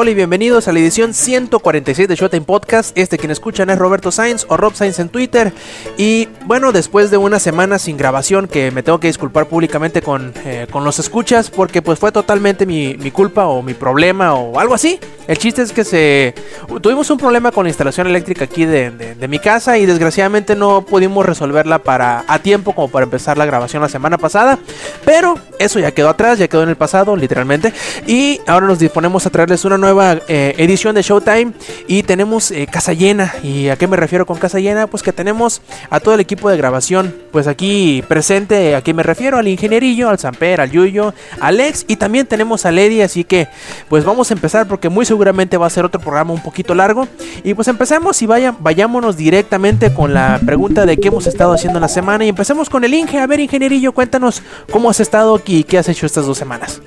Hola y bienvenidos a la edición 146 de Showtime Podcast. Este quien escuchan es Roberto Sainz o Rob Sainz en Twitter. Y bueno, después de una semana sin grabación, que me tengo que disculpar públicamente con, eh, con los escuchas, porque pues fue totalmente mi, mi, culpa o mi problema o algo así. El chiste es que se tuvimos un problema con la instalación eléctrica aquí de, de, mi casa y desgraciadamente no pudimos resolverla para a tiempo como para empezar la grabación la semana pasada. Pero eso ya quedó atrás, ya quedó en el pasado, literalmente. Y ahora nos disponemos a traerles una nueva eh, edición de Showtime y tenemos eh, casa llena. ¿Y a qué me refiero con casa llena? Pues que tenemos a todo el equipo de grabación, pues aquí presente, a qué me refiero, al ingenierillo, al Samper, al Yuyo, al Alex y también tenemos a Lady, así que pues vamos a empezar porque muy seguramente va a ser otro programa un poquito largo. Y pues empecemos y vaya, vayámonos directamente con la pregunta de qué hemos estado haciendo en la semana y empecemos con el Inge. A ver, ingenierillo, cuéntanos cómo has estado aquí y qué has hecho estas dos semanas.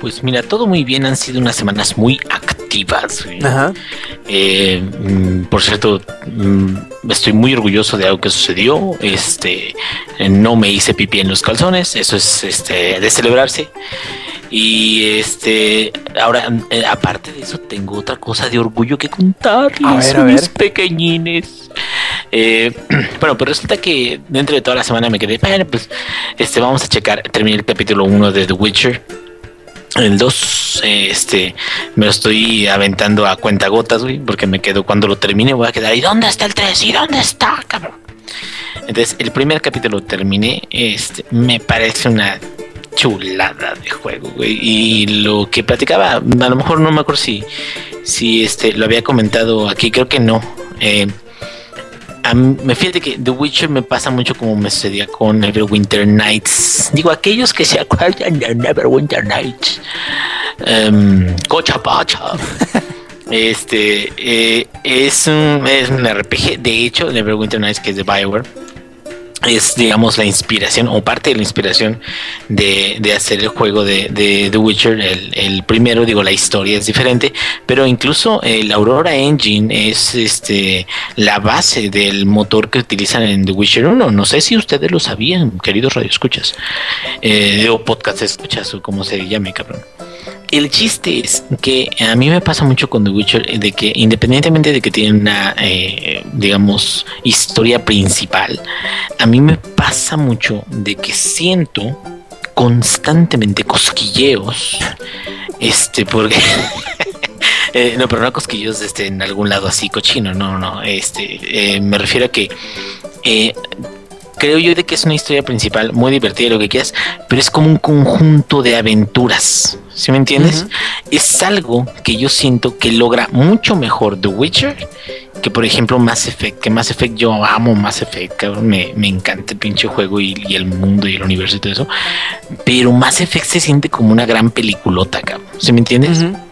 Pues mira, todo muy bien, han sido unas semanas muy activas. Ajá. Eh, por cierto, estoy muy orgulloso de algo que sucedió. Este, no me hice pipí en los calzones, eso es este, de celebrarse. Y este, ahora, eh, aparte de eso, tengo otra cosa de orgullo que contarles a ver, a ver. mis pequeñines. Eh, bueno, pues resulta que dentro de toda la semana me quedé, bueno, pues este, vamos a checar, terminé el capítulo 1 de The Witcher. El 2, este, me lo estoy aventando a cuentagotas, güey, porque me quedo cuando lo termine, voy a quedar, ¿y dónde está el 3? ¿Y dónde está, cabrón? Entonces, el primer capítulo terminé, este, me parece una chulada de juego, güey. Y lo que platicaba, a lo mejor no me acuerdo si, si este, lo había comentado aquí, creo que no. Eh, me fíjate que The Witcher me pasa mucho como me sucedía con Neverwinter Nights. Digo, aquellos que se acuerdan de Neverwinter Nights. Um, Cocha Pacha. este eh, es, un, es un RPG. De hecho, Neverwinter Nights, que es de Bioware es digamos la inspiración o parte de la inspiración de, de hacer el juego de, de The Witcher. El, el, primero digo la historia es diferente pero incluso el Aurora Engine es este la base del motor que utilizan en The Witcher 1 no sé si ustedes lo sabían queridos radioescuchas eh, o podcast escuchas o como se llame cabrón el chiste es que a mí me pasa mucho con The Witcher de que independientemente de que tiene una, eh, digamos, historia principal, a mí me pasa mucho de que siento constantemente cosquilleos, este, porque... eh, no, pero no cosquilleos este, en algún lado así cochino, no, no, este, eh, me refiero a que eh, creo yo de que es una historia principal muy divertida, lo que quieras, pero es como un conjunto de aventuras. ¿Sí me entiendes? Uh -huh. Es algo que yo siento que logra mucho mejor The Witcher que, por ejemplo, Mass Effect. Que Mass Effect, yo amo Mass Effect, cabrón. Me, me encanta el pinche juego y, y, el mundo y el universo y todo eso. Pero Mass Effect se siente como una gran peliculota, cabrón. ¿Sí me entiendes? Uh -huh.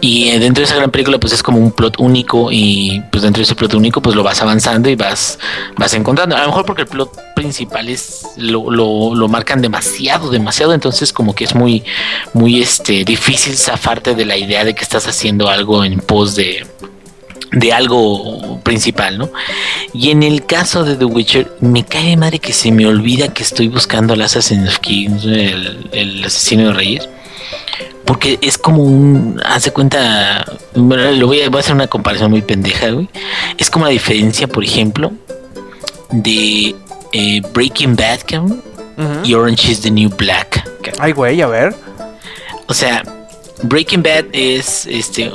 Y eh, dentro de esa gran película, pues es como un plot único. Y pues dentro de ese plot único, pues lo vas avanzando y vas, vas encontrando. A lo mejor porque el plot principal es lo, lo, lo marcan demasiado, demasiado. Entonces, como que es muy, muy este difícil zafarte de la idea de que estás haciendo algo en pos de, de algo principal, ¿no? Y en el caso de The Witcher, me cae de madre que se me olvida que estoy buscando al Assassin of Kings, el, el asesino de reyes porque es como un, hace cuenta, lo voy a, voy a, hacer una comparación muy pendeja, güey. Es como la diferencia, por ejemplo, de eh, Breaking Bad, cabrón, uh -huh. y Orange is the New Black. Ay, güey, a ver. O sea, Breaking Bad es este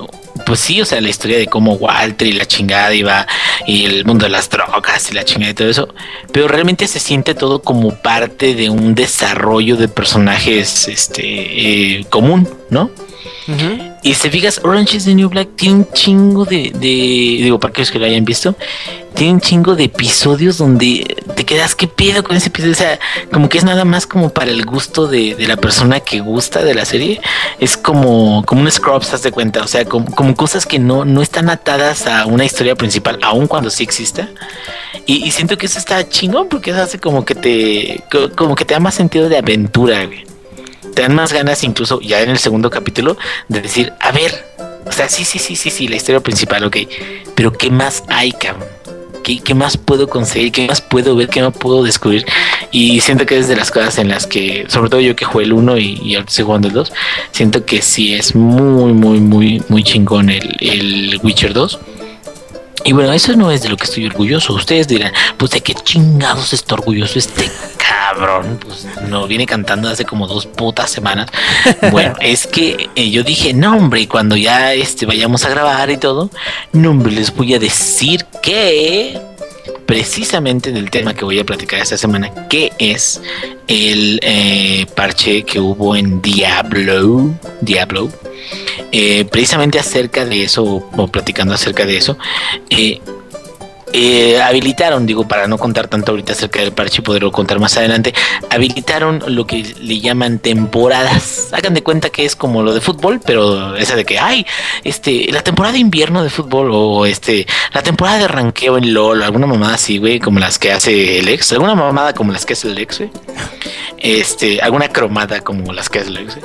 pues sí, o sea, la historia de cómo Walter y la chingada iba y el mundo de las drogas y la chingada y todo eso, pero realmente se siente todo como parte de un desarrollo de personajes este eh, común, ¿no? Uh -huh. Y si fijas, Orange is the New Black tiene un chingo de, de, digo, para aquellos que lo hayan visto, tiene un chingo de episodios donde quedas, ¿qué pedo con ese episodio? O sea, como que es nada más como para el gusto de, la persona que gusta de la serie. Es como, como un Scrubs, haz de cuenta. O sea, como, como cosas que no, no están atadas a una historia principal, aun cuando sí exista. Y, y siento que eso está chingón porque eso hace como que te, co- como que te da más sentido de aventura, güey. Te dan más ganas, incluso ya en el segundo capítulo, de decir, a ver, o sea, sí, sí, sí, sí, sí, la historia principal, ok, pero ¿qué más hay, cabrón? ¿Qué, qué más puedo conseguir? ¿Qué más puedo ver? ¿Qué más puedo descubrir? Y siento que es de las cosas en las que, sobre todo yo que jugué el 1 y, y ahora estoy jugando el 2, siento que sí es muy, muy, muy, muy chingón el, el Witcher 2. Y bueno, eso no es de lo que estoy orgulloso. Ustedes dirán, pues de qué chingados está orgulloso este cabrón. Pues no viene cantando hace como dos putas semanas. Bueno, es que eh, yo dije, no, hombre, cuando ya este, vayamos a grabar y todo, no, hombre, les voy a decir que precisamente del tema que voy a platicar esta semana, que es el eh, parche que hubo en Diablo, Diablo, eh, precisamente acerca de eso, o, platicando acerca de eso, eh, eh, habilitaron, digo, para no contar tanto ahorita acerca del parche y poderlo contar más adelante, habilitaron lo que le llaman temporadas. Hagan de cuenta que es como lo de fútbol, pero esa de que, ay, este, la temporada de invierno de fútbol o este, la temporada de ranqueo en LOL, alguna mamada así, güey, como las que hace el ex, alguna mamada como las que hace el ex, güey. Este, alguna cromada como las que hace el ex.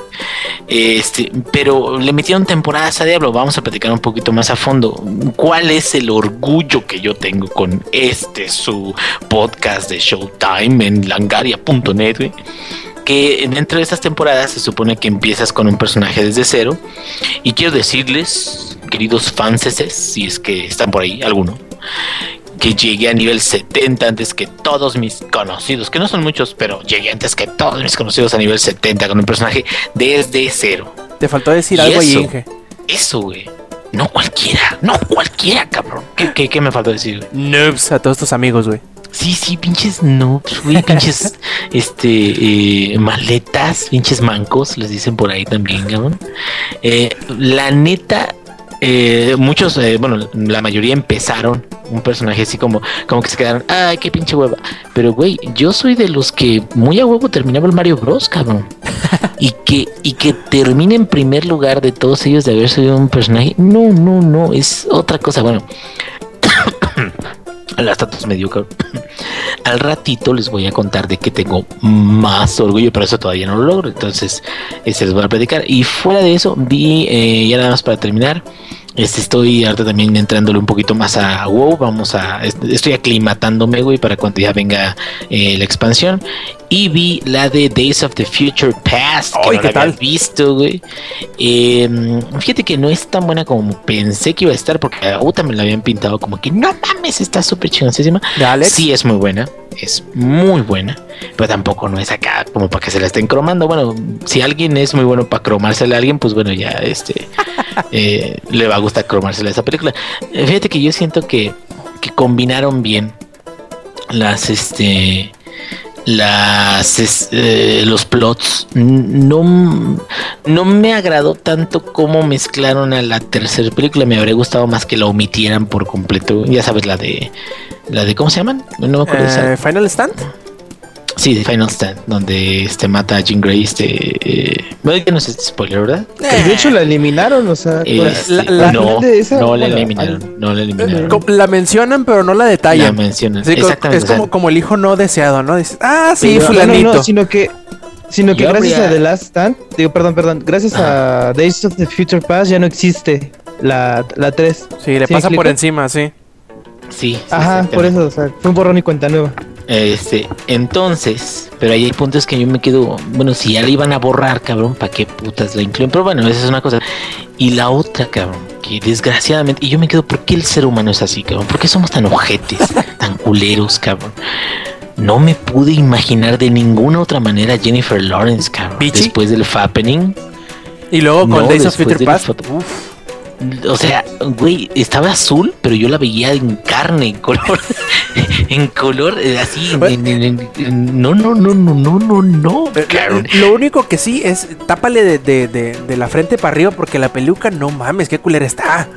Este, pero le metieron temporadas a Diablo. Vamos a platicar un poquito más a fondo. ¿Cuál es el orgullo que yo tengo con este su podcast de Showtime en langaria.net? Que dentro de estas temporadas se supone que empiezas con un personaje desde cero. Y quiero decirles, queridos fanses, si es que están por ahí alguno, que llegué a nivel 70 antes que todos mis conocidos, que no son muchos, pero llegué antes que todos mis conocidos a nivel 70 con un personaje desde cero. Te faltó decir ¿Y algo ahí. Eso, güey. No cualquiera, no cualquiera, cabrón. ¿Qué, qué, qué me faltó decir, güey? Noobs a todos tus amigos, güey. Sí, sí, pinches noobs, güey, pinches, este, eh, maletas, pinches mancos, les dicen por ahí también, cabrón. Eh, la neta, eh, muchos, eh, bueno, la mayoría empezaron un personaje así como, como que se quedaron, ay, qué pinche hueva. Pero, güey, yo soy de los que muy a huevo terminaba el Mario Bros, cabrón. y que, y que termine en primer lugar de todos ellos de haber sido un personaje, no, no, no, es otra cosa. Bueno, la estatus medio cabrón. Al ratito les voy a contar de que tengo más orgullo, pero eso todavía no lo logro. Entonces, este les voy a platicar. Y fuera de eso, vi, eh, ya nada más para terminar. Este, estoy ahorita también entrándole un poquito más a WoW. Vamos a. est- Estoy aclimatándome, güey, para cuando ya venga eh, la expansión. Y vi la de Days of the Future Past. Que Ay, no ¿qué la había tal? visto, güey. Eh, fíjate que no es tan buena como pensé que iba a estar, porque a Uta me la habían pintado como que no mames, está súper chingoncísima. Sí, es muy buena, es muy buena, pero tampoco no es acá como para que se la estén cromando. Bueno, si alguien es muy bueno para cromársela a alguien, pues bueno, ya este eh, le va a gustar cromársela a esa película. Eh, fíjate que yo siento que, que combinaron bien las este las eh, los plots no no me agradó tanto como mezclaron a la tercera película. Me habría gustado más que la omitieran por completo. Ya sabes la de la de cómo se llaman no me acuerdo Eh, Final Stand. Sí de Final Stand donde este mata a Jean Grey este eh, bueno ya no es spoiler verdad Pues de hecho la eliminaron, o sea, Este, la- la- no de esa, no la bueno, eliminaron no la eliminaron La mencionan, pero no la la detallan. mencionan Sí, exactamente es como, como el hijo no deseado, ¿no? Dices, ah, sí, Pero- no, fulanito. No, no, sino que, sino que Yo gracias a The Last Stand, digo, perdón, perdón, gracias a Days of the Future Past ya no existe la, la 3. Sí, le ¿Sí pasa por encima, sí. sí, sí, Ajá, por eso, o sea, fue un borrón y cuenta nueva. Este, entonces, pero ahí hay puntos que yo me quedo, bueno, si ya la iban a borrar, cabrón, ¿para qué putas la incluyen? Pero bueno, esa es una cosa. Y la otra, cabrón, que desgraciadamente, y yo me quedo, ¿por qué el ser humano es así, cabrón? ¿Por qué somos tan ojetes, tan culeros, cabrón? No me pude imaginar de ninguna otra manera a Jennifer Lawrence, cabrón. ¿Bichi? Después del Fappening. Y luego con No, Days of Future Past. uf, O sea, güey, estaba azul, pero yo la veía en carne, en color, en color eh, así. en- en- en- en- no, no, no, no, no, no, no. Eh, cabrón. Lo único que sí es tápale de, de- de- de la frente para arriba porque la peluca, no mames, qué culera está.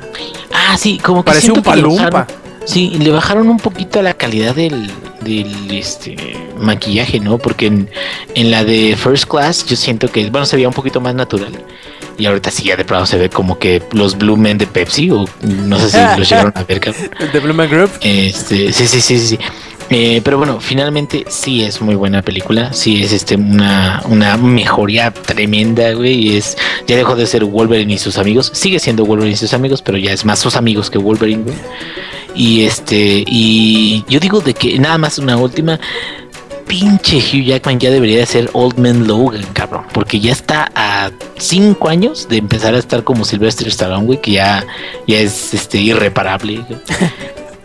Ah, sí, como que Parece un palumpa. Sí, le bajaron un poquito a la calidad del, del este maquillaje, ¿no? Porque en, en la de First Class yo siento que, bueno, se veía un poquito más natural. Y ahorita sí ya de pronto se ve como que los Blue Men de Pepsi, o no sé si los llegaron a ver, cabrón. The Blue Man Group. Este, sí, sí, sí, sí. Eh, pero bueno, finalmente sí es muy buena película. Sí es este una, una mejoría tremenda, güey. Y es, ya dejó de ser Wolverine y sus amigos. Sigue siendo Wolverine y sus amigos, pero ya es más sus amigos que Wolverine, güey. Y este, y yo digo de que nada más una última. Pinche Hugh Jackman ya debería de ser Old Man Logan, cabrón. Porque ya está a cinco años de empezar a estar como Sylvester Stallone, que ya, ya es este irreparable.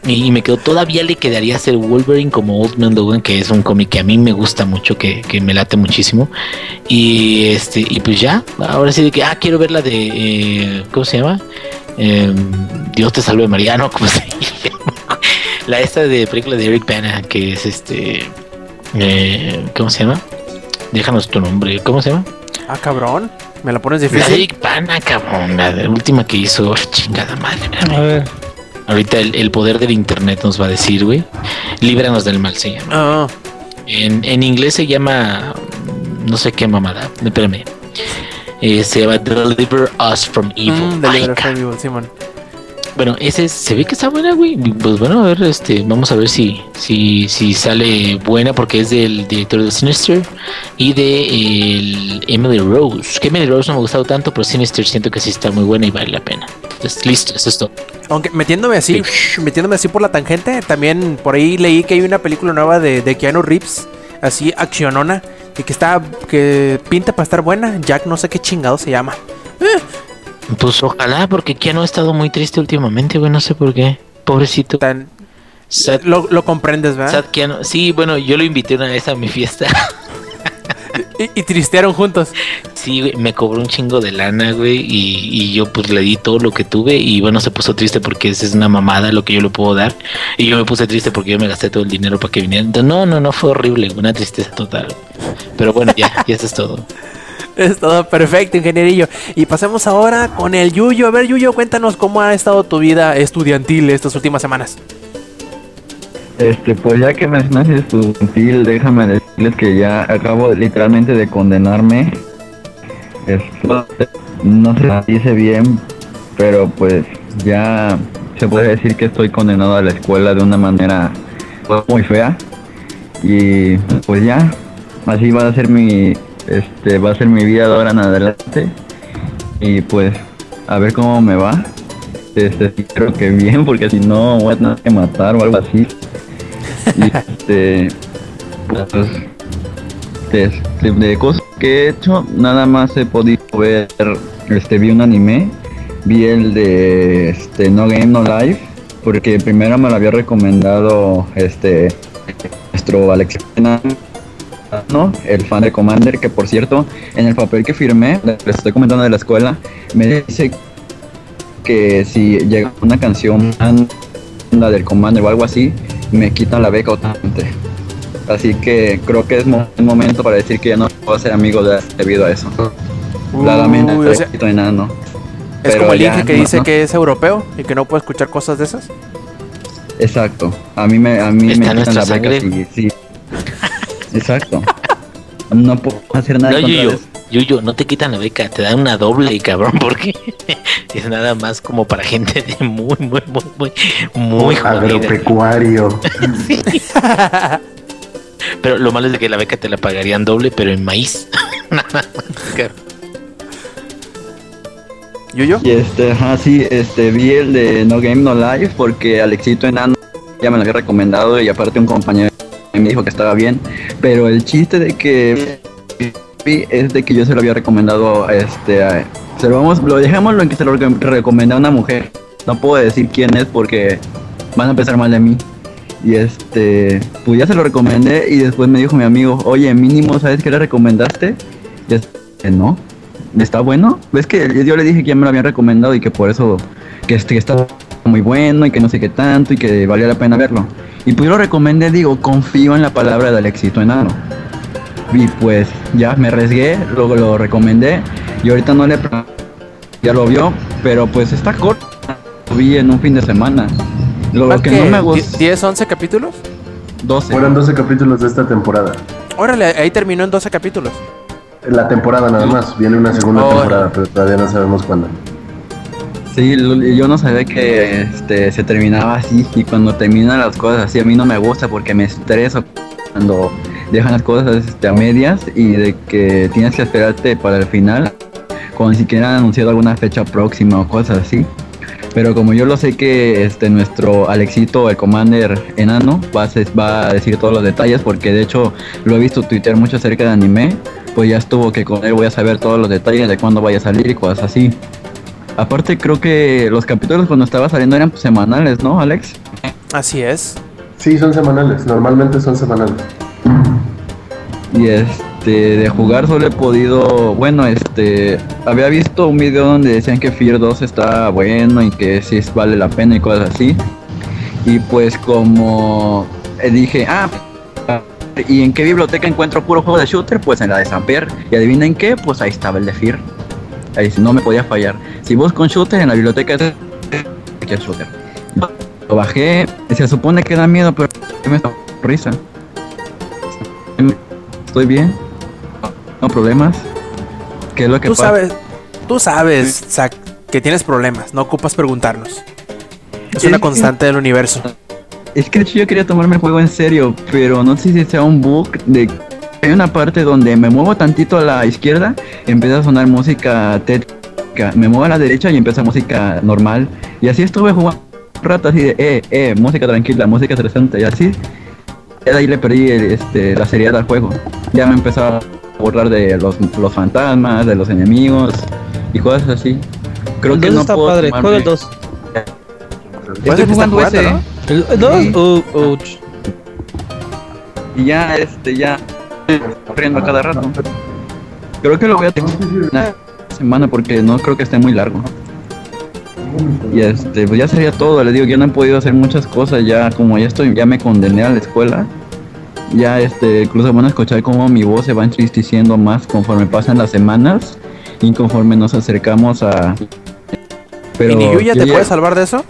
Y, me quedo, todavía le quedaría ser Wolverine como Old Man Logan, que es un cómic que a mí me gusta mucho, que, que me late muchísimo. Y este, y pues ya, ahora sí de que, ah, quiero ver la de, eh, ¿cómo se llama? Em, Dios te salve Mariano, ¿cómo se? La esta de película de Eric Bana, que es este, eh, ¿cómo se llama? Déjanos tu nombre, ¿cómo se llama? Ah, cabrón. Me la pones difícil. Eric Bana, cabrón, la de- última que hizo, chingada madre. A ver. Ahorita el, el poder del internet nos va a decir, güey. Líbranos del mal, se llama. Ah, En, en inglés se llama. No sé qué mamada. Espérame. Eh, se llama Deliver Us from Evil. mm, Deliver ca- from Evil, Simón. Bueno, ese es- se ve que está buena, güey. Pues bueno, a ver, este, vamos a ver si, si, si sale buena porque es del director de Sinister y de el Emily Rose. Que Emily Rose no me ha gustado tanto, pero Sinister siento que sí está muy buena y vale la pena. Entonces, listo, eso es todo. Aunque metiéndome así, metiéndome así por la tangente, también por ahí leí que hay una película nueva de, de Keanu Reeves, así accionona, y que está, que pinta para estar buena. Jack no sé qué chingado se llama. Pues ojalá, porque Keanu ha estado muy triste últimamente, güey, no sé por qué. Pobrecito. Tan, Sad, lo, lo comprendes, ¿verdad? sad Keanu. Sí, bueno, yo lo invité una vez a mi fiesta. Y, y tristearon juntos. Sí, güey, me cobró un chingo de lana, güey, y, y yo pues le di todo lo que tuve y bueno, se puso triste porque esa es una mamada lo que yo le puedo dar. Y yo me puse triste porque yo me gasté todo el dinero para que viniera. Entonces, no, no, no, fue horrible, una tristeza total. Pero bueno, ya, y eso es todo. Es todo perfecto, ingenierillo. Y pasemos ahora con el Yuyo. A ver, Yuyo, cuéntanos cómo ha estado tu vida estudiantil estas últimas semanas. Este, pues ya que mencionaste estudiantil, déjame decirles que ya acabo literalmente de condenarme. Esto, no se dice bien, pero pues ya se puede decir que estoy condenado a la escuela de una manera muy fea. Y pues ya, así va a ser mi, este, va a ser mi vida de ahora en adelante. Y pues, a ver cómo me va. Este, creo que bien, porque si no voy a tener que matar o algo así. Y este, pues, de, cosas que he hecho, nada más he podido ver, este, vi un anime, vi el de, este, No Game No Life, porque primero me lo había recomendado, este, nuestro Alex ¿no? el fan de Commander, que por cierto, en el papel que firmé, les estoy comentando de la escuela, me dice que si llega una canción la del Commander o algo así, me quitan la beca automáticamente. Así que creo que es mo- un momento para decir que ya no puedo ser amigo de, debido a eso. La Uy, o sea, enano. es como el Inge que no, dice no. que es europeo y que no puede escuchar cosas de esas. Exacto. A mí me, a mí Está me quitan la beca sí. Exacto. No puedo hacer nada No, contra Yuyo, eso. Yuyo, no te quitan la beca, te dan una doble, cabrón, porque es nada más como para gente de muy, muy, muy, muy, muy agropecuario. Pero lo malo es de que la beca te la pagarían doble, pero en maíz. Nada más, cabrón. Yuyo. Y este, ajá, sí, este, vi el de No Game No Life porque Alexito Enano ya me lo había recomendado y aparte un compañero me dijo que estaba bien. Pero el chiste de que es de que yo se lo había recomendado, este, a- se lo vamos, lo dejémoslo en que se lo recom- recomendé a una mujer. No puedo decir quién es porque van a empezar mal de mí. Y este, pues ya se lo recomendé y después me dijo mi amigo, oye, mínimo, ¿sabes qué le recomendaste? Y es que no, está bueno. ¿Ves que yo le dije que ya me lo habían recomendado y que por eso que este que está muy bueno y que no sé qué tanto y que valía la pena verlo? Y pues yo lo recomendé, digo, confío en la palabra del éxito enano. Y pues ya me arriesgué, luego lo recomendé y ahorita no le ya lo vio, pero pues está corto. Lo vi en un fin de semana. Lo que no me gusta. ¿10, 11 capítulos? 12. Fueron 12 capítulos de esta temporada. Órale, ahí terminó en 12 capítulos. La temporada nada más. Viene una segunda Oh. temporada, pero todavía no sabemos cuándo. Sí, yo no sabía que este, se terminaba así y cuando terminan las cosas así a mí no me gusta porque me estreso cuando dejan las cosas este, a medias y de que tienes que esperarte para el final cuando ni siquiera han anunciado alguna fecha próxima o cosas así. Pero como yo lo sé que este nuestro Alexito, el Commander enano, va a, va a decir todos los detalles porque de hecho lo he visto Twitter mucho acerca de anime, pues ya estuvo que con él voy a saber todos los detalles de cuándo vaya a salir y cosas así. Aparte creo que los capítulos cuando estaba saliendo eran pues, semanales, ¿no, Alex? Así es. Sí, son semanales. Normalmente son semanales. Y este, de jugar solo he podido, bueno, este, había visto un video donde decían que Fear 2 está bueno y que sí vale la pena y cosas así. Y pues como eh, dije, ah, ¿y en qué biblioteca encuentro puro juego de shooter? Pues en la de Samper. Y adivinen qué, pues ahí estaba el de Fear. Ahí no me podía fallar. Si busco un shooter en la biblioteca de shooter. Lo bajé, se supone que da miedo, pero me da risa. Estoy bien, no problemas. ¿Qué es lo que Tú pasa? sabes, tú sabes, que tienes problemas. No ocupas preguntarnos. Es una que- constante del universo. Es que de hecho yo quería tomarme el juego en serio, pero no sé si sea un bug de hay una parte donde me muevo tantito a la izquierda, empieza a sonar música tétrica, me muevo a la derecha y empieza música normal. Y así estuve jugando un rato así de eh, eh, música tranquila, música interesante y así. De ahí le perdí el- este, la seriedad al juego. Ya me empezaba a burlar de los, los fantasmas, de los enemigos y cosas así. Creo el que 2 no está puedo padre, tomarme- juega el 2. Puede Estoy jugando ese, ¿no? ¿eh? ¿El 2? Sí. Uh, ouch. Y ya, este, ya corriendo a cada rato. Creo que lo voy a tener una semana porque no creo que esté muy largo. Y este, pues ya sería todo, les digo, yo no he podido hacer muchas cosas, ya como ya estoy, ya me condené a la escuela. Ya este, incluso van a escuchar cómo mi voz se va entristeciendo más conforme pasan las semanas y conforme nos acercamos a... ¿Y ni Yuya te Yuya- puede salvar de eso?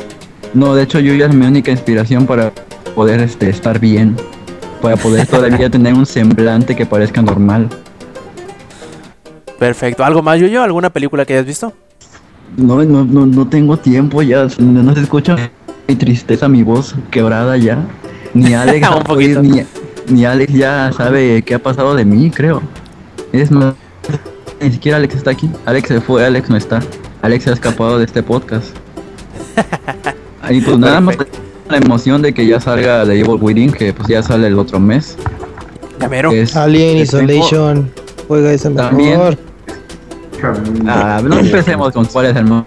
no, de hecho Yuya es mi única inspiración para poder este, estar bien. Para poder todavía tener un semblante que parezca normal. Perfecto. ¿Algo más, Yuyo? ¿Alguna película que hayas visto? No, no, no, no tengo tiempo ya. No, no se escucha mi tristeza, mi voz quebrada ya. Ni Alex, Un poquito. ni, ni Alex ya sabe qué ha pasado de mí, creo. Es más, ni siquiera Alex está aquí. Alex se fue, Alex no está. Alex se ha escapado de este podcast. Y pues nada más la emoción de que ya salga de Evil Within, que pues ya sale el otro mes. Ya mero. que es- Alien Isolation. Juega ese También. mejor. Ah, no empecemos con cuál es el mo-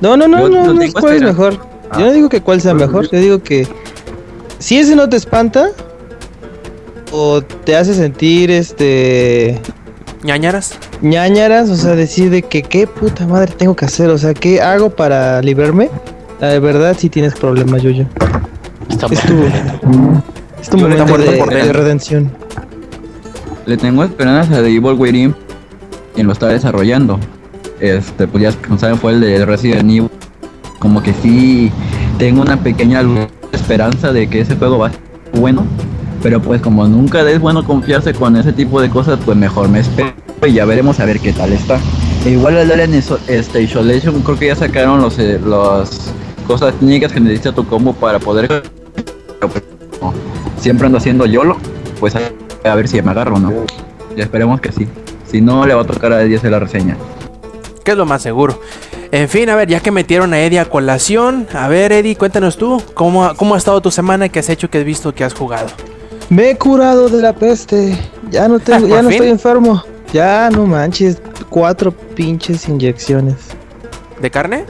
No, no, no, Yo no, no es cuál es esperando. mejor. Yo no digo que cuál sea mejor, yo digo que si ese no te espanta o te hace sentir este ¿Ñañaras? ñañaras, o sea, decir de que qué puta madre tengo que hacer, o sea, qué hago para librarme. La verdad sí tienes problemas, Yoyo. Está Es tu, es tu momento de, por de redención. Le tengo esperanza de Evil Within quien lo está desarrollando. Este, pues ya como saben fue el de Resident Evil. Como que sí tengo una pequeña luz de esperanza de que ese juego va a ser bueno. Pero pues como nunca es bueno confiarse con ese tipo de cosas, pues mejor me espero y ya veremos a ver qué tal está. E igual el Alien este, Isolation creo que ya sacaron los eh, las cosas técnicas que necesita tu combo para poder pero, pues, siempre ando haciendo YOLO, pues a, a ver si me agarro o no. Y esperemos que sí. Si no, le va a tocar a Eddie hacer la reseña. Que es lo más seguro. En fin, a ver, ya que metieron a Eddie a colación, a ver, Eddie, cuéntanos tú, ¿cómo, ha- cómo ha estado tu semana? ¿Qué has hecho? ¿Qué has visto? ¿Qué has jugado? Me he curado de la peste. Ya no tengo, ya ¿Por no fin? estoy enfermo. Ya no manches, cuatro pinches inyecciones. ¿De carne?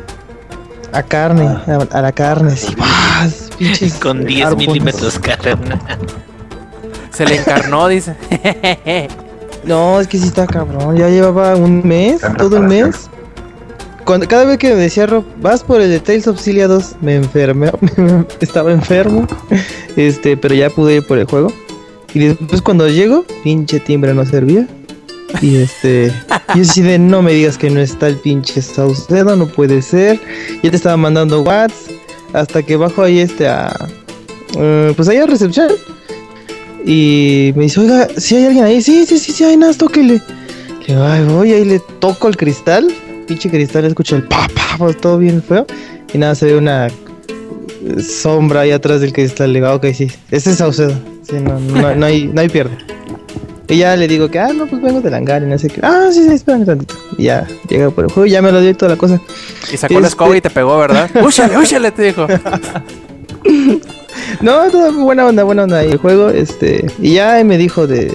A carne, a, a la carne, sí. ¡Ah! Pinches Con 10 arpones. milímetros cada una. Se le encarnó, dice. No, es que sí está cabrón. Ya llevaba un mes, todo el reparación. mes. Cuando, cada vez que me decía Rob, vas por el de Tales of Cilia 2, me enfermé, estaba enfermo. Este, pero ya pude ir por el juego. Y después cuando llego, pinche timbre no servía. Y este, y así de no me digas que no está el pinche Saucedo, no puede ser. Ya te estaba mandando Whats hasta que bajo ahí este a. eh, pues ahí a recepción. Y me dice, oiga, si hay alguien ahí, sí, sí, sí, sí, hay nada, tóquele. Le digo, ay, voy, ahí le toco el cristal, pinche cristal, escucho el pa, pa, todo bien feo. Y nada, se ve una sombra ahí atrás del cristal. Le digo, ah, ok, sí, ese es Saucedo. No, no hay, no hay pierde. Y ya le digo que, ah, no, pues vengo del hangar y no sé qué. Ah, sí, sí, espérame tantito. Y ya llega por el juego y ya me lo dio y toda la cosa. Y sacó la Este- escoba y te pegó, ¿verdad? ¡Úchale, úchale! Te dijo. No, todo buena onda, buena onda ahí el juego, este, y ya me dijo de,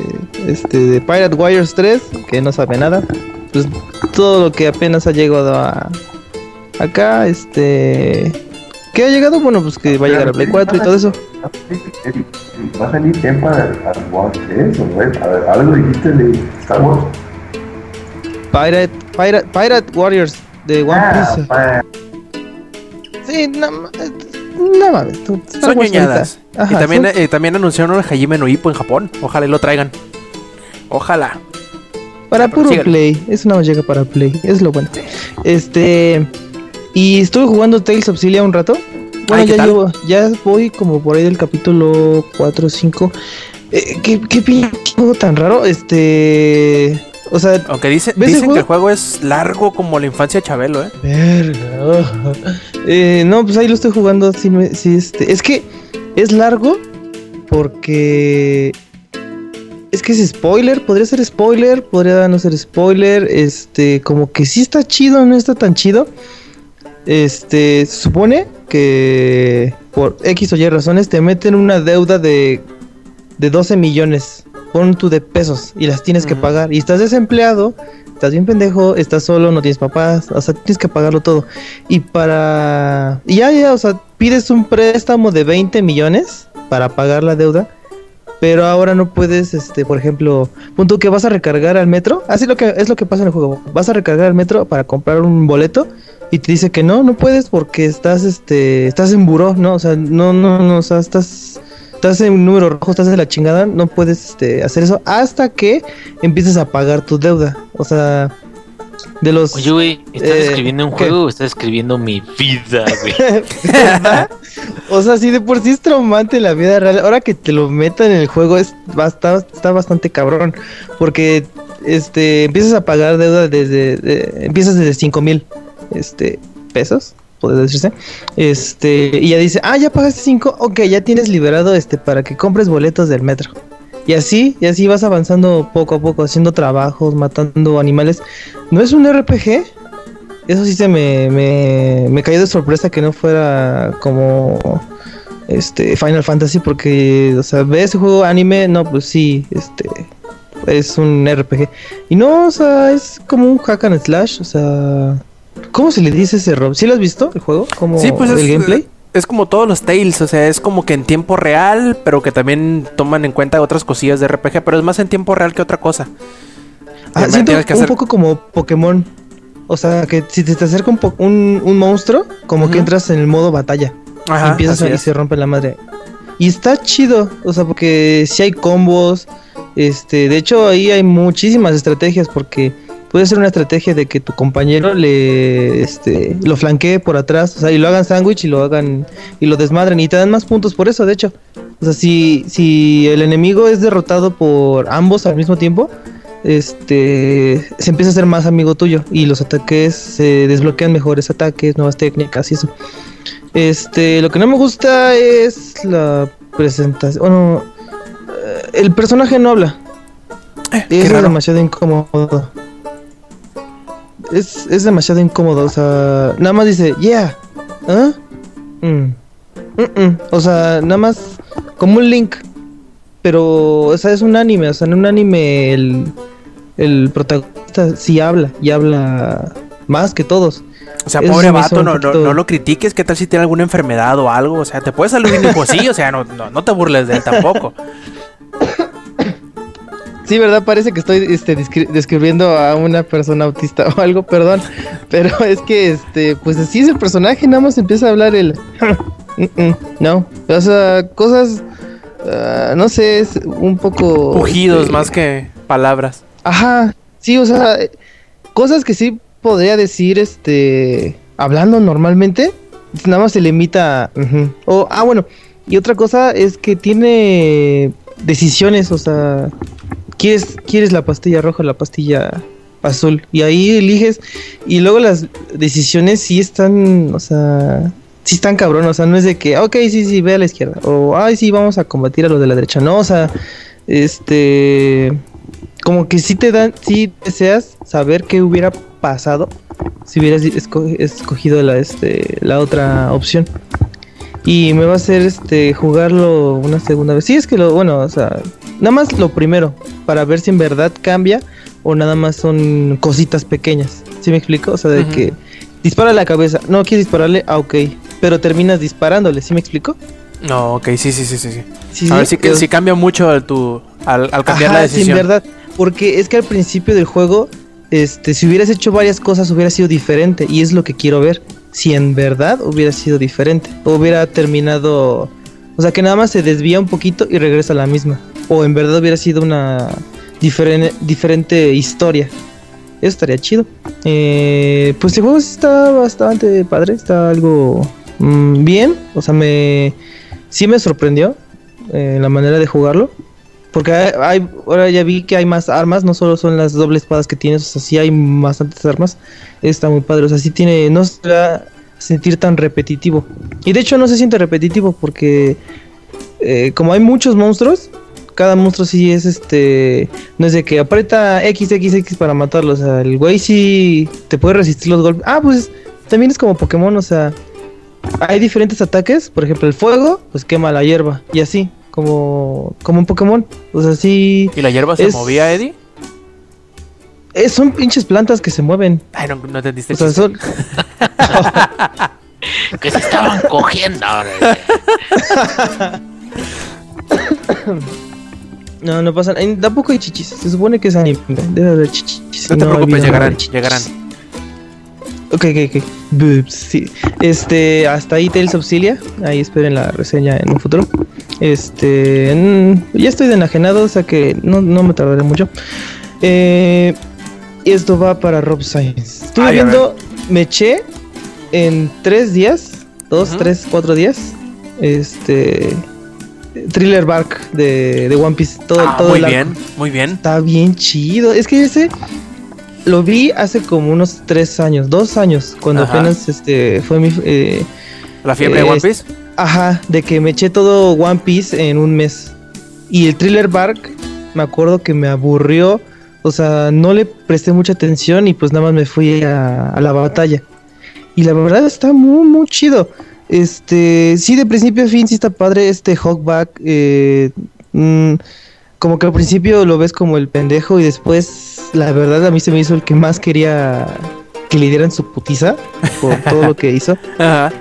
este, de Pirate Warriors 3, que no sabe nada, pues todo lo que apenas ha llegado a, acá, este, que ha llegado, bueno, pues que va a llegar a Play 4 y todo eso. ¿Va a salir Empire at War 3 o no? A ver, algo dijiste de Star Wars. Pirate, Pirate, Pirate Warriors de One Ah, Piece. Sí, no, ma- no mames, Son ñoñadas. y también, son- eh, también anunciaron el Hajime no Ippo en Japón. Ojalá y lo traigan. Ojalá. Para Ah, pero puro play, es una llega para play, es lo bueno. Este y estuve jugando Tales of Cilia un rato. Bueno, Ay, ¿qué ya llevo, ya voy como por ahí del capítulo 4 o 5. Eh, ¿qué, qué pinche juego tan raro? Este, o sea, Aunque dice- ¿Ves el dicen que el juego? es largo como la infancia de Chabelo, ¿eh? verga. Eh, no, pues ahí lo estoy jugando sí, me- sí, este, es que es largo porque es que es spoiler, podría ser spoiler, podría no ser spoiler, este, como que sí está chido, no está tan chido. Este, se supone que por X o Y razones te meten una deuda de, de 12 millones, pon tú de pesos, y las tienes que pagar. Y estás desempleado, estás bien pendejo, estás solo, no tienes papás, o sea, tienes que pagarlo todo. Y para... Y ya, ya, o sea, pides un préstamo de 20 millones para pagar la deuda. Pero ahora no puedes, este, por ejemplo, punto que vas a recargar al metro. Así lo que es lo que pasa en el juego. Vas a recargar al metro para comprar un boleto y te dice que no, no puedes porque estás, este, estás en buró, ¿no? O sea, no, no, no, o sea, estás, estás en número rojo, estás de la chingada, no puedes, este, hacer eso hasta que empieces a pagar tu deuda. O sea, de los. Oye, güey, ¿estás Eh, escribiendo un ¿qué? juego o estás escribiendo mi vida, güey? O sea, si de por sí es traumante la vida real, ahora que te lo metan en el juego es va- está, está bastante cabrón. Porque este empiezas a pagar deuda desde. de- empiezas desde 5 mil este, pesos, puede decirse. Este, y ya dice, ah, ya pagaste 5, ok, ya tienes liberado este para que compres boletos del metro. Y así, y así vas avanzando poco a poco, haciendo trabajos, matando animales. No es un RPG, eso sí se me, me, me cayó de sorpresa que no fuera como este Final Fantasy porque, o sea, ve ese juego anime, no, pues sí, este es un RPG. Y no, o sea, es como un hack and slash, o sea, ¿cómo se le dice ese Rob? ¿Sí lo has visto el juego? Como Sí, pues el es, gameplay. es como todos los Tales, o sea, es como que en tiempo real, pero que también toman en cuenta otras cosillas de RPG, pero es más en tiempo real que otra cosa. Ah, siento que un poco como Pokémon. O sea, que si te, te acerca un, po- un, un monstruo, como que entras en el modo batalla. Ajá, y empiezas a, y se rompe la madre. Y está chido, o sea, porque si hay combos, este, de hecho ahí hay muchísimas estrategias porque puede ser una estrategia de que tu compañero le, este, lo flanquee por atrás, o sea, y lo hagan sándwich y lo hagan y lo desmadren y te dan más puntos por eso, de hecho. O sea, si, si el enemigo es derrotado por ambos al mismo tiempo, este se empieza a ser más amigo tuyo y los ataques se desbloquean mejores ataques, nuevas técnicas y eso. Este, lo que no me gusta es la presentación. Bueno, eh, el personaje no habla. Eh, es demasiado incómodo. Es, es demasiado incómodo, o sea, nada más dice, yeah, ¿ah? Mm. O sea, nada más como un link. Pero, o sea, es un anime, o sea, en un anime el, el protagonista sí habla y habla más que todos. O sea, Eso pobre se vato, no, no, no lo critiques. ¿Qué tal si tiene alguna enfermedad o algo? O sea, te puede salir un así, o sea, no, no, no te burles de él tampoco. Sí, ¿verdad? Parece que estoy este, descri- describiendo a una persona autista o algo, perdón. Pero es que, este, pues así es el personaje, nada más empieza a hablar el... Mm-mm, no, o sea, cosas... ah, no sé, es un poco... Pujidos este, más que palabras. Ajá, sí, o sea, cosas que sí podría decir, este, hablando normalmente, nada más se limita a... O, ah, bueno, y otra cosa es que tiene decisiones, o sea, quieres, quieres la pastilla roja o la pastilla azul. Y ahí eliges. Y luego las decisiones sí están, o sea, sí están cabrón. O sea, no es de que, ok, sí, sí, ve a la izquierda. O, ay, sí, vamos a combatir a los de la derecha. No, o sea, este. Como que sí te dan, sí deseas saber qué hubiera pasado si hubieras esco- escogido la, este, la otra opción. Y me va a hacer este jugarlo una segunda vez. Sí, es que lo, bueno, o sea, nada más lo primero, para ver si en verdad cambia o nada más son cositas pequeñas. ¿Sí me explico? O sea, de que dispara la cabeza, no quieres dispararle, ah, ok, pero terminas disparándole, ¿sí me explico? No, ok, sí, sí, sí, sí. sí. Sí, a ver sí, si, si cambia mucho el tu, al, al cambiar Ajá, la sí, decisión. en verdad, porque es que al principio del juego, este, si hubieras hecho varias cosas hubiera sido diferente y es lo que quiero ver. Si en verdad hubiera sido diferente, o hubiera terminado, o sea, que nada más se desvía un poquito y regresa a la misma, o en verdad hubiera sido una diferente, diferente historia. Eso estaría chido. Eh, pues el juego está bastante padre, está algo mm, bien, o sea, me sí me sorprendió eh, la manera de jugarlo. Porque ahora ya vi que hay más armas, no solo son las dobles espadas que tienes, o sea, sí hay bastantes armas. Está muy padre, o sea, sí tiene, no se va a sentir tan repetitivo. Y de hecho no se siente repetitivo porque eh, como hay muchos monstruos, cada monstruo sí es este, no es de que aprieta XXX para matarlo, o sea, el güey sí te puede resistir los golpes. Ah, pues también es como Pokémon, o sea, hay diferentes ataques, por ejemplo, el fuego, pues quema la hierba y así, como como un Pokémon. O sea, sí ¿Y la hierba se movía, Eddie? eh, son pinches plantas que se mueven. Ay, no, no entendiste. O sea, son Que se estaban cogiendo. no, no pasa, en- tampoco hay chichis. Se supone que es anime, debe haber chichis. No te preocupes, llegarán, nada llegarán. Ok, ok, ok. Boobs, sí. Este, hasta ahí Tales of Cilia. Ahí esperen la reseña en un futuro. Este, ya estoy de enajenado, o sea que no, no me tardaré mucho. Eh, y esto va para Rob Science. Estuve Ay, viendo, me eché en tres días, dos, tres, cuatro días. Este, Thriller Bark de, de One Piece. Todo, Ah, todo muy el bien, muy bien. Está bien chido. Es que ese lo vi hace como unos tres años, dos años, cuando Ajá. apenas este fue mi eh, La fiebre de One Piece. ajá, de que me eché todo One Piece en un mes. Y el Thriller Bark, me acuerdo que me aburrió. O sea, no le presté mucha atención y pues nada más me fui a, a la batalla. Y la verdad está muy, muy chido. Este, sí, de principio a fin sí está padre este Hawkback. Eh, mm, como que al principio lo ves como el pendejo y después, la verdad, a mí se me hizo el que más quería que le dieran su putiza por todo lo que hizo. Ajá.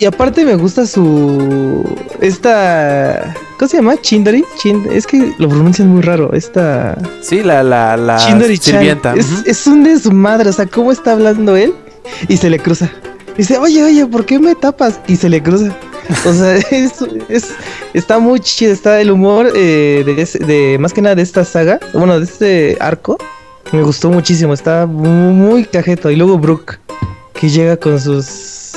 Y, y aparte me gusta su. Esta. ¿Cómo se llama? Chindari. Chin- es que lo pronuncian muy raro. Esta. Sí, la, la, la sirvienta. Es, ujú. es un desmadre. O sea, ¿cómo está hablando él? Y se le cruza. Dice, oye, oye, ¿por qué me tapas? Y se le cruza. O sea, es, es- está muy chido. Está el humor eh, de, ese- de más que nada de esta saga. Bueno, de este arco. Me gustó muchísimo. Está muy, cajeto. Y luego Brooke, que llega con sus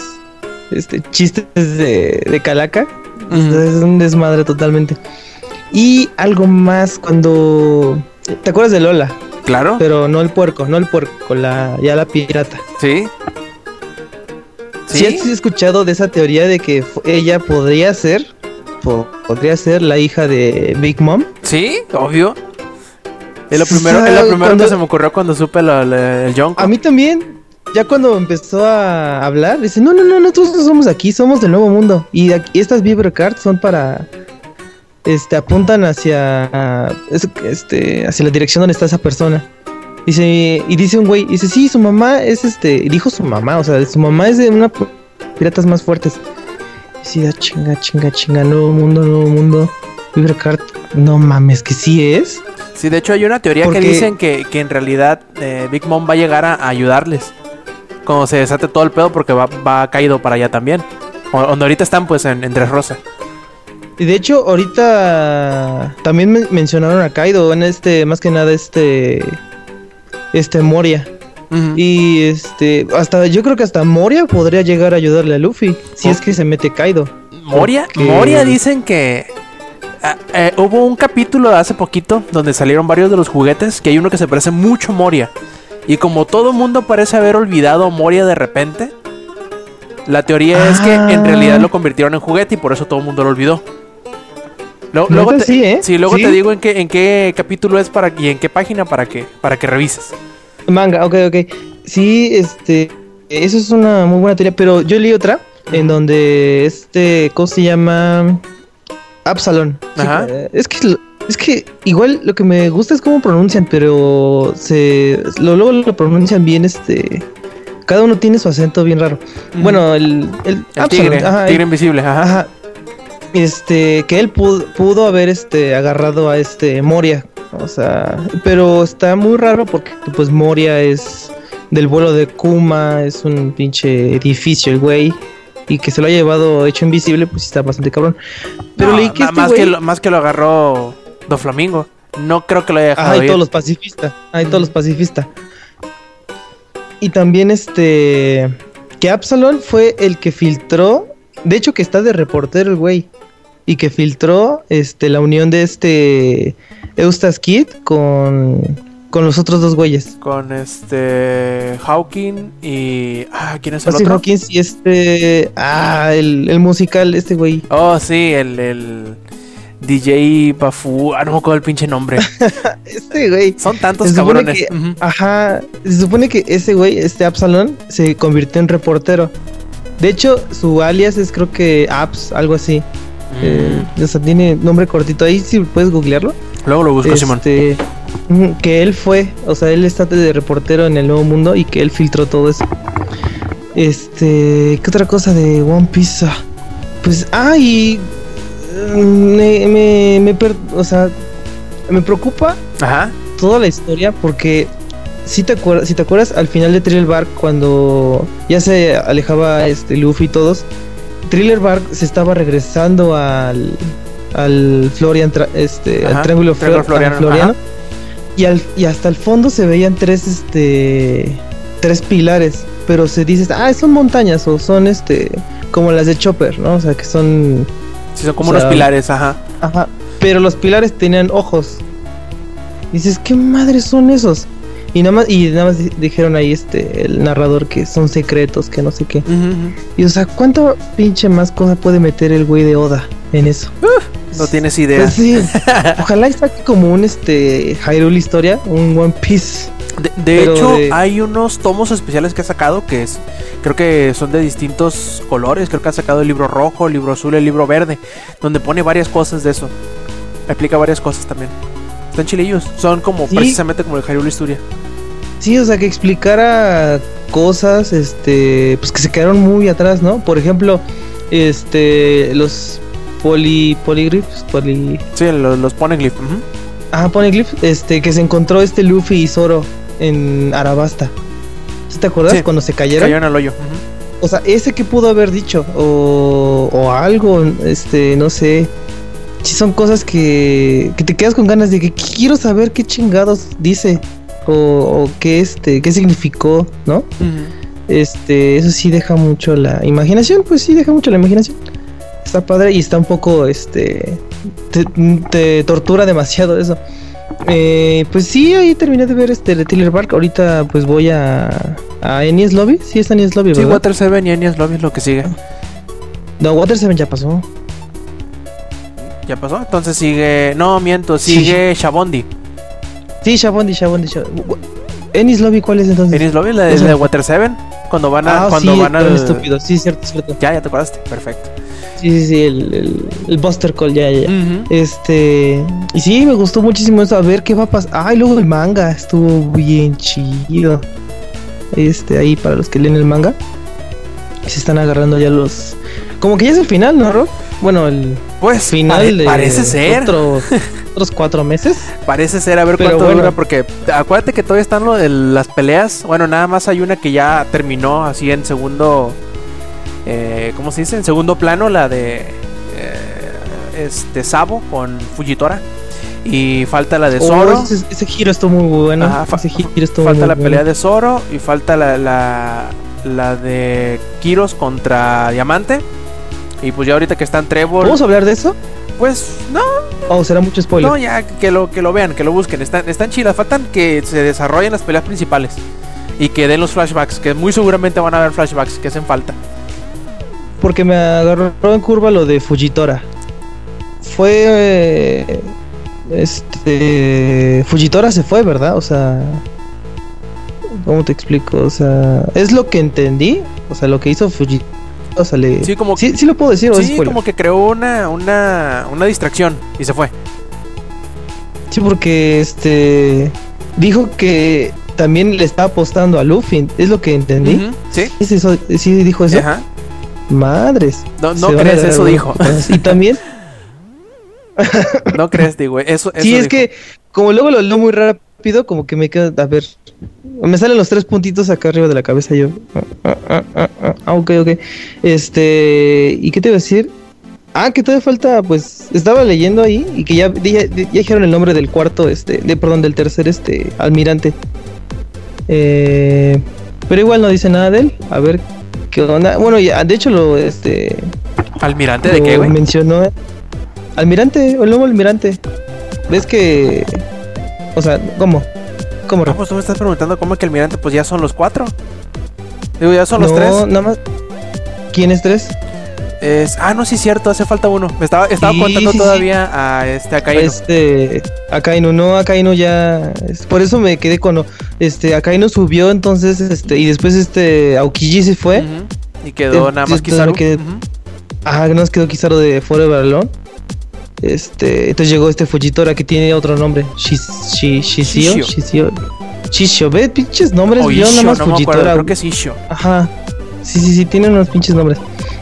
este, chistes de, de calaca. Es un desmadre totalmente. Y algo más cuando... ¿Te acuerdas de Lola? Claro. Pero no el puerco, no el puerco, la, ya la pirata. Sí. ¿Sí? has escuchado de esa teoría de que ella podría ser, po- podría ser la hija de Big Mom? Sí, obvio. Es lo primero, es lo primero cuando- que se me ocurrió cuando supe el Yonko. A mí también. Ya cuando empezó a hablar, dice, no, no, no, nosotros no somos aquí, somos del Nuevo Mundo. Y aquí, estas Vibra Cards son para... Este, apuntan hacia... es- Este, hacia la dirección donde está esa persona. Dice, y dice un güey, dice, sí, su mamá es este... Dijo su mamá, o sea, su mamá es de una... Piratas más fuertes. Y sí, da chinga, chinga, chinga, Nuevo Mundo, Nuevo Mundo. Card, no mames, que sí es. Sí, de hecho hay una teoría Porque- que dicen que, que en realidad eh, Big Mom va a llegar a, a ayudarles. Cuando se desate todo el pedo porque va, va caído para allá también. O- Donde ahorita están pues en, en Tres Rosa. Y de hecho, ahorita también men- mencionaron a Kaido en este, más que nada este, este Moria. Y este, hasta, yo creo que hasta Moria podría llegar a ayudarle a Luffy, si Oh. es que se mete Kaido. Moria, porque- Moria dicen que... Ah, eh, hubo un capítulo hace poquito donde salieron varios de los juguetes, que hay uno que se parece mucho a Moria. Y como todo mundo parece haber olvidado a Moria de repente, la teoría es que en Ah. realidad lo convirtieron en juguete y por eso todo el mundo lo olvidó. Luego, te, sí, ¿eh? sí, luego Sí. te digo en qué, en qué capítulo es para y en qué página para que, para que revises. Manga, ok, ok. Sí, este. Eso es una muy buena teoría, pero yo leí otra en donde este. ¿Cómo se llama? Absalón. Ajá. eh, es que. Es que igual lo que me gusta es cómo pronuncian, pero se lo, luego lo pronuncian bien, este. Cada uno tiene su acento bien raro. Bueno, el, el, El tigre, ajá, tigre el- invisible, ajá. Ajá. Este, que él pudo, pudo haber este agarrado a este Moria. O sea, pero está muy raro porque pues Moria es del vuelo de Kuma, es un pinche edificio el güey. Y que se lo ha llevado hecho invisible, pues está bastante cabrón. Pero No, leí que este más, güey- que lo, más que lo agarró Do Flamingo. No creo que lo haya dejado Ajá, y todos los pacifistas. Hay todos los pacifistas. Y también este. Que Absalón fue el que filtró. De hecho, que está de reportero el güey. Y que filtró este, la unión de este. Eustace Kid con. Con los otros dos güeyes. Con este. Hawking y. Ah, ¿quién es el otro? Hawkins y este. Ah, el, el musical, este güey. Oh, sí, el, el DJ Bafu. Ah, no me acuerdo el pinche nombre. Este güey. Son tantos cabrones. que-. Ajá, se supone que ese güey, este Absalón, se convirtió en reportero. De hecho, su alias es creo que Abs, algo así. Eh, o sea, tiene nombre cortito. Ahí si puedes googlearlo. Luego lo busco, Simón. Este, ujú, que él fue, o sea, él está de reportero en el Nuevo Mundo y que él filtró todo eso. Este, ¿qué otra cosa de One Piece? Ah, Pues, ah, y mm, me, me, me per- o sea, me preocupa Ajá. toda la historia porque si te acuerdas, si te acuerdas al final de Thriller Bark cuando ya se alejaba este Luffy y todos, Thriller Bark se estaba regresando al al Florian este Ajá, al triángulo Flor- floriano, y al y hasta el fondo se veían tres este tres pilares, pero se dice, "Ah, son montañas o son este como las de Chopper, ¿no? O sea, que son Sí, son como sea, unos pilares, ajá. Ajá. Pero los pilares tenían ojos. Dices, ¿qué madres son esos? Y nada más, y nada más di- dijeron ahí este, el narrador que son secretos, que no sé qué. Y o sea, ¿cuánto pinche más cosa puede meter el güey de Oda en eso? No tienes idea. Pues sí. Ojalá saque como un este Hyrule historia, un One Piece. De, hecho, de- hay unos tomos especiales que ha sacado que es, creo que son de distintos colores. Creo que ha sacado el libro rojo, el libro azul, el libro verde, donde pone varias cosas de eso. Explica varias cosas también. Están chilillos. Son como Sí. precisamente como el Hyrule Historia. Sí, o sea, que explicara cosas, este, pues que se quedaron muy atrás, ¿no? Por ejemplo, este, los poli, polygriffs, poli, Sí, los, los poneglyph. ujú. Ah, Poneglyph, este, que se encontró este Luffy y Zoro en Arabasta. ¿Sí ¿Te acuerdas Sí, cuando se cayeron? Cayó en el hoyo. O sea, ese que pudo haber dicho, o, o algo, este, no sé. Si son cosas que, que te quedas con ganas de que quiero saber qué chingados dice, o, o qué, este, qué significó, ¿no? Este, eso sí deja mucho la imaginación, pues sí deja mucho la imaginación. Está padre y está un poco, este, te, te tortura demasiado eso. Eh, pues sí, ahí terminé de ver este de Thriller Bark. Ahorita pues voy a, a Enies Lobby. Sí, está Enies Lobby, Sí, ¿verdad? Water 7 y Enies Lobby es lo que sigue. No, Water 7 ya pasó. ¿Ya pasó? Entonces sigue. No, miento, Sí. sigue Shabondi. Sí, Shabondi, Shabondi, Shabondi. Enies Lobby, ¿cuál es entonces? Enies Lobby, la de, Esa- la de Water 7. Cuando van a. ah, cuando sí, van al. estúpido. Sí, cierto, cierto. Ya, ya te acordaste. Perfecto. Sí, sí, sí, el, el, el Buster Call, ya, ya. Este. Y sí, me gustó muchísimo eso. A ver qué va a pasar. Ah, y luego el manga. Estuvo bien chido. Este, ahí para los que leen el manga. Se están agarrando ya los. Como que ya es el final, ¿no, Rob? Bueno, el Pues final pare- de. parece ser. otros- otros cuatro meses. Parece ser, a ver Pero cuánto bueno. dura, porque acuérdate que todavía están lo de las peleas. Bueno, nada más hay una que ya terminó así en segundo. Eh, ¿Cómo se dice? En segundo plano, la de. eh, este Sabo con Fujitora. Y falta la de Oh, Zoro. ese, ese giro estuvo muy bueno. Ajá, fa- ese giro estuvo falta muy la bueno. pelea de Zoro. Y falta la, la, la de Kiros contra Diamante. Y pues ya ahorita que están Trevor. ¿Podemos hablar de eso? Pues no, Oh, será mucho spoiler. no, ya que lo, que lo vean, que lo busquen. Están, están chidas. Faltan que se desarrollen las peleas principales. Y que den los flashbacks, que muy seguramente van a haber flashbacks que hacen falta. Porque me agarró en curva lo de Fujitora. Fue. eh, Este. Fujitora se fue, ¿verdad? O sea. ¿Cómo te explico? O sea. Es lo que entendí. O sea, lo que hizo Fujitora. Sí, como- sí, sí lo puedo decir, Sí, como que creó una, una, una distracción y se fue. Sí, porque este. Dijo que también le estaba apostando a Luffy. Es lo que entendí. Sí, ¿Es eso? ¿Sí dijo eso? ajá. Madres. No, no crees, eso dijo. Y también. No crees, digo, eso, eso sí, es que como luego lo leo muy rápido, como que me queda, a ver, me salen los tres puntitos acá arriba de la cabeza yo. Ah, ah, ah, ah, ah, ok, ok. Este, ¿y qué te iba a decir? Ah, que todavía falta, pues, estaba leyendo ahí y que ya, ya, ya dijeron el nombre del cuarto, este, de, perdón, del tercer, este, almirante. Eh, pero igual no dice nada de él. A ver qué onda. Bueno, ya, de hecho lo, este, ¿Almirante de qué, güey? mencionó. Almirante, el nuevo almirante. ¿Ves que.? O sea, ¿cómo? ¿Cómo? Ah, pues tú me estás preguntando cómo que Almirante, pues ya son los cuatro. Digo, ya son los no, tres. nada más. ¿Quién es tres? Es, ah, no, sí, cierto, hace falta uno. Me estaba, estaba Sí, contando sí, sí. todavía a este a Kaino. Este. Akainu, no, Akainu ya. es- por eso me quedé con. Este, Akainu subió, entonces, este. Y después, este. Aokiji se fue. Y quedó Eh, nada más Kizaru. quedé- Ujú. Ajá, que nos quedó Kizaru de Forever Alone. Este. Entonces llegó este Fujitora que tiene otro nombre. Shis- Shi- Shishio. Shishio. Shishio. Ve, pinches nombres. Yo nada más no me acuerdo, Fujitora. creo que es Ishio. Ajá. Sí, sí, sí, tiene unos pinches nombres.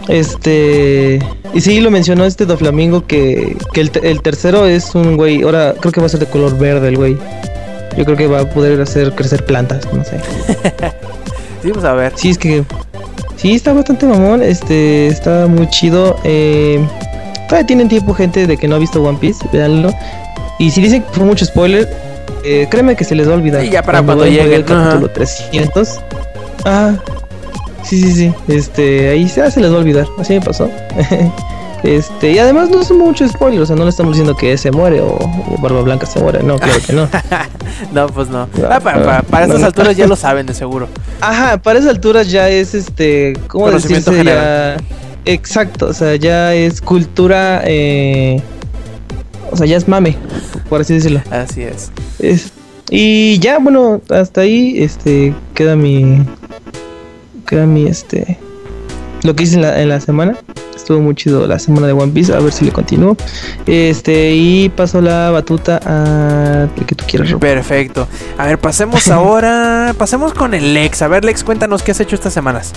Este. Y sí, lo mencionó este Doflamingo que, que el tercero es un güey. Ahora creo que va a ser de color verde el güey. Yo creo que va a poder hacer crecer plantas, no sé. Sí, pues a ver. Sí, es que. Sí, está bastante mamón. Este. Está muy chido. Eh, todavía tienen tiempo, gente, de que no ha visto One Piece. Véanlo. Y si dicen que fue mucho spoiler, eh, créeme que se les va a olvidar. Sí, ya para cuando lleguen, el capítulo ajá. 300. Ah, sí, sí, sí. Este, ahí ya se les va a olvidar. Así me pasó. Este, y además no es mucho spoiler, o sea, no le estamos diciendo que se muere o, o Barba Blanca se muere, no, claro que no. No, pues no. No, Ah, para, para- para no, no. alturas ya lo saben de seguro. Ajá, para esas alturas ya es este, ¿cómo decirse? Ya, exacto, o sea, ya es cultura, eh, o sea, ya es mame, por así decirlo. Así es. Es- y ya, bueno, hasta ahí, este, queda mi, queda mi, este, lo que hice en la, en la semana. Estuvo muy chido la semana de One Piece, a ver si le continúo. Este, y paso la batuta a el que tú quieras, Rob. Perfecto. A ver, pasemos ahora. Pasemos con el Lex. A ver, Lex, cuéntanos qué has hecho estas semanas.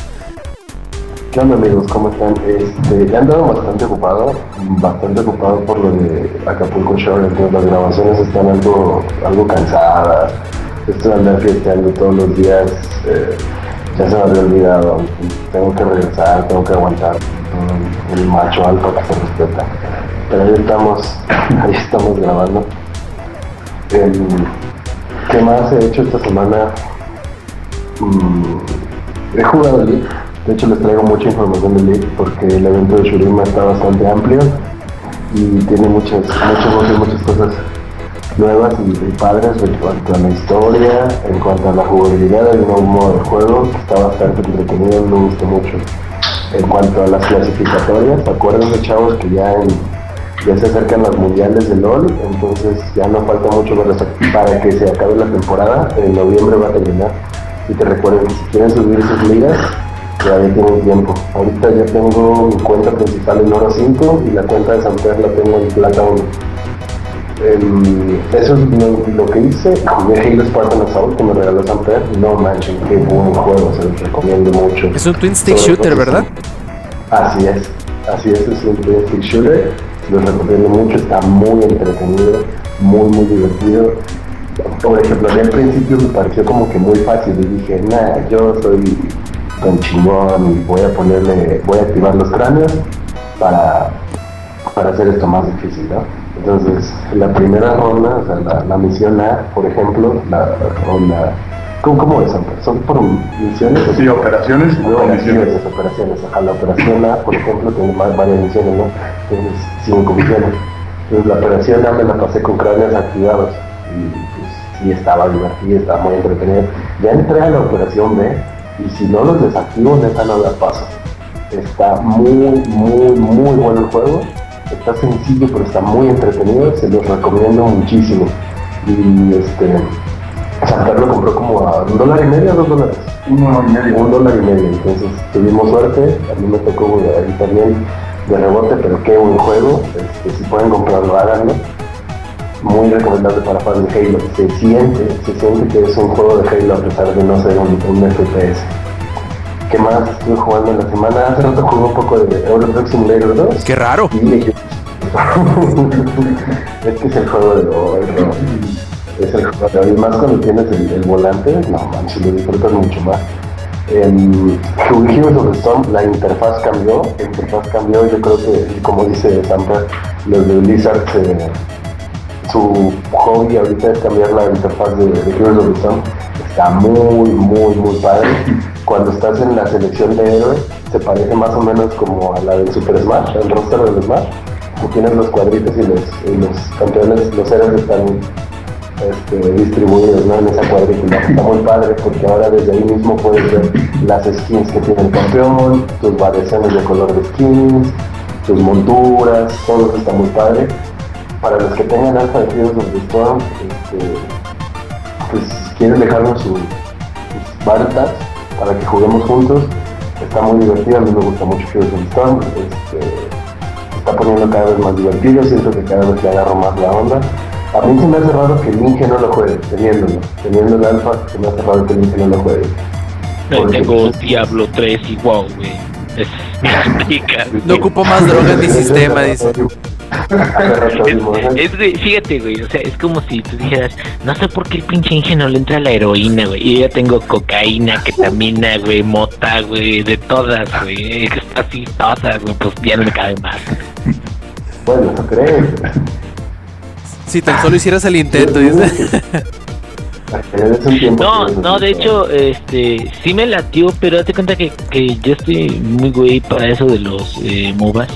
¿Qué onda amigos? ¿Cómo están? Este, he andado bastante ocupado, bastante ocupado por lo de Acapulco Shore, entonces las grabaciones están algo, algo cansadas, esto de andar fiesteando todos los días, eh, ya se me había olvidado, tengo que regresar, tengo que aguantar, el macho alfa que se respeta. Pero ahí estamos, ahí estamos grabando. Em, ¿Qué más he hecho esta semana? Mm, he jugado League. De hecho, les traigo mucha información de League porque el evento de Shurima está bastante amplio y tiene muchas, muchas, cosas nuevas y, padres en cuanto a la historia, en cuanto a la jugabilidad del nuevo modo de juego, que está bastante entretenido, me gustó mucho. En cuanto a las clasificatorias, acuérdense chavos que ya en, ya se acercan las mundiales de LOL, entonces ya no falta mucho para que se acabe la temporada, en noviembre va a terminar. Y te recuerden que si quieren subir sus ligas, todavía tienen tiempo. Ahorita ya tengo mi cuenta principal en oro 5 y la cuenta de Samper la tengo en plata 1. Em, eso es lo, lo que hice. Jugué Halo Spartan Assault que me regaló Samper. No manchen, qué buen juego, se los recomiendo mucho. Es un twin stick Sobre shooter, ¿verdad? Así es, así es, es un twin stick shooter. Los recomiendo mucho, está muy entretenido, muy, muy divertido. Por ejemplo, al principio me pareció como que muy fácil y dije, nah, yo soy tan chingón y voy a ponerle, voy a activar los cráneos para, para hacer esto más difícil, ¿no? Entonces, la primera ronda, o sea, la, la misión A, por ejemplo, la, la ¿Cómo, cómo es? ¿Son por misiones? Sí, operaciones o Operaciones, misiones. operaciones. Ajá, la operación A, por ejemplo, tiene más, varias misiones, ¿no? Tienes cinco misiones. Entonces la operación A me la pasé con cráneos activados. Y pues sí estaba divertida, estaba muy entretenida. Ya entré a la operación B y si no los desactivo, neta no paso. Está muy, muy, muy bueno el juego. Está sencillo, pero está muy entretenido. Se los recomiendo muchísimo. Y este. Santar lo compró como a un dólar y medio, dos dólares. Uno y medio. Un dólar y medio. Entonces tuvimos suerte. A mí me tocó ahí también de rebote, pero qué buen juego. Este, si pueden comprarlo, háganlo. Muy recomendable para fans de Halo. Se siente, se siente que es un juego de Halo a pesar de no ser un, un FPS. ¿Qué más estuve jugando en la semana? Hace rato jugué un poco de Euro Truck Simulator 2. Qué raro. Y es que es el juego de hoy. Es el juego de hoy. Más cuando tienes el, el volante, no manches, lo disfrutas mucho más. En Heroes of the Storm la interfaz cambió, la interfaz cambió, yo creo que, como dice Sampa, los de Blizzard se- su hobby ahorita es cambiar la interfaz de, de Heroes of the Storm. Está muy, muy, muy padre. Cuando estás en la selección de héroes, se parece más o menos como a la del Super Smash, el roster del Smash. Que tienes los cuadritos y los, y los campeones, los héroes están este, distribuidos ¿no? en esa cuadrícula. Está muy padre porque ahora desde ahí mismo puedes ver las skins que tiene el campeón, tus variaciones de color de skins, tus monturas, todo eso está muy padre. Para los que tengan alfa de Heroes of the Storm, este, pues quieren dejarnos su- sus bartas para que juguemos juntos, está muy divertido, a mí me gusta mucho Heroes of the Storm, este, está poniendo cada vez más divertido, siento que cada vez le agarro más la onda. A mí se me hace raro que el Inge no lo juegue, teniéndolo, teniendo el alfa, se me hace raro que el Inge no lo juegue. Porque, tengo pues, Diablo 3 y wow, güey. No ocupo más droga en mi sistema, dice. Es, güey, fíjate, güey, o sea, es como si tú dijeras, no sé por qué el pinche Inge no le entra la heroína, güey. Y yo ya tengo cocaína, ketamina, güey, mota, güey, de todas, güey. Es así, todas, güey, pues ya no me cabe más. Bueno, eso crees. Si tan solo hicieras el intento, dice. No, no, de hecho, este, sí me latió, pero date cuenta que, que yo estoy muy güey para eso de los eh, MOBAs.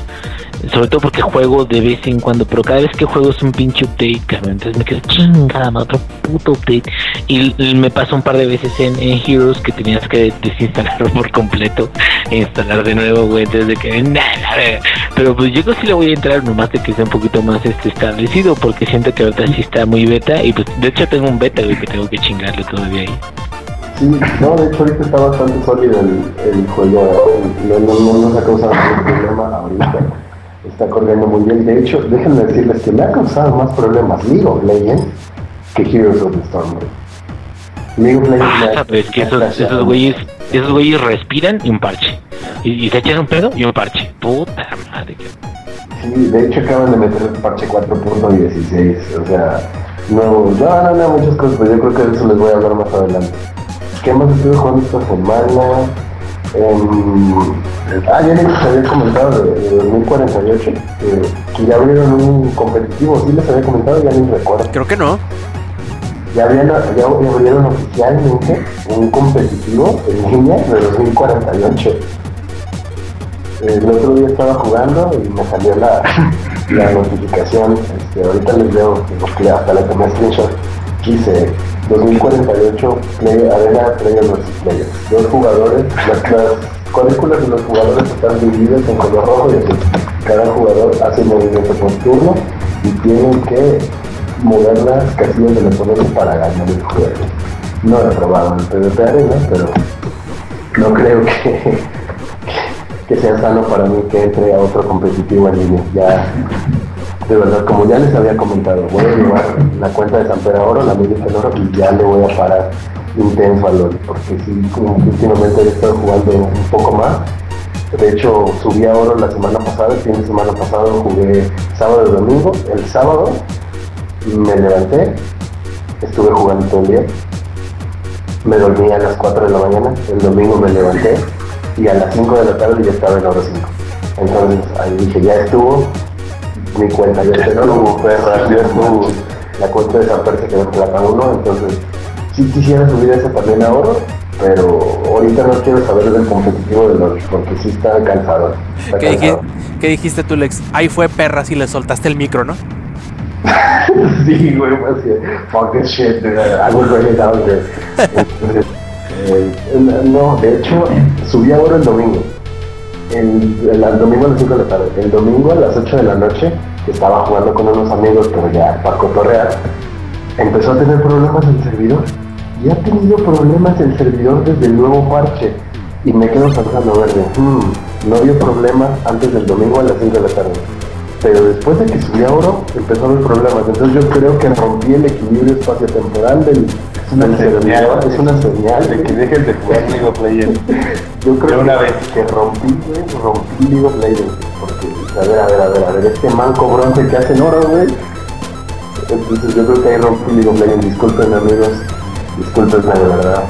Sobre todo porque juego de vez en cuando, pero cada vez que juego es un pinche update, cabrón. Entonces me quedo chingada, otro puto update. Y, me pasó un par de veces en, en Heroes que tenías que desinstalarlo por completo e instalar de nuevo, güey. Entonces de que, nada. Pero pues yo creo que sí le voy a entrar nomás de que sea un poquito más este establecido, porque siento que ahorita sí está muy beta. Y pues de hecho tengo un beta, güey, que tengo que chingarle todavía ahí. Sí, no, de hecho ahorita está bastante sólido el, el juego, no, no, no nos ha causado ningún problema ahorita, está corriendo muy bien, de hecho, déjenme decirles que me ha causado más problemas League of Legends que Heroes of the Storm. League of Legends me ha- Ah, pero es que me ha esos, güeyes, esos güeyes respiran y un parche. Y, y se echan un pedo y un parche. Puta madre. Sí, de hecho acaban de meter el parche 4.16, o sea, no, no, no, no, muchas cosas, pero yo creo que de eso les voy a hablar más adelante. ¿Qué más estuve jugando esta semana? Em, ah, ya les había comentado de, de 2048, que, que ya abrieron un competitivo, sí les había comentado, ya ni recuerdo. Creo que no. Ya, habían, ya abrieron oficialmente un competitivo en línea de 2048. El otro día estaba jugando y me salió la, la notificación. Este, ahorita les veo, porque hasta la tomé screenshot. Quise 2048 play, Arena Player vs Player. Dos jugadores, las, las cuadrículas de los jugadores están divididas en color rojo y azul. Cada jugador hace movimiento por turno y tienen que mover las casillas del oponente para ganar el juego. No he probado el PvP Arena, pero no creo que, que sea sano para mí que entre a otro competitivo en línea. Ya, de verdad, como ya les había comentado, voy a llevar la cuenta de San Pedro Oro, la América en Oro, y ya le voy a parar intenso a LOL, porque sí, como últimamente he estado jugando un poco más. De hecho, subí a Oro la semana pasada, el fin de semana pasado jugué sábado y domingo. El sábado me levanté, estuve jugando todo el día, me dormí a las 4 de la mañana, el domingo me levanté y a las 5 de la tarde ya estaba en Oro 5. Entonces ahí dije, ya estuvo, mi cuenta ya estuvo, perra, ya estuvo, la cuenta de San se quedó en plata 1, entonces sí quisiera subir ese también a oro, pero ahorita no quiero saber del competitivo de LOL, porque sí está cansado. Está ¿Qué, cansado. qué dijiste tú, Lex? Ahí fue perra si le soltaste el micro, ¿no? sí, güey, pues que, fuck this shit, I will bring it. Entonces, eh, no, de hecho, subí a oro el domingo. El, domingo a las 5 de la tarde. El domingo a las 8 de la noche, estaba jugando con unos amigos, pero ya para cotorrear, empezó a tener problemas el servidor. Y ha tenido problemas el servidor desde el nuevo parche. Y me quedo pensando, verde, hmm, no había problemas antes del domingo a las 5 de la tarde. Pero después de que subí a oro, empezó a haber problemas. Entonces yo creo que rompí el equilibrio espacio-temporal del, del servidor. Es una señal de que dejes de jugar League of Legends. Yo creo De una que, vez. que rompí, rompí League of Legends. Porque, a ver, a ver, a ver, a ver, este manco bronce que hace en oro, güey. Entonces yo creo que ahí rompí League of Legends. Disculpen amigos, disculpen de verdad.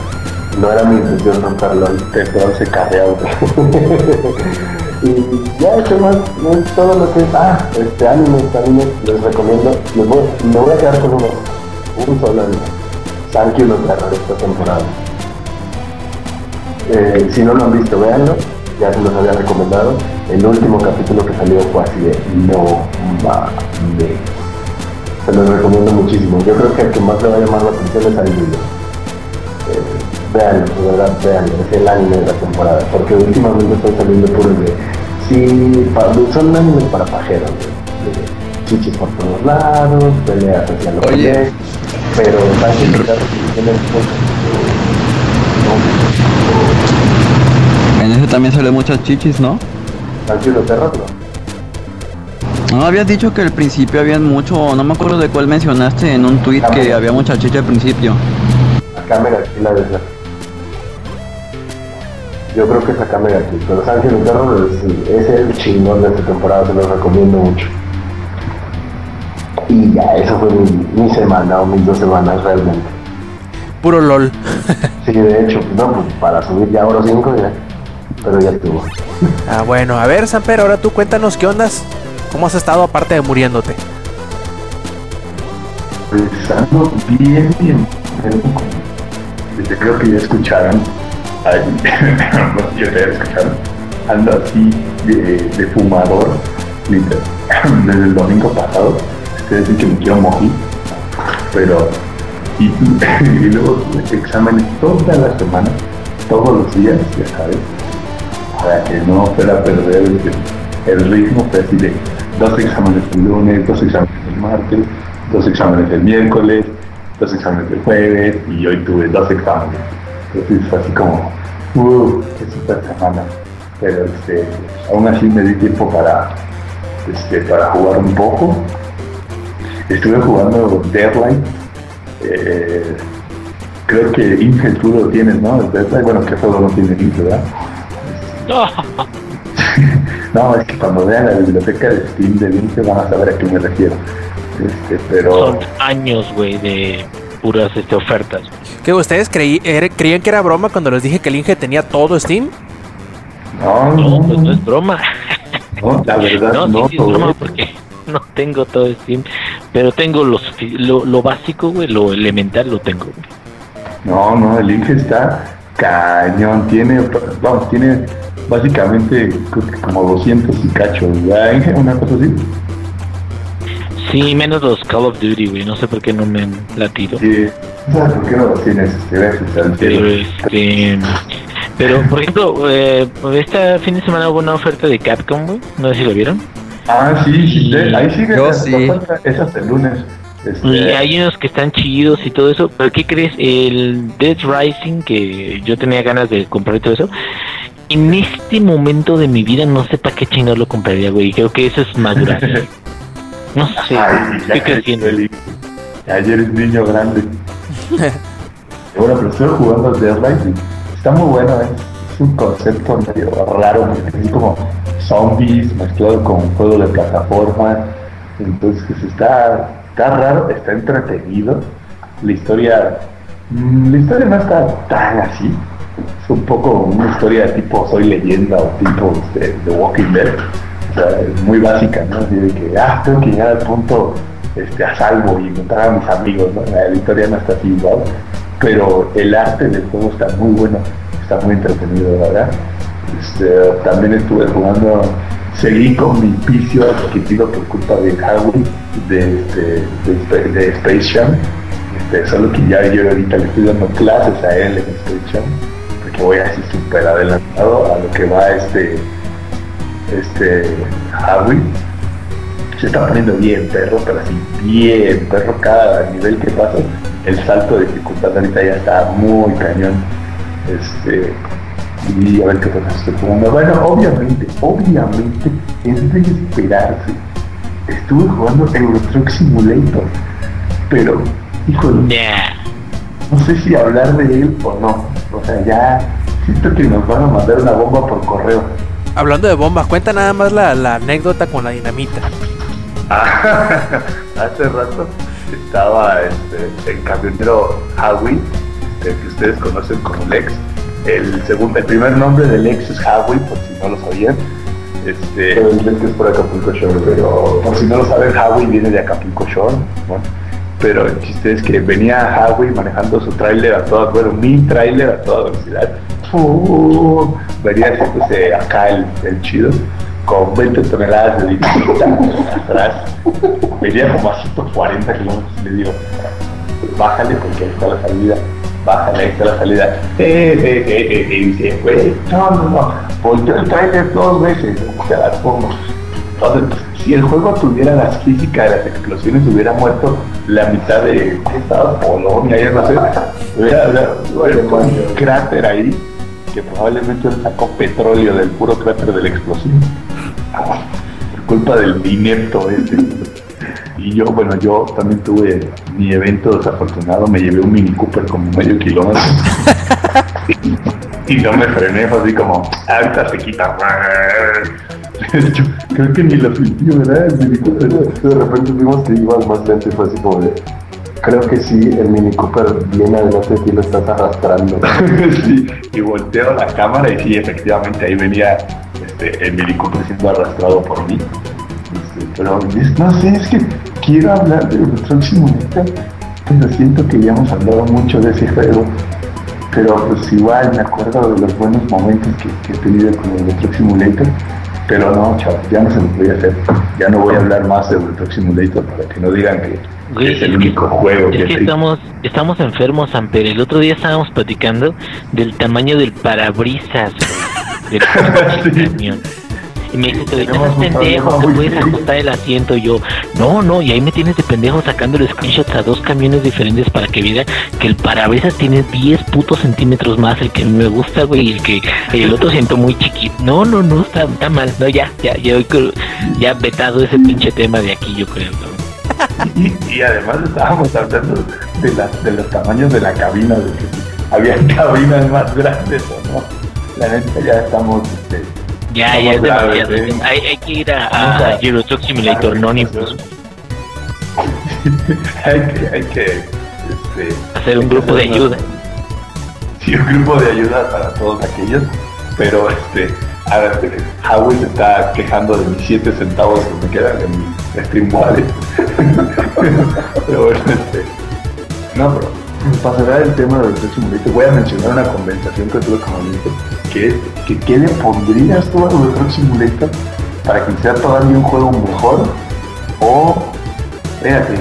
No era mi intención romperlo, te bronce carreado. y ya eso más, no es todo lo que es. Ah, este animes, animes, les recomiendo. Les voy, me voy a quedar con uno. Un solo anime. Thank you, los terror esta temporada. Eh, si no lo han visto, véanlo. Ya se los había recomendado. El último capítulo que salió fue así de no mames. Se los recomiendo muchísimo. Yo creo que el que más le va a llamar la atención es al niño. Eh, véanlo, de verdad, véanlo. Es el anime de la temporada. Porque últimamente están saliendo puros de. Sí, pa- son animes para pajeros. De, de chichis por todos lados, peleas hacia los Oye. Pero que tienen En ese también sale muchas chichis, ¿no? ¿Han sido terror, no? No, habías dicho que al principio habían mucho, no me acuerdo de cuál mencionaste en un tweet que había mucha chicha al principio. Acá me aquí la verdad. Yo creo que es acá me aquí, pero Sánchez de Terror es, es el chingón de esta temporada, se lo recomiendo mucho. Y ya, eso fue mi, mi semana o mis dos semanas realmente. Puro LOL. Sí, de hecho, pues no, pues para subir ya oro 5 ya, pero ya estuvo. Ah, bueno, a ver, Samper, ahora tú cuéntanos qué ondas. ¿Cómo has estado aparte de muriéndote? Pues ando bien, bien. Desde creo que ya escucharon. Ay, no, yo ya escucharon. Ando así de, de fumador, literal. Desde el domingo pasado. Ustedes dicen que me quiero morir. Pero. Y, luego exámenes toda la semana, todos los días, ya sabes. Para que no fuera perder el, ritmo, fue así de dos exámenes el lunes, dos exámenes el martes, dos exámenes el miércoles, dos exámenes el jueves y hoy tuve dos exámenes. Entonces fue así como, uh, qué super semana. Pero este, aún así me di tiempo para, este, para jugar un poco. Estuve jugando Deadline. Eh, creo que Inge tú lo tienes, ¿no? El Deadline, bueno, que juego no tiene Inge, ¿verdad? No, es que cuando vean la biblioteca de Steam de Inge van a saber a qué me refiero. Este, pero Son años, güey, de puras este, ofertas. ¿Qué ustedes creí, er- creían que era broma cuando les dije que el Inge tenía todo Steam? no, No, no, pues no es broma. no, la verdad No, no, sí, sí es broma porque no tengo todo Steam. Pero tengo los, lo, lo básico, güey, lo elemental lo tengo. güey. No, no, el Inge está cañón, tiene, vamos, tiene básicamente creo que como 200 y cacho, ¿verdad? Una cosa así. Sí, menos los Call of Duty, güey. No sé por qué no me han latido. Sí. ¿Sabes por qué no los tienes? Este, Pero, este, por ejemplo, eh, este fin de semana hubo una oferta de Capcom, güey. No sé si lo vieron. Ah, sí, sí, ahí sigue. Yo sí. la oferta, Es hasta el lunes. Este, Y hay unos que están chidos y todo eso. Pero, ¿qué crees? El Dead Rising, que yo tenía ganas de comprar y todo eso. En este momento de mi vida, no sé para qué chingados lo compraría, güey. Creo que eso es madurar. No sé, Ay, ya estoy creciendo. Ayer es niño grande. bueno, pero estoy jugando Dead Rising. Está muy bueno, ¿eh? Un concepto medio raro, porque como zombies mezclado con un juego de plataforma. Entonces está, está raro, está entretenido. La historia, mm, la historia no está tan así. Es un poco una historia tipo Soy leyenda o tipo este, The Walking Dead. O sea, es muy básica, ¿no? Así de que, ah, tengo que llegar al punto este, a salvo y encontrar a mis amigos, ¿no? La historia no está así igual. pero el arte del juego está muy bueno, está muy entretenido, la verdad. Este, también estuve jugando, seguí con mi vicio adquirido por culpa de Howie, de, este, de, de Space Jam. Este, solo que ya yo ahorita le estoy dando clases a él en Space Jam, porque voy así súper adelantado a lo que va este, este Howie. Se está poniendo bien perro, pero así bien perro cada nivel que pasa. El salto de dificultad ahorita ya está muy cañón. Este, y a ver qué pasa estoy jugando. Bueno, obviamente, obviamente es de esperarse. Estuve jugando Euro Truck Simulator, pero, híjole, Yeah. no sé si hablar de él o no. O sea, ya siento que nos van a mandar una bomba por correo. Hablando de bombas, cuenta nada más la, la anécdota con la dinamita. Hace rato estaba este, el camionero Howie, que ustedes conocen como Lex. El segundo, el primer nombre de Lex es Howie, por si no lo sabían. Este, es por Acapulco Shore, pero por si no lo saben, Howie viene de Acapulco Shore. Pero el chiste es que venía Howie manejando su tráiler a toda, bueno, mi tráiler a toda velocidad. ¡Fu! Venía haciéndose acá el, el chido, con 20 toneladas de dinamita atrás. Venía como a 140 kilómetros y le digo, bájale porque ahí está la salida. Bájale, está la salida. Eh, eh, eh, y no, no, no. Volteó el tráiler dos veces, o sea, las pongo. Entonces, si el juego tuviera las físicas de las explosiones, hubiera muerto la mitad de estaba Polonia, ya no sé. Hubiera, un cráter ahí que probablemente sacó petróleo del puro cráter de la explosión. Por culpa del inepto este. Y yo, bueno, yo también tuve mi evento desafortunado, me llevé un Mini Cooper como medio kilómetro. y, no me frené, fue así como, ahorita se quita. Yo creo que ni lo sintió, ¿verdad? El Mini. De repente vimos que ibas más lento y fue así como de. Creo que sí, el Mini Cooper viene adelante de lo estás arrastrando. y volteo la cámara y sí, efectivamente ahí venía este, el Mini Cooper siendo arrastrado por mí. Pero es- no sé, es que quiero hablar de Euro Simulator, pero siento que ya hemos hablado mucho de ese juego. Pero pues igual me acuerdo de los buenos momentos que, que he tenido con el Euro Simulator. Pero no, chavos, ya no se lo voy a hacer. Ya no voy a hablar más de Euro Simulator para que no digan que, Güey, que es el que- único juego Es que que estamos, estamos enfermos, Amper. El otro día estábamos platicando del tamaño del parabrisas güey, del Sí. camión. Y me dice, ahorita estás un pendejo, te puedes serio". ajustar el asiento. Y yo, no, no, y ahí me tienes de pendejo sacando los screenshots a dos camiones diferentes para que viera que el parabrisas tiene 10 putos centímetros más, el que a mí me gusta, güey, y el que el otro siento muy chiquito. No, no, no, está, está mal. No, ya, ya, ya, ya vetado ese pinche tema de aquí, yo creo. ¿no? Y, y además estábamos hablando de, las de los tamaños de la cabina, de que si había cabinas más grandes o no. La neta ya estamos, este, Ya, ya es demasiado. ¿eh? Hay, hay que ir a, a a- Euro Truck Simulator, no ni pues, hay que, hay que este, hacer un grupo de ayuda. sí, un grupo de ayuda para todos aquellos, pero este, a ver, este, Howie se está quejando de mis 7 centavos que me quedan en mi Stream Wallet. pero bueno, este, no, pero para cerrar el tema del Truck Simulator, voy a mencionar una conversación que tuve con Olimpo, que es que ¿qué le pondrías tú a Euro Truck Simulator para que sea todavía un juego mejor? O, espérate,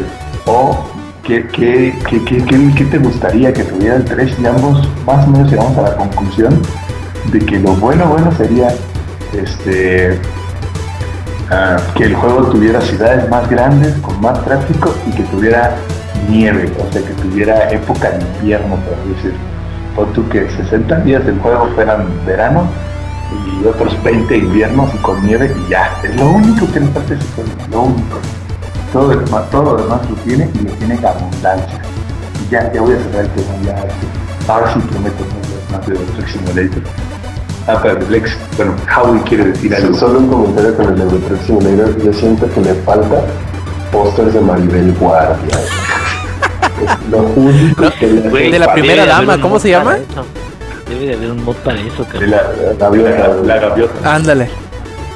o ¿qué, qué, qué, qué, qué- qué te gustaría que tuviera el 3 y ambos más o menos llegamos a la conclusión de que lo bueno, bueno sería este ah, que el juego tuviera ciudades más grandes, con más tráfico y que tuviera nieve, o sea, que tuviera época de invierno, por decir. Pon tú que 60 días del juego fueran verano y otros 20 inviernos y con nieve y ya. Es lo único que le falta ese juego, lo único. Todo lo demás, todo lo demás lo tiene y lo tiene en abundancia. Y ya, ya voy a cerrar el tema, ya. sí. Ahora sí prometo más de Truck Simulator. Ah, pero Lex, bueno, Howie quiere decir algo. Solo un comentario con el Euro Truck Simulator. Yo siento que le falta pósters de Maribel Guardia. Lo único que Güey, de la debe primera de haber dama, un ¿cómo mod se llama? Debe de haber un mod para eso, de cabrón. la, gaviota. la, la gaviota. Ándale.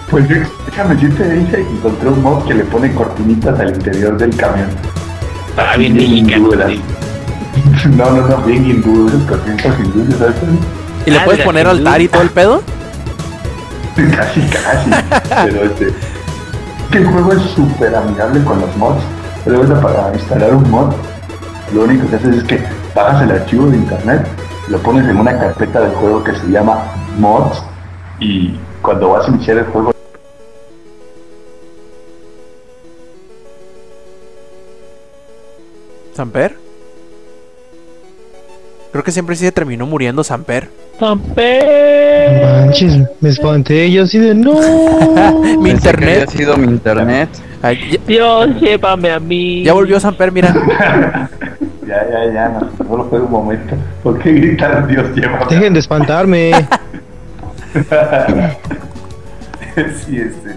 Pues Lex, déjame decirte, dije, encontré un mod que le pone cortinitas al interior del camión. Para bien Sin mexicano. No, no, no, bien hindú, carpintos hindúes, ¿sabes? ¿Y le Ah, puedes de poner altar y todo el pedo? Casi, casi. Pero este. Que el juego es súper amigable con los mods. Pero para instalar un mod, lo único que haces es que bajas el archivo de internet, lo pones en una carpeta del juego que se llama mods y cuando vas a iniciar el juego ¿Samper? Creo que siempre sí se terminó muriendo Samper. Manches, me espanté. Yo así de no. Mi Pensé que internet. había sido mi internet. Ay, ya, Dios, llévame a mí. ya volvió Samper, mira. Ya, ya, ya, no, solo fue un momento. ¿Por qué gritar Dios lleva? Dejen de espantarme. sí, este.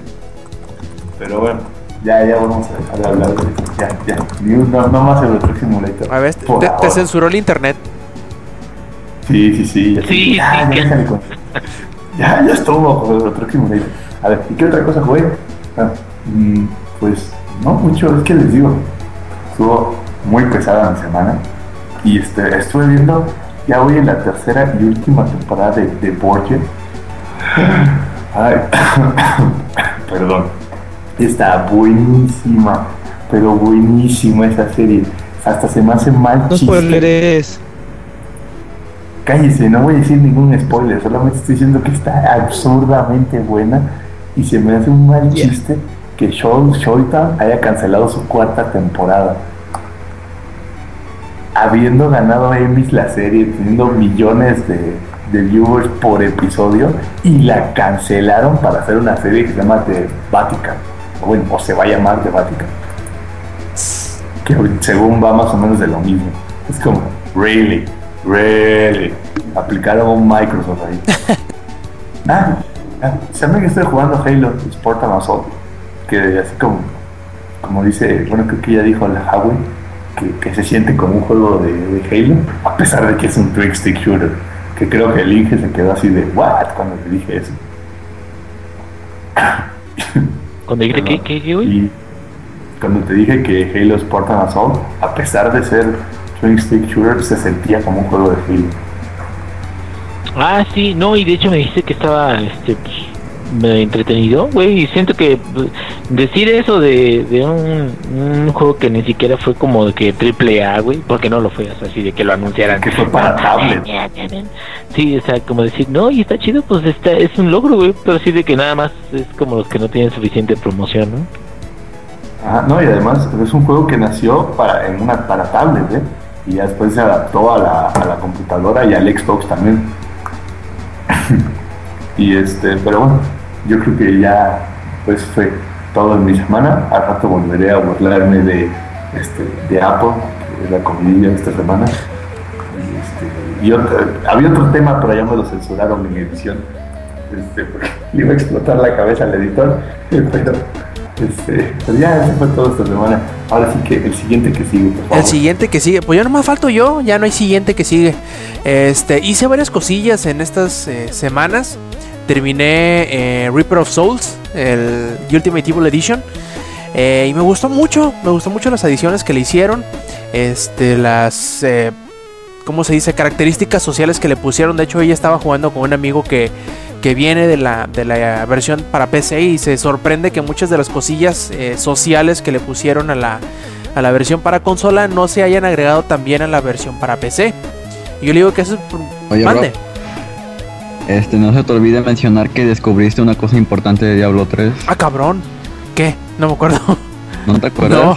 Pero bueno, ya, ya vamos a hablar de eso. Ya, ya. Ni- No, no más el Truck Simulator. A ver, te, te- censuró el internet. Sí, sí, sí. ya- Sí, ya, sí, ya, que- ya, ya estuvo con el Truck Simulator. A ver, ¿y qué otra cosa jugué? Ah, mm, pues no mucho, es que les digo, estuvo muy pesada mi semana. Y este, estuve viendo, ya voy en la tercera y última temporada de, de Borgia. Ay, perdón. Está buenísima, pero buenísima esa serie. Hasta se me hace mal No chiste. Cállese, no voy a decir ningún spoiler, solamente estoy diciendo que está absurdamente buena y se me hace un mal Yeah. chiste que Show Showtime haya cancelado su cuarta temporada. Habiendo ganado Emmys la serie, teniendo millones de, de viewers por episodio y la cancelaron para hacer una serie que se llama The Vatican. O bueno, o se va a llamar The Vatican. Que según va más o menos de lo mismo. Es como, really, really. Aplicaron un Microsoft ahí. ah, ah, ¿saben que estoy jugando Halo Spartan Assault? Que así como, como dice, bueno, creo que ya dijo la Huawei, que, que se siente como un juego de, de Halo, a pesar de que es un trick stick shooter. Que creo que el Inge se quedó así de, what, cuando le dije eso. Cuando dijiste que, que, que, güey. Y cuando te dije que Halo Spartan Assault, a pesar de ser Twin Stick Shooter, se sentía como un juego de Halo. Ah, sí, no, y de hecho me dijiste que estaba este, pues, entretenido, güey, y siento que pues, decir eso de, de un, un juego que ni siquiera fue como de que triple A, güey, porque no lo fue, o sea, así de que lo anunciaran. Que fue para tablet. Sí, o sea, como decir, no, y está chido, pues está, es un logro, güey, pero sí de que nada más es como los que no tienen suficiente promoción, ¿no? Ajá, no, y además es un juego que nació para, en una, para tablet, ¿eh? Y ya después se adaptó a la, a la computadora y al Xbox también. y este, pero bueno, yo creo que ya pues fue todo en mi semana. Al rato volveré a burlarme de, este, de Apple, que es la comidilla esta semana. Y, este, había otro tema, pero ya me lo censuraron en edición. Este, le iba a explotar la cabeza al editor, pero, este, ya, eso fue todo esta semana. Ahora sí que el siguiente que sigue, por favor. El siguiente que sigue, pues ya nomás falto yo, ya no hay siguiente que sigue. Este, hice varias cosillas en estas eh, semanas. Terminé eh, Reaper of Souls, el Ultimate Evil Edition. eh, y me gustó mucho, me gustó mucho las adiciones que le hicieron. Este, las, eh, ¿cómo se dice? Características sociales que le pusieron. De hecho, ella estaba jugando con un amigo que, que viene de la, de la versión para PC y se sorprende que muchas de las cosillas eh, sociales que le pusieron a la, a la versión para consola no se hayan agregado también a la versión para PC. Y yo le digo que eso es... Oye, Mande. Rob, este, no se te olvide mencionar que descubriste una cosa importante de Diablo 3. Ah, cabrón. ¿Qué? No me acuerdo. ¿No te acuerdas? No.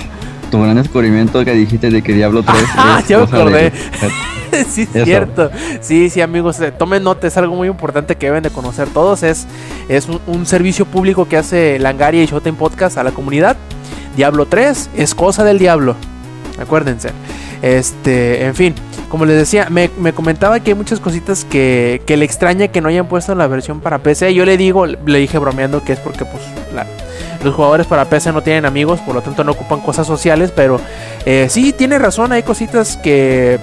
Tu gran descubrimiento que dijiste de que Diablo 3 Ah, ya me de- acordé. sí, es cierto. Sí, sí, amigos, eh, tomen nota, es algo muy importante que deben de conocer todos. Es, es un, un servicio público que hace Langaria y Showtime Podcast a la comunidad. Diablo 3 es cosa del diablo. Acuérdense. Este, en fin, como les decía, me, me comentaba que hay muchas cositas que, que le extraña que no hayan puesto la versión para PC. Yo le digo, le dije bromeando que es porque pues la- los jugadores para PC no tienen amigos, por lo tanto no ocupan cosas sociales, pero eh, sí, tiene razón, hay cositas que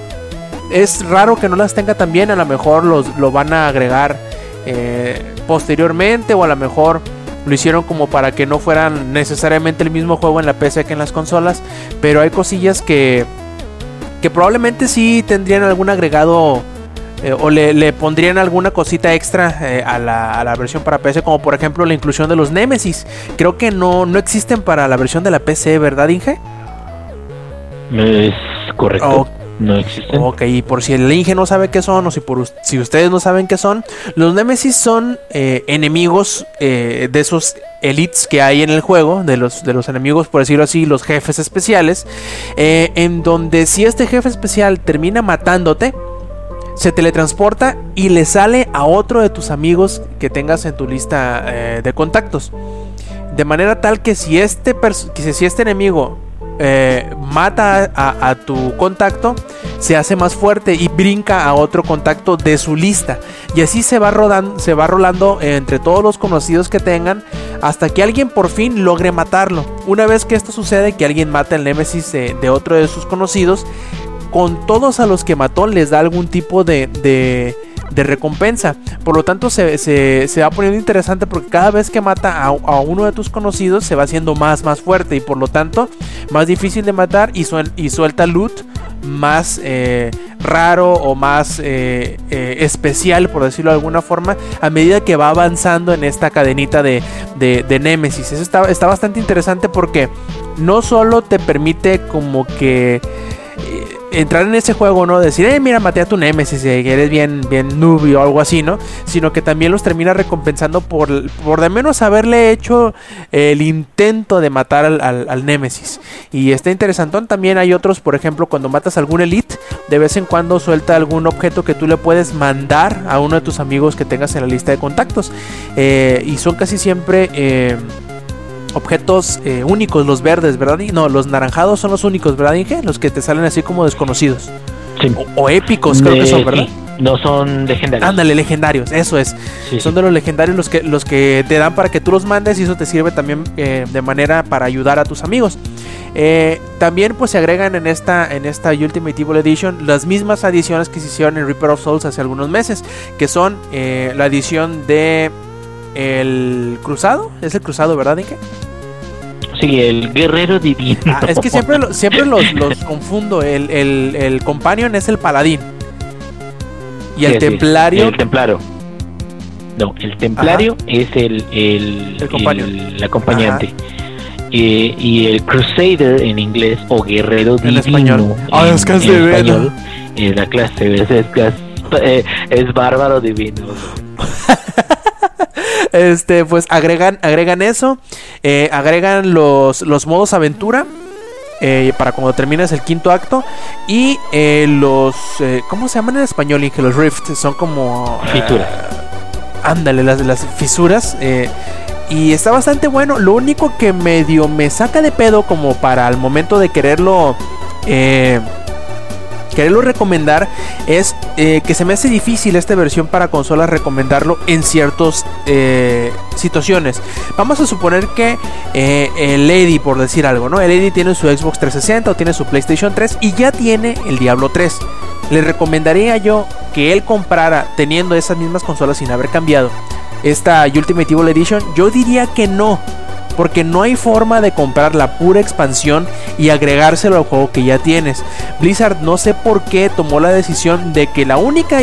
es raro que no las tenga también, a lo mejor los, lo van a agregar eh, posteriormente o a lo mejor lo hicieron como para que no fueran necesariamente el mismo juego en la PC que en las consolas, pero hay cosillas que que probablemente sí tendrían algún agregado eh, o le, le pondrían alguna cosita extra eh, a, la, a la versión para PC, como por ejemplo la inclusión de los Nemesis. Creo que no, no existen para la versión de la PC, ¿verdad, Inge? Es correcto. No existen. Ok, y por si el Inge no sabe qué son, o si, por, si ustedes no saben qué son, los Nemesis son eh, enemigos eh, de esos elites que hay en el juego, de los, de los enemigos, por decirlo así, los jefes especiales, eh, en donde si este jefe especial termina matándote, se teletransporta y le sale a otro de tus amigos que tengas en tu lista de contactos. De manera tal que si este, que si este enemigo eh, mata a, tu contacto, se hace más fuerte y brinca a otro contacto de su lista. Y así se va, rodando, se va rolando entre todos los conocidos que tengan hasta que alguien por fin logre matarlo. Una vez que esto sucede, que alguien mata el némesis de otro de sus conocidos, con todos a los que mató les da algún tipo de, de, recompensa. Por lo tanto, se, se- se va poniendo interesante porque cada vez que mata a, a uno de tus conocidos se va haciendo más, más fuerte y por lo tanto más difícil de matar y, suel- y suelta loot más eh, raro o más eh, eh, especial, por decirlo de alguna forma, a medida que va avanzando en esta cadenita de, de, de Némesis. Eso está, está bastante interesante porque no solo te permite como que entrar en ese juego, ¿no? Decir, eh, mira, maté a tu Nemesis, eh, eres bien, bien noob o algo así, ¿no? Sino que también los termina recompensando por, por de menos haberle hecho el intento de matar al, al, Némesis. Y está interesantón. También hay otros, por ejemplo, cuando matas a algún Elite, de vez en cuando suelta algún objeto que tú le puedes mandar a uno de tus amigos que tengas en la lista de contactos. Eh, y son casi siempre. eh, objetos eh, únicos, los verdes, ¿verdad? No, los naranjados son los únicos, ¿verdad, Inge? Los que te salen así como desconocidos. Sí. O, o épicos, creo que son, ¿verdad? sí, no son legendarios. Ándale, legendarios, eso es. Sí, Son de los legendarios los que, los que te dan para que tú los mandes y eso te sirve también eh, de manera para ayudar a tus amigos. Eh, también pues se agregan en esta, en esta Ultimate Evil Edition las mismas adiciones que se hicieron en Reaper of Souls hace algunos meses, que son eh, la edición de el cruzado, es el cruzado, ¿verdad, Inge? Sí, el guerrero divino. Ah, es que siempre, lo- siempre los, los confundo. El, el, el companion es el paladín. Y el Sí, sí, templario. El templario. No, el templario es el, el, El acompañante. Eh, y el crusader en inglés o guerrero En divino español. Ah, es que es divino. español es la clase es, es, es, es bárbaro divino Este, pues agregan, agregan eso. eh, agregan los, los modos aventura. eh, para cuando terminas el quinto acto. Y eh, los. eh, ¿Cómo se llaman en español? Inge? Los rifts. Son como. Fisuras. ándale, las, las fisuras. y está bastante bueno. Lo único que medio me saca de pedo, como para el momento de quererlo. eh, quererlo recomendar es eh, que se me hace difícil esta versión para consolas recomendarlo en ciertas situaciones. Vamos a suponer que eh, el Lady, por decir algo, ¿no? El Lady tiene su Xbox 360 o tiene su PlayStation 3 y ya tiene el Diablo 3. Le recomendaría yo que él comprara teniendo esas mismas consolas sin haber cambiado esta Ultimate Evil Edition. Yo diría que no. Porque no hay forma de comprar la pura expansión y agregárselo al juego que ya tienes. Blizzard no sé por qué tomó la decisión de que la única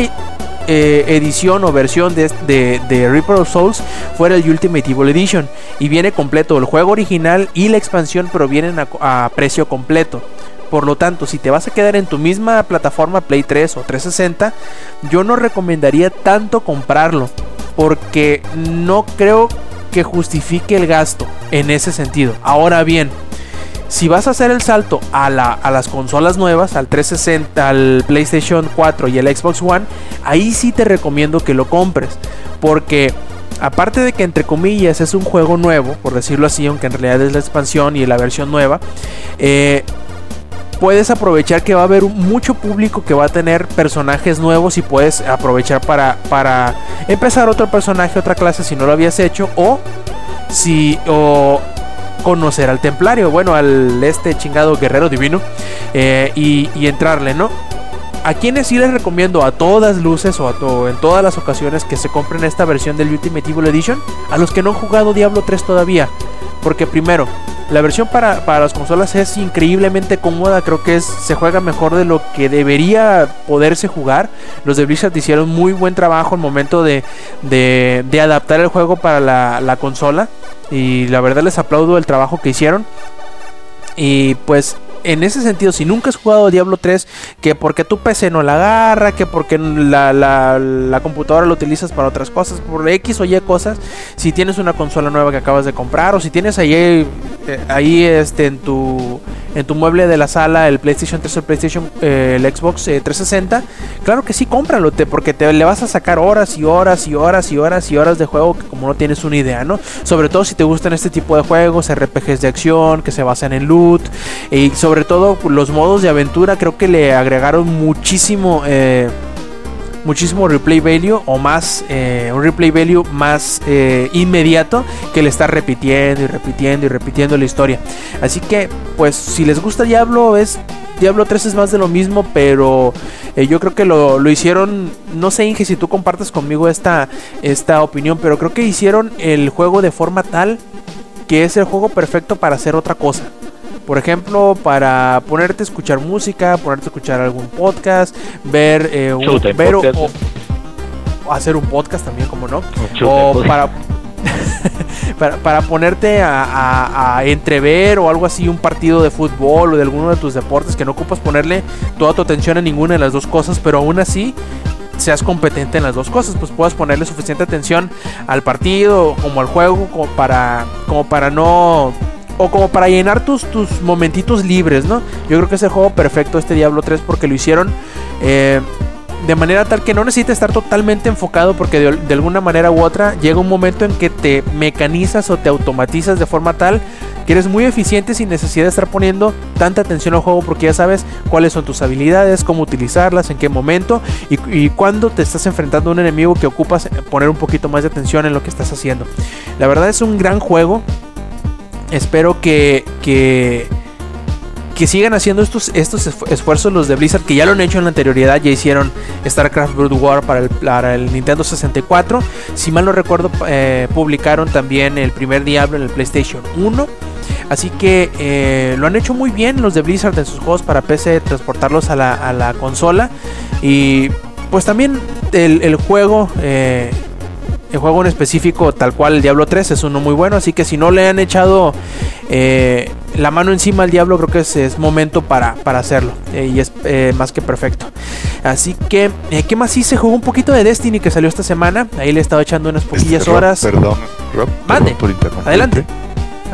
eh, edición o versión de, de, Reaper of Souls fuera el Ultimate Evil Edition. Y viene completo el juego original y la expansión, pero vienen a, a precio completo. Por lo tanto, si te vas a quedar en tu misma plataforma Play 3 o 360, yo no recomendaría tanto comprarlo. Porque no creo que justifique el gasto en ese sentido. Ahora bien, si vas a hacer el salto a, la, a las consolas nuevas, al 360, al PlayStation 4 y el Xbox One, ahí sí te recomiendo que lo compres. Porque aparte de que entre comillas es un juego nuevo, por decirlo así, aunque en realidad es la expansión y la versión nueva, eh, puedes aprovechar que va a haber mucho público que va a tener personajes nuevos y puedes aprovechar para, para empezar otro personaje, otra clase si no lo habías hecho o si o conocer al templario, bueno, al este chingado guerrero divino eh, y, entrarle, ¿no? A quienes sí les recomiendo a todas luces o a to en todas las ocasiones que se compren esta versión del Ultimate Evil Edition, a los que no han jugado Diablo 3 todavía, porque primero, La versión para, para las consolas es increíblemente cómoda, creo que se juega mejor de lo que debería poderse jugar. Los de Blizzard hicieron muy buen trabajo al momento de, de, adaptar el juego para la consola. Y la verdad les aplaudo el trabajo que hicieron. Y pues en ese sentido, si nunca has jugado Diablo 3, que porque tu PC no la agarra, que porque la, la, la, computadora lo utilizas para otras cosas, por X o Y cosas, si tienes una consola nueva que acabas de comprar, o si tienes ahí, eh, ahí este, en, tu, en tu mueble de la sala el PlayStation 3 o el PlayStation, eh, el Xbox 360, claro que sí, cómpralo, te, porque te le vas a sacar horas y horas y horas y horas y horas de juego que como no tienes una idea, ¿no? Sobre todo si te gustan este tipo de juegos, RPGs de acción, que se basan en loot, y sobre todo los modos de aventura creo que le agregaron muchísimo eh, muchísimo replay value o más eh, un replay value más eh, inmediato que le está repitiendo y repitiendo y repitiendo la historia. Así que pues si les gusta Diablo es Diablo 3 es más de lo mismo pero yo creo que lo, lo, hicieron no sé Inge si tú compartes conmigo esta esta opinión pero creo que hicieron el juego de forma tal que es el juego perfecto para hacer otra cosa por ejemplo, para ponerte a escuchar música, ponerte a escuchar algún podcast, ver, eh, un, ver o, hacer un podcast también, como no. O para, para, para, ponerte a, a, entrever o algo así un partido de fútbol o de alguno de tus deportes que no ocupas ponerle toda tu atención a ninguna de las dos cosas, pero aún así seas competente en las dos cosas, pues puedas ponerle suficiente atención al partido como al juego como para, como para no o como para llenar tus, tus momentitos libres, ¿no? Yo creo que es el juego perfecto este Diablo 3 porque lo hicieron eh, de manera tal que no necesita estar totalmente enfocado porque de, alguna manera u otra llega un momento en que te mecanizas o te automatizas de forma tal que eres muy eficiente sin necesidad de estar poniendo tanta atención al juego porque ya sabes cuáles son tus habilidades, cómo utilizarlas, en qué momento y, y cuándo te estás enfrentando a un enemigo que ocupas poner un poquito más de atención en lo que estás haciendo. La verdad es un gran juego espero que, que, que sigan haciendo estos, estos esfuerzos los de Blizzard, que ya lo han hecho en la anterioridad, ya hicieron StarCraft Brood War para el, Nintendo 64. Si mal no recuerdo, eh, publicaron también el primer Diablo en el PlayStation 1. Así que eh, lo han hecho muy bien los de Blizzard en sus juegos para PC, transportarlos a la, a la consola. Y pues también el, el juego... Eh, el juego en específico, tal cual el Diablo 3, es uno muy bueno. Así que si no le han echado eh, la mano encima al Diablo, creo que es, momento para, para hacerlo. Eh, y es eh, más que perfecto. Así que, ¿qué más hice? Jugó un poquito de Destiny que salió esta semana. Ahí le he estado echando unas poquillas este, horas. Perdón, Rob. Mande. por Adelante.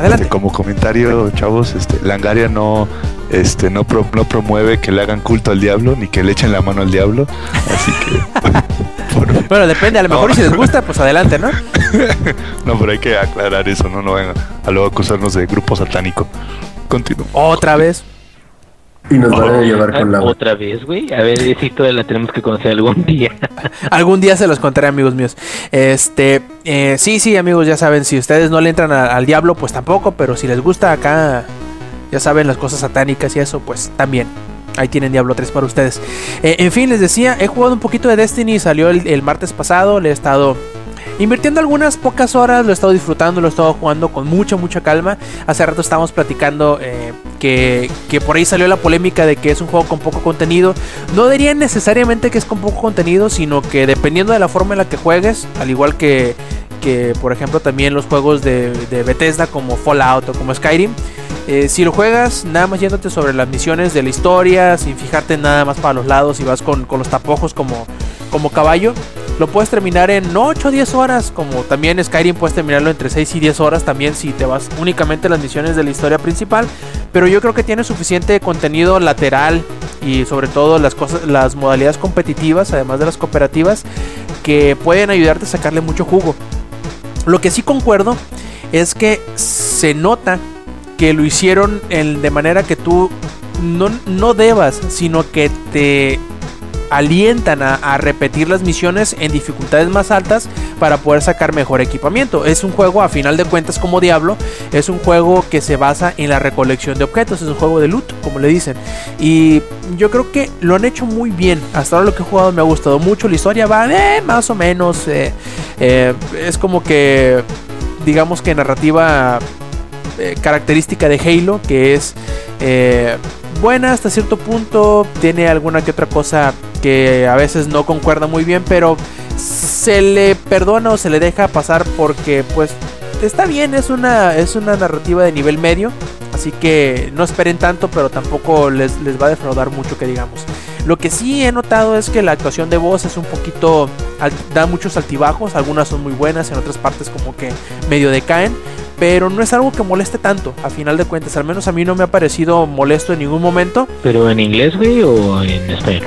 Adelante. Este, como comentario, chavos, este, Langaria no, este, no, no promueve que le hagan culto al diablo ni que le echen la mano al diablo. Así que. bueno, depende, a lo mejor si les gusta, pues adelante, ¿no? no, pero hay que aclarar eso, no, no vengan a luego acusarnos de grupo satánico. Continúo. Otra vez. Y nos van a llevar con la. Otra vez, güey. A ver, esa historia la tenemos que conocer algún día. algún día se los contaré, amigos míos. Este, eh, sí, sí, amigos, ya saben, si ustedes no le entran a, al diablo, pues tampoco, pero si les gusta acá, ya saben, las cosas satánicas y eso, pues también. Ahí tienen Diablo 3 para ustedes. Eh, en fin, les decía, he jugado un poquito de Destiny, salió el, el martes pasado, le he estado Invirtiendo algunas pocas horas, lo he estado disfrutando, lo he estado jugando con mucha, mucha calma. Hace rato estábamos platicando eh, que, que, por ahí salió la polémica de que es un juego con poco contenido. No diría necesariamente que es con poco contenido, sino que dependiendo de la forma en la que juegues, al igual que, que por ejemplo también los juegos de, Bethesda como Fallout o como Skyrim, eh, si lo juegas nada más yéndote sobre las misiones de la historia, sin fijarte nada más para los lados y vas con, con los tapojos como, como caballo, lo puedes terminar en 8 o 10 horas, como también Skyrim puedes terminarlo entre 6 y 10 horas también si te vas únicamente a las misiones de la historia principal, pero yo creo que tiene suficiente contenido lateral y sobre todo las cosas las modalidades competitivas, además de las cooperativas, que pueden ayudarte a sacarle mucho jugo. Lo que sí concuerdo es que se nota que lo hicieron de manera que tú no, no debas, sino que te alientan a, repetir las misiones en dificultades más altas para poder sacar mejor equipamiento. Es un juego a final de cuentas como Diablo, es un juego que se basa en la recolección de objetos, es un juego de loot, como le dicen. Y yo creo que lo han hecho muy bien. Hasta ahora lo que he jugado me ha gustado mucho, la historia va eh, más o menos, eh, eh, es como que digamos que narrativa eh, característica de Halo, que es buena hasta cierto punto, tiene alguna que otra cosa que a veces no concuerda muy bien, pero se le perdona o se le deja pasar porque pues está bien, es una, es una narrativa de nivel medio, así que no esperen tanto, pero tampoco les, les va a defraudar mucho que digamos. Lo que sí he notado es que la actuación de voz es un poquito. da muchos altibajos. Algunas son muy buenas, en otras partes como que medio decaen. Pero no es algo que moleste tanto, a final de cuentas. Al menos a mí no me ha parecido molesto en ningún momento. ¿Pero en inglés, güey, o en español?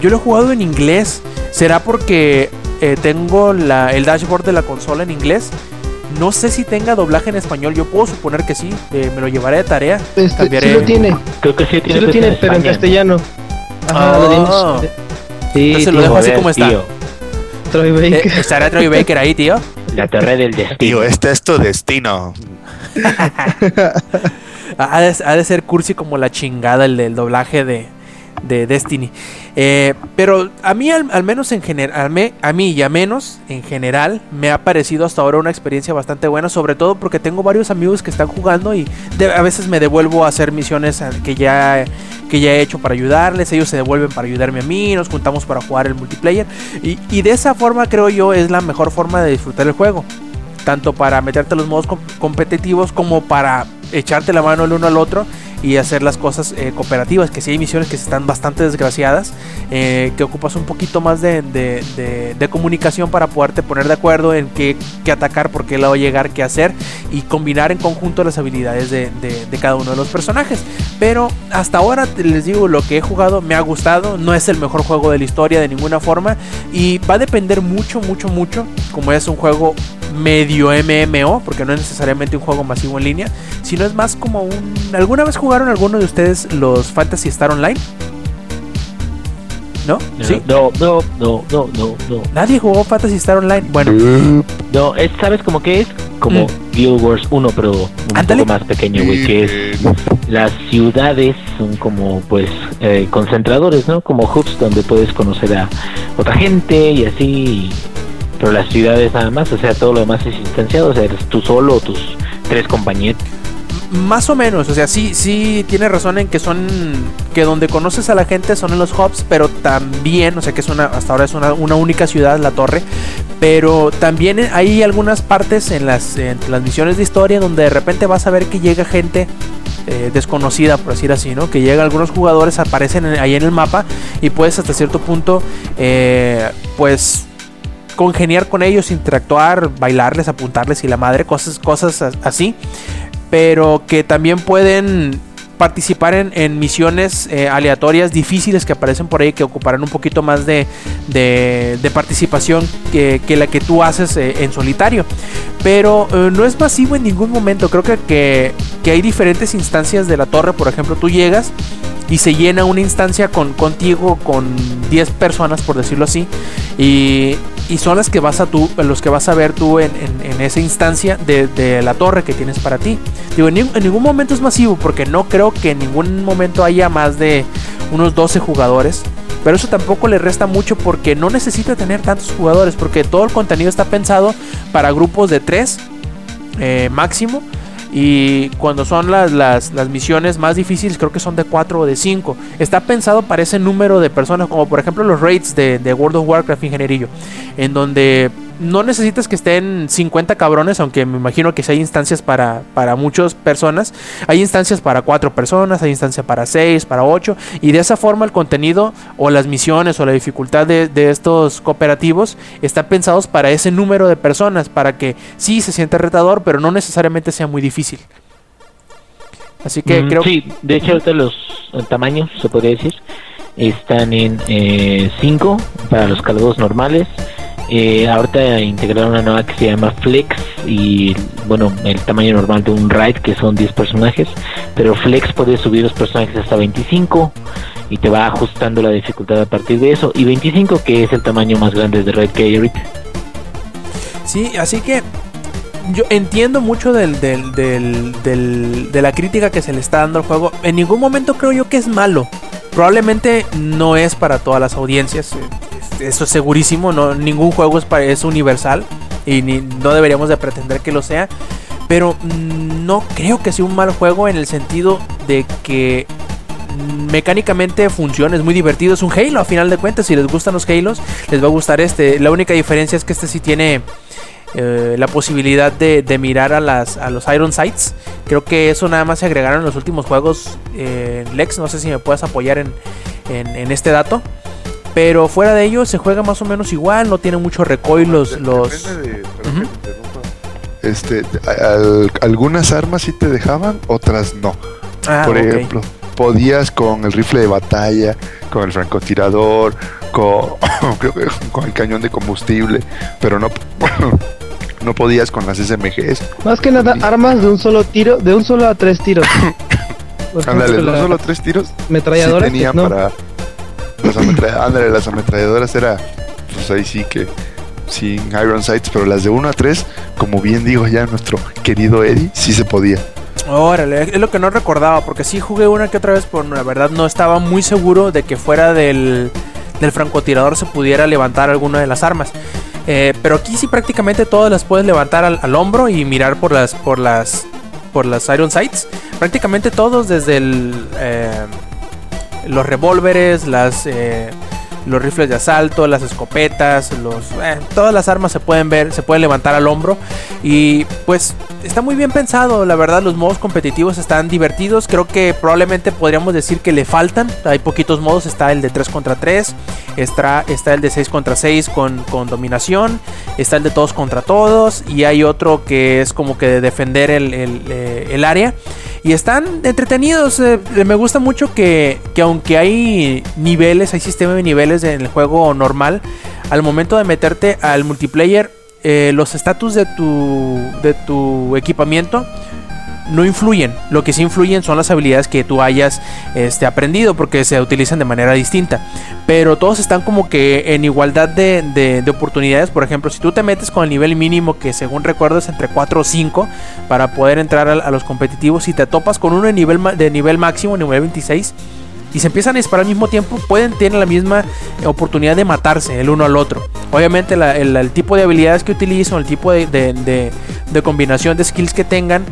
Yo lo he jugado en inglés. ¿Será porque eh, tengo la- el dashboard de la consola en inglés? No sé si tenga doblaje en español. Yo puedo suponer que sí. eh, me lo llevaré de tarea. Este, Cambiaré. sí lo tiene. Creo que sí Sí tiene, lo fecha tiene, pero en España, ¿no? castellano. Ajá, lo Ah. tienes. Sí, Entonces lo tío, dejo así como está. tío, Troy Eh, Baker. ¿Estará Troy Baker ahí, tío? la torre del destino. Tío, este es tu destino. Ha de, ha de ser cursi como la chingada el del doblaje de, de Destiny. Eh, pero a mí, al, menos en general, a mí y a menos en general, me ha parecido hasta ahora una experiencia bastante buena. Sobre todo porque tengo varios amigos que están jugando y de- a veces me devuelvo a hacer misiones que ya, que ya he hecho para ayudarles. Ellos se devuelven para ayudarme a mí. Nos juntamos para jugar el multiplayer. Y, y de esa forma, creo yo, es la mejor forma de disfrutar el juego tanto para meterte los modos com- competitivos como para echarte la mano el uno al otro y hacer las cosas eh, cooperativas, que si hay misiones que están bastante desgraciadas, eh, que ocupas un poquito más de, de- comunicación para poderte poner de acuerdo en qué, qué atacar, por qué lado llegar, qué hacer y combinar en conjunto las habilidades de, cada uno de los personajes. Pero hasta ahora les digo, lo que he jugado me ha gustado, no es el mejor juego de la historia de ninguna forma y va a depender mucho, mucho, mucho, como es un juego medio MMO, porque no es necesariamente un juego masivo en línea, sino es más como un... ¿Alguna vez jugaron alguno de ustedes los Fantasy Star Online? ¿No? ¿Sí? No, no, no, no, no, no. Nadie jugó Fantasy Star Online. Bueno, No, es, ¿sabes cómo que es? Como Guild Wars 1, pero un Mm. Poco más pequeño, güey, que es las ciudades son como pues eh, concentradores, ¿no? Como hubs donde puedes conocer a otra gente y así. Pero las ciudades nada más, o sea, todo lo demás es instanciado, o sea, eres tú solo o tus tres compañeros. Más o menos, o sea, sí, sí tiene razón en que son que donde conoces a la gente son en los hubs, pero también, o sea, que es una hasta ahora es una, una única ciudad, la torre, pero también hay algunas partes en las, en las misiones de historia donde de repente vas a ver que llega gente eh, desconocida, por decir así, ¿no? Que llega algunos jugadores, aparecen en- ahí en el mapa y puedes hasta cierto punto, eh, pues congeniar con ellos, interactuar, bailarles, apuntarles y la madre, cosas, cosas así pero que también pueden participar en, en misiones eh, aleatorias difíciles que aparecen por ahí que ocuparán un poquito más de, de- participación que, que la que tú haces eh, en solitario. Pero eh, no es masivo en ningún momento. Creo que, que, que hay diferentes instancias de la torre. Por ejemplo tú llegas y se llena una instancia con, contigo con 10 personas por decirlo así y, y son las que vas a tú los que vas a ver tú en, en- esa instancia de, de la torre que tienes para ti. Digo en, en ningún momento es masivo porque no creo que en ningún momento haya más de unos 12 jugadores pero eso tampoco le resta mucho porque no necesita tener tantos jugadores porque todo el contenido está pensado para grupos de 3 máximo y cuando son las, las, las misiones más difíciles, creo que son de 4 o de 5. Está pensado para ese número de personas, como por ejemplo los raids de, de World of Warcraft Ingenierillo, en donde no necesitas que estén 50 cabrones, aunque me imagino que si hay instancias para, para muchas personas. Hay instancias para 4 personas, hay instancias para 6, para 8, y de esa forma el contenido o las misiones o la dificultad de, de estos cooperativos está pensados para ese número de personas, para que sí se sienta retador, pero no necesariamente sea muy difícil. Así que Mm, creo Sí, de hecho ahorita los eh, tamaños, se podría decir, están en 5 para los cargos normales. Eh, ahorita integraron una nueva que se llama Flex y bueno, el tamaño normal de un raid que son 10 personajes, pero Flex puede subir los personajes hasta 25 y te va ajustando la dificultad a partir de eso y 25 que es el tamaño más grande de raid que hay. Sí, así que yo entiendo mucho del, del- de la crítica que se le está dando al juego. En ningún momento creo yo que es malo. Probablemente no es para todas las audiencias. eh, Eso es segurísimo. No, ningún juego es, es universal. Y ni- no deberíamos de pretender que lo sea. Pero mm, no creo que sea un mal juego en el sentido de que mecánicamente funciona, es muy divertido, es un Halo a final de cuentas, si les gustan los Halos, les va a gustar este. La única diferencia es que este sí tiene eh, la posibilidad de, mirar a, las, a los Iron Sights. Creo que eso nada más se agregaron en los últimos juegos. eh, Lex, no sé si me puedes apoyar en- en este dato. Pero fuera de ello se juega más o menos igual, no tiene mucho recoil los... los... Depende de-. Este, al- algunas armas sí te dejaban, otras no. Ah, Por ejemplo, podías con el rifle de batalla, con el francotirador, con, creo que con el cañón de combustible, pero no, no podías con las SMGs. Más que nada, armas de un solo tiro, de un solo a tres tiros. Ándale, no la solo tres tiros, sí ametralladora, tenían no. para las las ametralladoras era, pues ahí sí que sin Iron Sights, pero las de 1 a 3, como bien digo ya nuestro querido Eddie, sí se podía. Órale, es lo que no recordaba, porque sí jugué una que otra vez, pero la verdad no estaba muy seguro de que fuera del, del francotirador se pudiera levantar alguna de las armas. Eh, pero aquí sí prácticamente todas las puedes levantar al, al hombro y mirar por las por las por las Iron Sights. Prácticamente todos desde el eh, los revólveres, las eh, los rifles de asalto, las escopetas, los eh, todas las armas se pueden ver, se pueden levantar al hombro. Y pues está muy bien pensado, la verdad los modos competitivos están divertidos, creo que probablemente podríamos decir que le faltan, hay poquitos modos, está el de 3 contra 3, está, está el de 6 contra 6 con, con dominación, está el de todos contra todos y hay otro que es como que de defender el, el, eh, el área y están entretenidos. eh, me gusta mucho que, que aunque hay niveles, hay sistema de niveles en el juego normal, al momento de meterte al multiplayer, eh, los estatus de tu, de tu equipamiento no influyen. Lo que sí influyen son las habilidades que tú hayas este, aprendido porque se utilizan de manera distinta. Pero todos están como que en igualdad de, de- de oportunidades. Por ejemplo, si tú te metes con el nivel mínimo que según recuerdo es entre 4 o 5 para poder entrar a, los competitivos. Si te topas con uno de nivel, de nivel máximo, nivel 26, y se empiezan a disparar al mismo tiempo, pueden tener la misma eh, oportunidad de matarse el uno al otro. Obviamente el, tipo de habilidades que utilizan, el tipo de- de combinación de skills que tengan,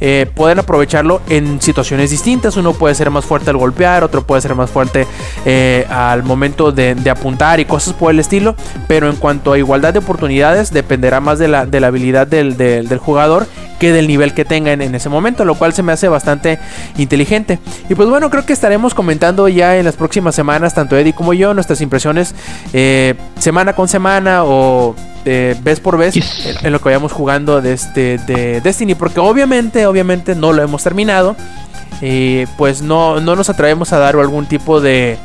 eh, pueden aprovecharlo en situaciones distintas. Uno puede ser más fuerte al golpear, otro puede ser más fuerte eh, al momento de, apuntar y cosas por el estilo. Pero en cuanto a igualdad de oportunidades, dependerá más de la, de la habilidad del, del- del jugador que del nivel que tengan en ese momento, lo cual se me hace bastante inteligente. Y pues bueno, creo que estaremos comentando ya en las próximas semanas, tanto Eddie como yo, nuestras impresiones eh, semana con semana o eh, vez por vez en, en lo que vayamos jugando de, este, de Destiny, porque obviamente, obviamente no lo hemos terminado. Y pues no, no nos atrevemos a dar algún tipo de,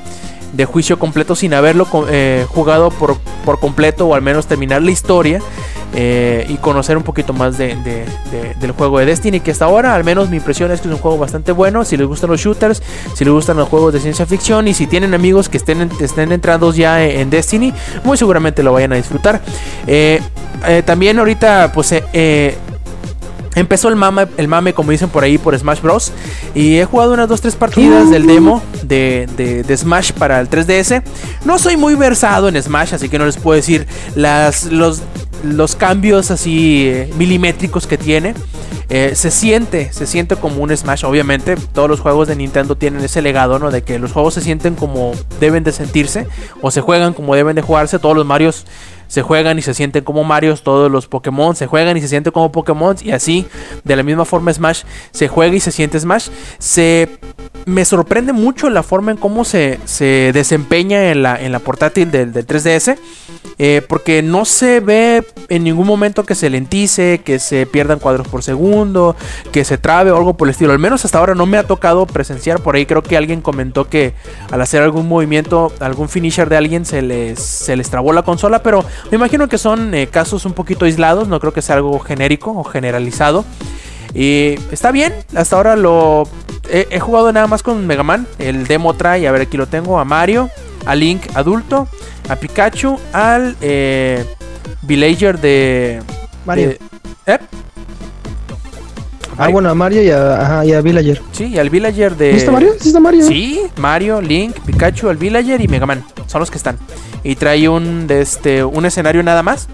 de juicio completo sin haberlo eh, jugado por, por completo o al menos terminar la historia eh, y conocer un poquito más de, de- de- del juego de Destiny que hasta ahora al menos mi impresión es que es un juego bastante bueno. Si les gustan los shooters si les gustan los juegos de ciencia ficción y si tienen amigos que estén, estén entrados ya en, en Destiny muy seguramente lo vayan a disfrutar. Eh, también ahorita pues Empezó el mame, el mame, como dicen por ahí, por Smash Bros. Y he jugado unas 2-3 partidas del demo de, de- Smash para el 3DS. No soy muy versado en Smash, así que no les puedo decir las, los, los cambios así eh, milimétricos que tiene. Eh, se siente, se siente como un Smash, obviamente. Todos los juegos de Nintendo tienen ese legado, ¿no? De que los juegos se sienten como deben de sentirse. O se juegan como deben de jugarse. Todos los Marios se juegan y se sienten como Marios, todos los Pokémon se juegan y se sienten como Pokémon y así de la misma forma Smash se juega y se siente Smash. Se me sorprende mucho la forma en cómo se, se desempeña en la, en la portátil del, del 3DS. eh, porque no se ve en ningún momento que se lentice, que se pierdan cuadros por segundo, que se trabe o algo por el estilo. Al menos hasta ahora no me ha tocado presenciar. Por ahí creo que alguien comentó que al hacer algún movimiento, algún finisher de alguien se les, se les trabó la consola. Pero me imagino que son eh, casos un poquito aislados. No creo que sea algo genérico o generalizado. Y está bien, hasta ahora lo he, he jugado nada más con Mega Man. El demo trae, a ver aquí lo tengo, a Mario, a Link adulto, a Pikachu, al eh, Villager de... Mario. de- ¿eh? Ah, bueno, a Mario y a, ajá, y a Villager. Sí, y al Villager de... ¿Sí está Mario? ¿Sí está Mario? Sí, Mario, Link, Pikachu, el Villager y Mega Man. Son los que están. Y trae un, de este, un escenario nada más.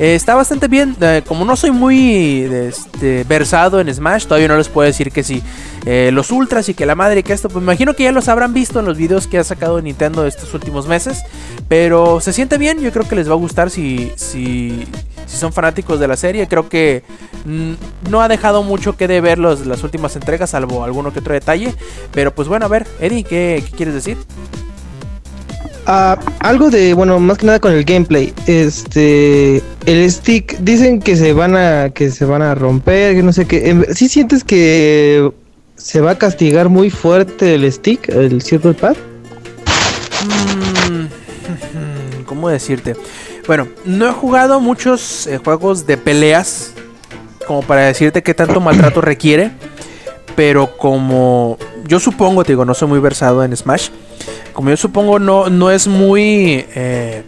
Eh, está bastante bien. eh, como no soy muy este, versado en Smash, todavía no les puedo decir que sí. Eh, los ultras y que la madre y que esto, pues me imagino que ya los habrán visto en los videos que ha sacado Nintendo estos últimos meses. Pero se siente bien, yo creo que les va a gustar si, si, si son fanáticos de la serie. Creo que mm, no ha dejado mucho que deber los, las últimas entregas, salvo alguno que otro detalle. Pero pues bueno, a ver, Eddie, ¿qué, qué quieres decir? Ah, algo de, bueno, más que nada con el gameplay. Este, el stick, dicen que se van a, que se van a romper, que no sé qué. Em, ¿Sí sientes que se va a castigar muy fuerte el stick, el Circle Pad? Mm, ¿Cómo decirte? Bueno, no he jugado muchos eh, juegos de peleas como para decirte qué tanto maltrato requiere. Pero como yo supongo, te digo, no soy muy versado en Smash. Como yo supongo, no, no es muy eh,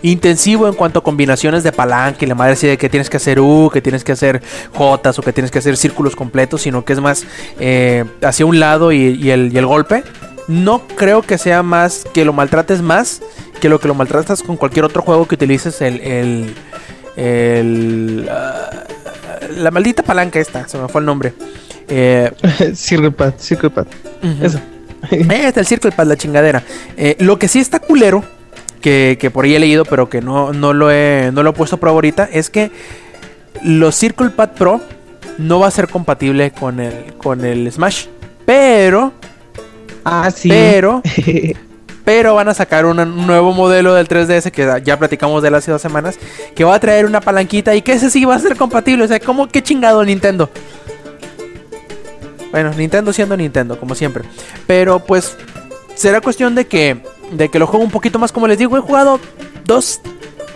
intensivo en cuanto a combinaciones de palanca y la madre de que tienes que hacer U, que tienes que hacer J o que tienes que hacer círculos completos, sino que es más eh, hacia un lado y el, y el golpe. No creo que sea más que lo maltrates más que lo que lo maltratas con cualquier otro juego que utilices el. el, el, ah, la maldita palanca esta, se me fue el nombre. Eh, Circle Pad, Circle Pad. Eso. Eh, está el Circle Pad, la chingadera. Eh, lo que sí está culero, que, que por ahí he leído, pero que no, no, lo he, no lo he puesto a prueba ahorita, es que los Circle Pad Pro no va a ser compatible con el, con el Smash. Pero, Ah, sí. pero, pero van a sacar un nuevo modelo del 3DS que ya platicamos de él hace dos semanas, que va a traer una palanquita y que ese sí va a ser compatible. O sea, ¿cómo qué chingado Nintendo? Bueno, Nintendo siendo Nintendo, como siempre. Pero pues será cuestión de que de que lo juegue un poquito más, como les digo, he jugado dos,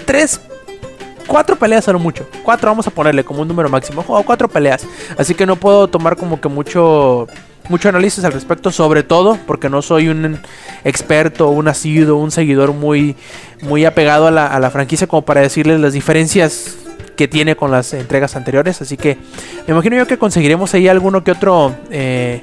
tres, cuatro peleas a lo mucho. Cuatro vamos a ponerle como un número máximo. He jugado cuatro peleas, así que no puedo tomar como que mucho mucho análisis al respecto, sobre todo porque no soy un experto, un asiduo, un seguidor muy muy apegado a la, a la franquicia como para decirles las diferencias que tiene con las entregas anteriores. Así que me imagino yo que conseguiremos ahí alguno que otro eh,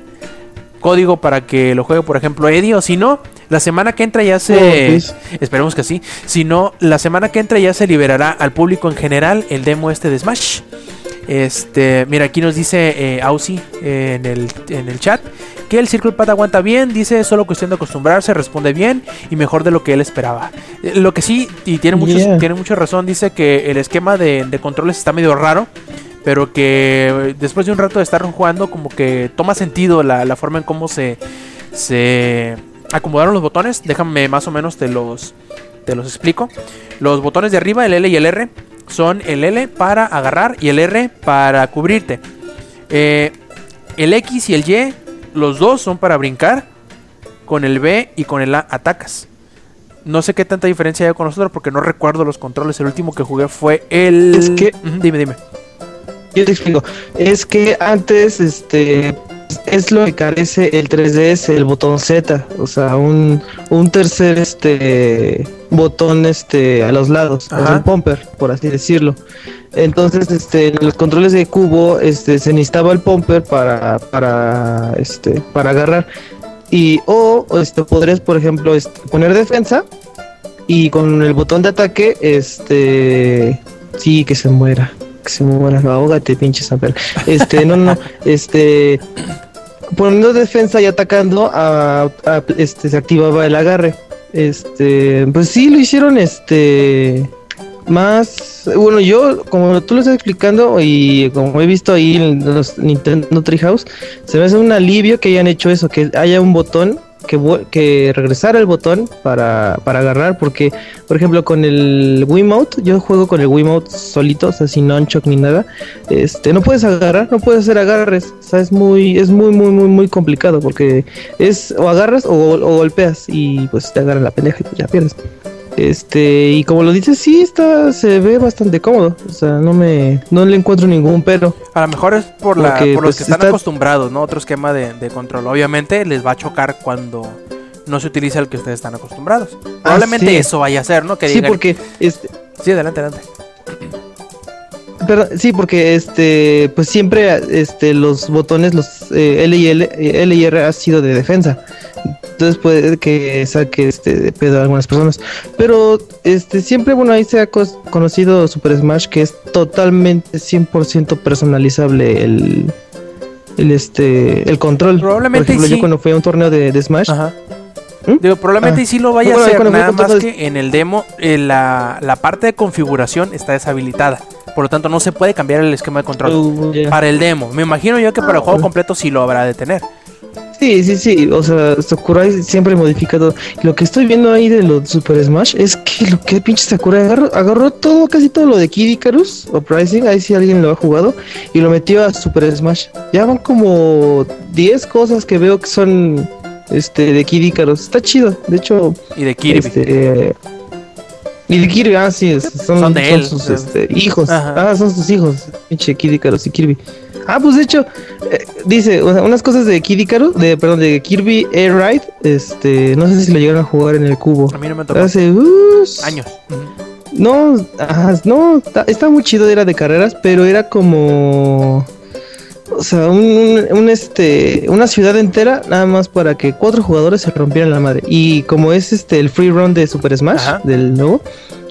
código para que lo juegue, por ejemplo, Eddie. O si no, la semana que entra ya se. esperemos que sí. Si no, la semana que entra ya se liberará al público en general el demo este de Smash. Este, mira, aquí nos dice eh, Ausi eh, en, el, en el chat que el Circle Pad aguanta bien, dice solo cuestión de acostumbrarse, responde bien y mejor de lo que él esperaba. Eh, Lo que sí, y tiene, muchos- Yeah. tiene mucha razón, dice que el esquema de, de controles está medio raro, pero que después de un rato de estar jugando, como que toma sentido la, la forma en cómo se, se acomodaron los botones. Déjame más o menos te los, te los explico. Los botones de arriba, el L y el R, son el L para agarrar y el R para cubrirte. Eh, el X y el Y, los dos son para brincar. Con el B y con el A atacas. No sé qué tanta diferencia hay con los otros porque no recuerdo los controles. El último que jugué fue el. Es que- dime, dime. Yo te explico. Es que antes, este, es lo que carece el 3DS, el botón Z, o sea, un, un tercer, este, botón, este, a los lados, Ajá. un pomper, por así decirlo. Entonces, este, en los controles de cubo, este, se necesitaba el pomper para, para, este, para agarrar. Y, o, o, este, podrías, por ejemplo, este, poner defensa y con el botón de ataque, este, sí, que se muera que se muera, ahógate, pinche Samper. Este, no, no, este, poniendo defensa y atacando, a, a- este, se activaba el agarre. Este, pues sí, lo hicieron, este, más, bueno, yo, como tú lo estás explicando y como he visto ahí en los Nintendo Treehouse, se me hace un alivio que hayan hecho eso, que haya un botón que, regresara el botón para, para agarrar, porque, por ejemplo, con el Wiimote, yo juego con el Wiimote solito, o sea, sin nunchuck ni nada, este, no puedes agarrar, no puedes hacer agarres, o sea, es muy, es muy, muy, muy, muy complicado, porque es o agarras o, o golpeas y pues te agarran la pendeja y pues ya pierdes. Este, y como lo dices, sí está, se ve bastante cómodo. O sea, no me, no le encuentro ningún pero. A lo mejor es por, la, Porque, por los pues, que están está- acostumbrados, ¿no? Otro esquema de, de control. Obviamente les va a chocar cuando no se utiliza el que ustedes están acostumbrados. Probablemente sí. eso vaya a ser, ¿no? Que Sí, digan- porque, este, Sí, adelante, adelante. Perdón, sí, porque este, pues siempre este, los botones, los eh, L y L, eh, L y R ha sido de defensa. Entonces puede que saque este de pedo a algunas personas. Pero este siempre, bueno, ahí se ha conocido Super Smash que es totalmente 100% personalizable el, el este el control. Probablemente Por ejemplo, sí. yo cuando fui a un torneo de, de Smash, Ajá. ¿Mm? Digo, probablemente Ah. sí lo vaya Bueno, a hacer, nada más que en el demo eh, la, la parte de configuración está deshabilitada. Por lo tanto, no se puede cambiar el esquema de control. Uh, ya. Para el demo. Me imagino yo que para el juego completo sí lo habrá de tener. Sí, sí, sí. O sea, Sakurai siempre modifica todo. Lo que estoy viendo ahí de los Super Smash es que lo que pinche Sakurai agarró, agarró todo, casi todo lo de Kid Icarus o Pricing. Ahí sí alguien lo ha jugado y lo metió a Super Smash. Ya van como 10 cosas que veo que son este de Kid Icarus. Está chido. De hecho, Y de Kirby. este, y de Kirby, ah, sí, es- son, Son de él, sus este, hijos. Ajá. Ah, son sus hijos. Pinche Kid Icarus y Kirby. Ah, pues de hecho, eh, dice, o sea, unas cosas de Kid Icarus, de, perdón, de Kirby Air Ride, este, no sé si lo llegaron a jugar en el cubo. A mí no me tocó. Hace uh, Años. No, ajá, no, está, está muy chido, era de carreras, pero era como, o sea, un, un- un, este, una ciudad entera nada más para que cuatro jugadores se rompieran la madre. Y como es este el free run de Super Smash Ajá. del nuevo,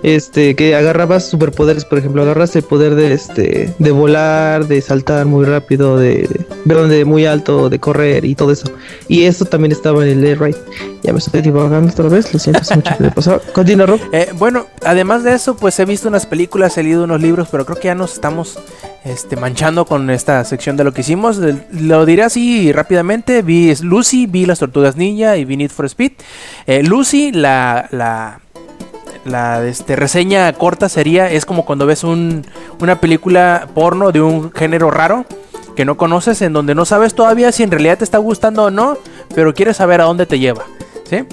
este, que agarrabas superpoderes, por ejemplo, agarras el poder de este, de volar, de saltar muy rápido, de, perdón, de muy alto, de correr y todo eso. Y esto también estaba en el Air Ride. Ya me estoy divagando otra vez, lo siento, mucho que me pasó. Continúa, Rob. Eh, bueno, además de eso, pues he visto unas películas, he leído unos libros, pero creo que ya nos estamos este, manchando con esta sección de lo que hicimos. Lo diré así rápidamente. Vi Lucy, vi Las Tortugas Ninja y vi Need for Speed. Eh, Lucy, la, la, la este, reseña corta sería, es como cuando ves un, una película porno de un género raro que no conoces, en donde no sabes todavía si en realidad te está gustando o no, pero quieres saber a dónde te lleva. ¿Sí?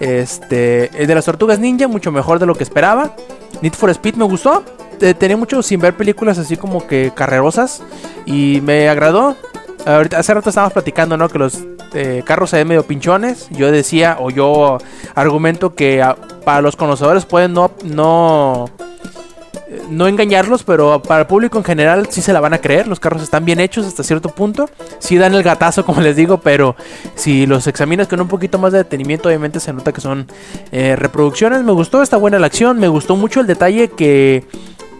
Este, el de las tortugas ninja, mucho mejor de lo que esperaba. Need for Speed me gustó. Tenía mucho sin ver películas así como que carrerosas. Y me agradó. Ahorita, hace rato estábamos platicando, ¿no? Que los eh, carros se ven medio pinchones. Yo decía, o yo argumento que ah, para los conocedores pueden no, no, no engañarlos, pero para el público en general sí se la van a creer. Los carros están bien hechos hasta cierto punto. Sí dan el gatazo, como les digo, pero si los examinas con un poquito más de detenimiento, obviamente se nota que son eh, reproducciones. Me gustó, está buena la acción. Me gustó mucho el detalle que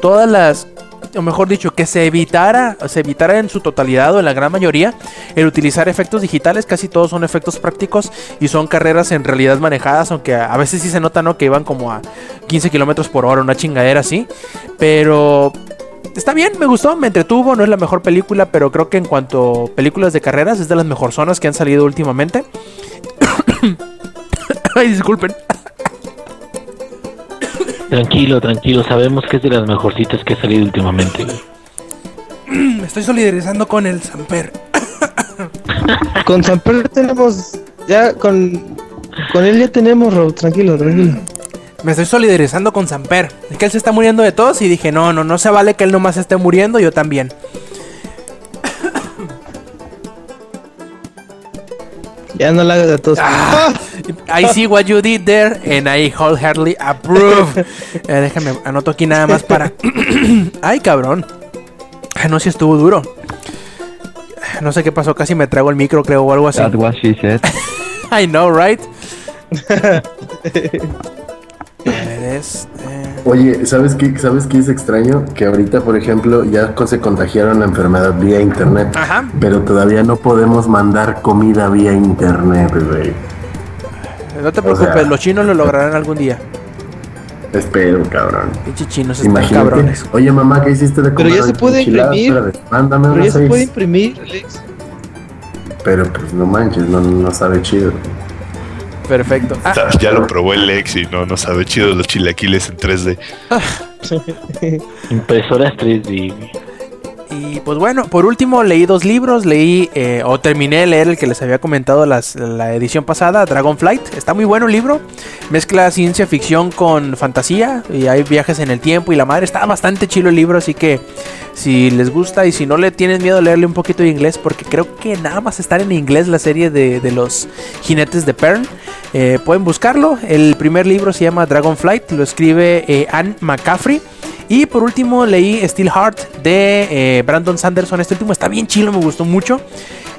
todas las o mejor dicho, que se evitara, se evitara en su totalidad o en la gran mayoría el utilizar efectos digitales, casi todos son efectos prácticos y son carreras en realidad manejadas, aunque a veces sí se nota, ¿no? Que iban como a 15 kilómetros por hora, una chingadera así, pero está bien, me gustó, me entretuvo, no es la mejor película, pero creo que en cuanto a películas de carreras es de las mejor zonas que han salido últimamente. Ay, disculpen. Tranquilo, tranquilo, sabemos que es de las mejorcitas que ha salido últimamente. Me estoy solidarizando con el Samper. Con Samper tenemos, ya con, con él ya tenemos, Rob, tranquilo, tranquilo. Me estoy solidarizando con Samper. Es que él se está muriendo de todos y dije, no, no, no se vale que él nomás esté muriendo, yo también. Ya no la hagas a todos. Ah, I see what you did there and I wholeheartedly approve. Eh, déjame, anoto aquí nada más para... Ay, cabrón. Ay, no, si estuvo duro. No sé qué pasó, casi me trago el micro, creo, o algo así. That's what she said. I know, right? Eres, eh, Oye, ¿sabes qué, ¿sabes qué es extraño? Que ahorita, por ejemplo, ya se contagiaron la enfermedad vía internet. Ajá. Pero todavía no podemos mandar comida vía internet, güey. No te O preocupes, sea- los chinos lo lograrán algún día. Espero, cabrón. Pinche chinos están Imagínate. cabrones. Oye, mamá, ¿qué hiciste de Pero comer? ya se puede Enchiladas, imprimir. espérate, Mándame Pero ya unos se puede seis. imprimir, Alex. Pero pues no manches, no, no sabe chido. Perfecto. Ah, Ya- Ya lo probó el ex y no, no sabe chido los chilaquiles en 3D. Impresoras 3D. Y pues bueno, por último leí dos libros, leí eh, o terminé de leer el que les había comentado la edición pasada, Dragonflight. Está muy bueno el libro, mezcla ciencia ficción con fantasía y hay viajes en el tiempo y la madre. Está bastante chido el libro, así que si les gusta y si no le tienen miedo leerle un poquito de inglés, porque creo que nada más está en inglés la serie de, de los jinetes de Pern, eh, pueden buscarlo. El primer libro se llama Dragonflight, lo escribe eh, Anne McCaffrey. Y por último leí Steel Heart de eh, Brandon Sanderson. Este último está bien chilo, me gustó mucho.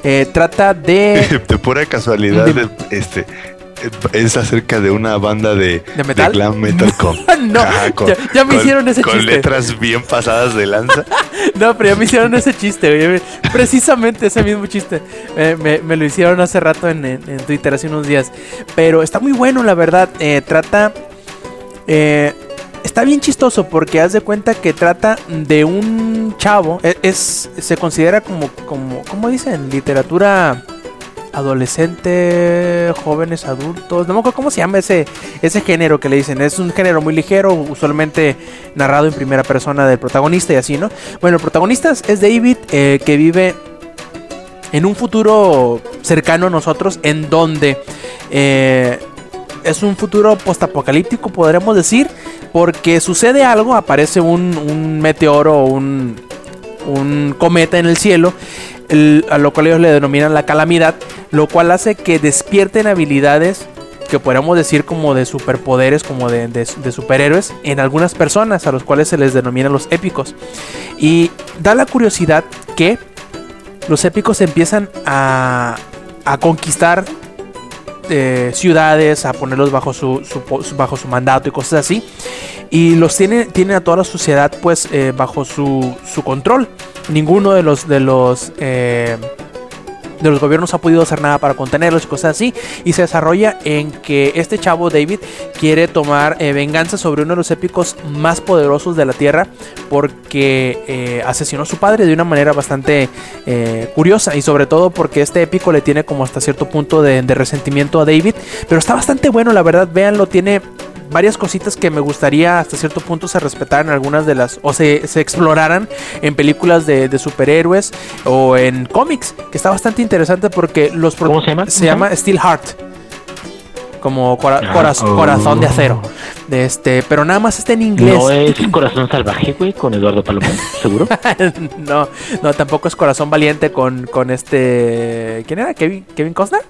Eh, trata de... De pura casualidad, este, es acerca de una banda de, ¿De metal? glam metal con, No, ya- ya me hicieron ese con chiste. letras bien pasadas de lanza. No, pero ya me hicieron ese chiste, güey. Precisamente ese mismo chiste. Eh, me, me lo hicieron hace rato en, en- en Twitter, hace unos días. Pero está muy bueno, la verdad. Eh, trata. eh, está bien chistoso porque haz de cuenta que trata de un chavo. e- Es, se considera como, como. ¿Cómo dicen? Literatura adolescente, jóvenes, adultos, no me acuerdo cómo se llama ese, ese género que le dicen, es un género muy ligero, usualmente narrado en primera persona del protagonista y así, ¿no? Bueno, el protagonista es David, eh, que vive en un futuro cercano a nosotros, en donde eh, es un futuro postapocalíptico, podremos decir, porque sucede algo, aparece un, un meteoro o un, un cometa en el cielo, el- a lo cual ellos le denominan la calamidad, lo cual hace que despierten habilidades que podríamos decir como de superpoderes, como de, de- superhéroes, en algunas personas a los cuales se les denomina los épicos. Y da la curiosidad que los épicos empiezan a, a conquistar eh, ciudades, a ponerlos bajo su, bajo su mandato y cosas así. Y los tiene, tiene a toda la sociedad pues eh, bajo su, su control. Ninguno de los de los eh, de los gobiernos ha podido hacer nada para contenerlos y cosas así. Y se desarrolla en que este chavo David quiere tomar eh, venganza sobre uno de los épicos más poderosos de la Tierra porque eh, asesinó a su padre de una manera bastante eh, curiosa y sobre todo porque este épico le tiene como hasta cierto punto de, de resentimiento a David. Pero está bastante bueno, la verdad, véanlo, tiene varias cositas que me gustaría hasta cierto punto se respetaran algunas de las o se, se exploraran en películas de, de superhéroes o en cómics que está bastante interesante porque los ¿Cómo se llama? se ¿Cómo se llama Steel Heart como cora- Ah, coraz- oh. corazón de acero. De este pero nada más está en inglés. No es Corazón Salvaje, güey, con Eduardo Palomón, ¿seguro? no no tampoco es corazón valiente con con este quién era Kevin Kevin Costner.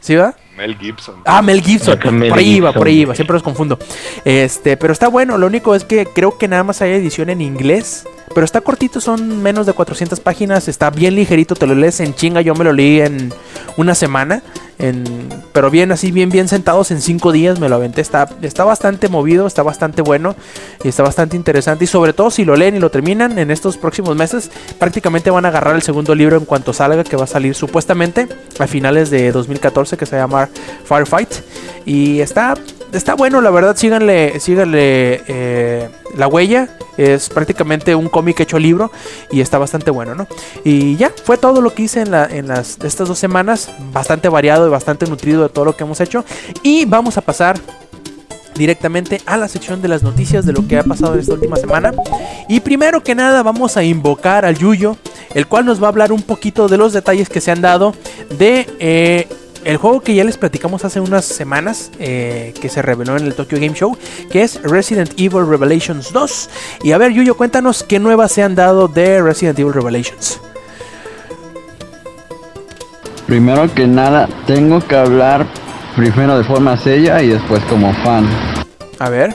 Sí va Mel Gibson. Ah, Mel Gibson. Mel por ahí iba, por ahí iba. Siempre los confundo. Este, pero está bueno. Lo único es que creo que nada más hay edición en inglés. Pero está cortito, son menos de 400 páginas. Está bien ligerito, te lo lees en chinga. Yo me lo leí en una semana. En, pero bien, así, bien, bien sentados en cinco días me lo aventé. Está, está bastante movido, está bastante bueno y está bastante interesante. Y sobre todo, si lo leen y lo terminan en estos próximos meses, prácticamente van a agarrar el segundo libro en cuanto salga, que va a salir supuestamente a finales de 2014, que se llama Firefight. Y está, está bueno, la verdad, síganle, síganle eh, la huella. Es prácticamente un cómic hecho libro y está bastante bueno, ¿no? Y ya, fue todo lo que hice en, la, en las, estas dos semanas. Bastante variado y bastante nutrido de todo lo que hemos hecho. Y vamos a pasar directamente a la sección de las noticias de lo que ha pasado esta última semana. Y primero que nada vamos a invocar al Yuyo, el cual nos va a hablar un poquito de los detalles que se han dado de eh, el juego que ya les platicamos hace unas semanas, eh, que se reveló en el Tokyo Game Show, que es Resident Evil Revelations 2. Y a ver, Yuyo, cuéntanos qué nuevas se han dado de Resident Evil Revelations. Primero que nada, tengo que hablar primero de forma seria y después como fan. A ver.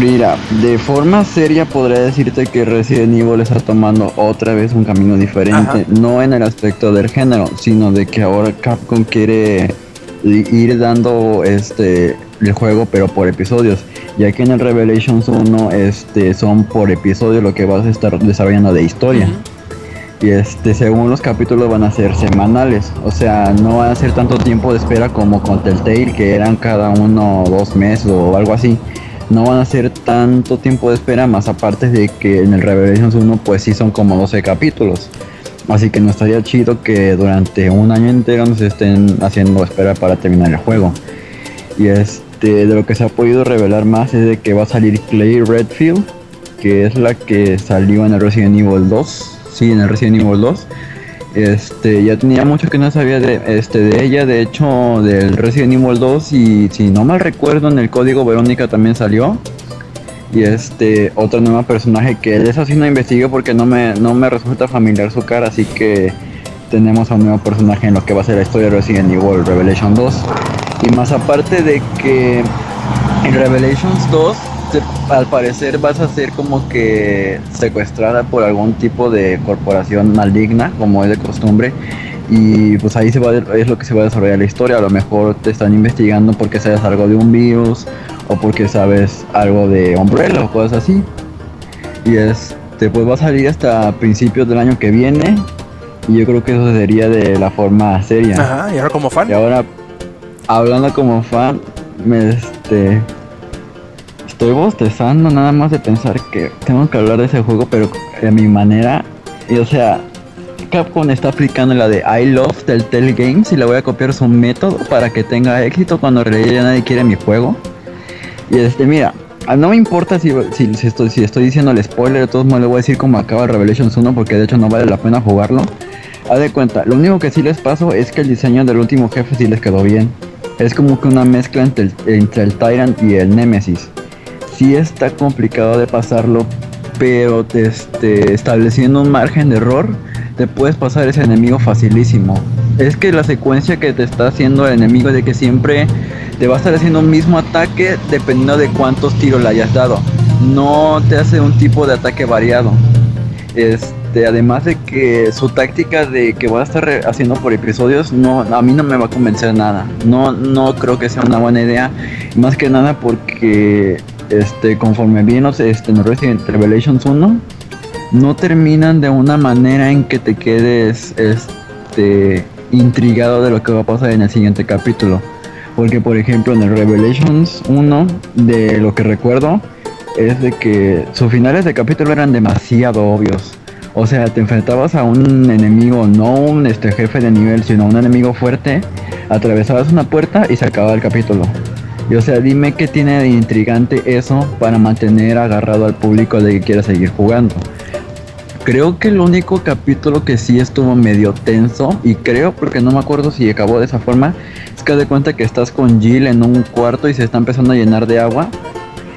Mira, de forma seria podría decirte que Resident Evil está tomando otra vez un camino diferente, Ajá. no en el aspecto del género, sino de que ahora Capcom quiere ir dando este el juego pero por episodios, ya que en el Revelations 1 este son por episodio lo que vas a estar desarrollando de historia. Y este, según los capítulos van a ser semanales, o sea, no van a ser tanto tiempo de espera como con Telltale, que eran cada uno dos meses o algo así. No van a ser tanto tiempo de espera, más aparte de que en el Revelations 1 pues sí son como 12 capítulos. Así que no estaría chido que durante un año entero nos estén haciendo espera para terminar el juego. Y este, de lo que se ha podido revelar más es de que va a salir Clay Redfield, que es la que salió en el Resident Evil 2. Sí, en el Resident Evil 2. Este, ya tenía mucho que no sabía de, este, de ella, de hecho, del Resident Evil 2. Y si no mal recuerdo, en el código Verónica también salió. Y este, otro nuevo personaje que eso sí no investigué porque no me, no me resulta familiar su cara, así que tenemos a un nuevo personaje en lo que va a ser la historia de Resident Evil Revelation 2. Y más aparte de que en Revelations 2, al parecer vas a ser como que secuestrada por algún tipo de corporación maligna, como es de costumbre. Y pues ahí se va a- es lo que se va a desarrollar la historia. A lo mejor te están investigando porque sabes algo de un virus o porque sabes algo de Umbrella o cosas así. Y este pues va a salir hasta principios del año que viene. Y yo creo que eso sería de la forma seria. Ajá, y ahora como fan. Y ahora, hablando como fan, me este. Estoy bostezando nada más de pensar que tengo que hablar de ese juego, pero de mi manera. Y o sea, Capcom está aplicando la de I Love del Tell Games y le voy a copiar su método para que tenga éxito cuando en realidad ya nadie quiere mi juego. Y este, mira, no me importa si, estoy, diciendo el spoiler, de todos modos le voy a decir cómo acaba Revelations 1 porque de hecho no vale la pena jugarlo. Haz de cuenta, lo único que sí les pasó es que el diseño del último jefe sí les quedó bien. Es como que una mezcla entre el, entre el Tyrant y el Nemesis. Sí está complicado de pasarlo, pero este, estableciendo un margen de error, te puedes pasar ese enemigo facilísimo. Es que la secuencia que te está haciendo el enemigo es de que siempre te va a estar haciendo un mismo ataque dependiendo de cuántos tiros le hayas dado. No te hace un tipo de ataque variado. Este, además de que su táctica de que va a estar haciendo por episodios, no, a mí no me va a convencer nada. No, no creo que sea una buena idea. Más que nada porque, este, conforme vimos este, en Resident Revelations 1, no terminan de una manera en que te quedes, este, intrigado de lo que va a pasar en el siguiente capítulo. Porque, por ejemplo, en el Revelations 1, de lo que recuerdo, es de que sus finales de capítulo eran demasiado obvios. O sea, te enfrentabas a un enemigo, no un este, jefe de nivel, sino un enemigo fuerte, atravesabas una puerta y se acababa el capítulo. Y o sea, dime qué tiene de intrigante eso para mantener agarrado al público de que quiera seguir jugando. Creo que el único capítulo que sí estuvo medio tenso, y creo porque no me acuerdo si acabó de esa forma, es que de cuenta que estás con Jill en un cuarto y se está empezando a llenar de agua.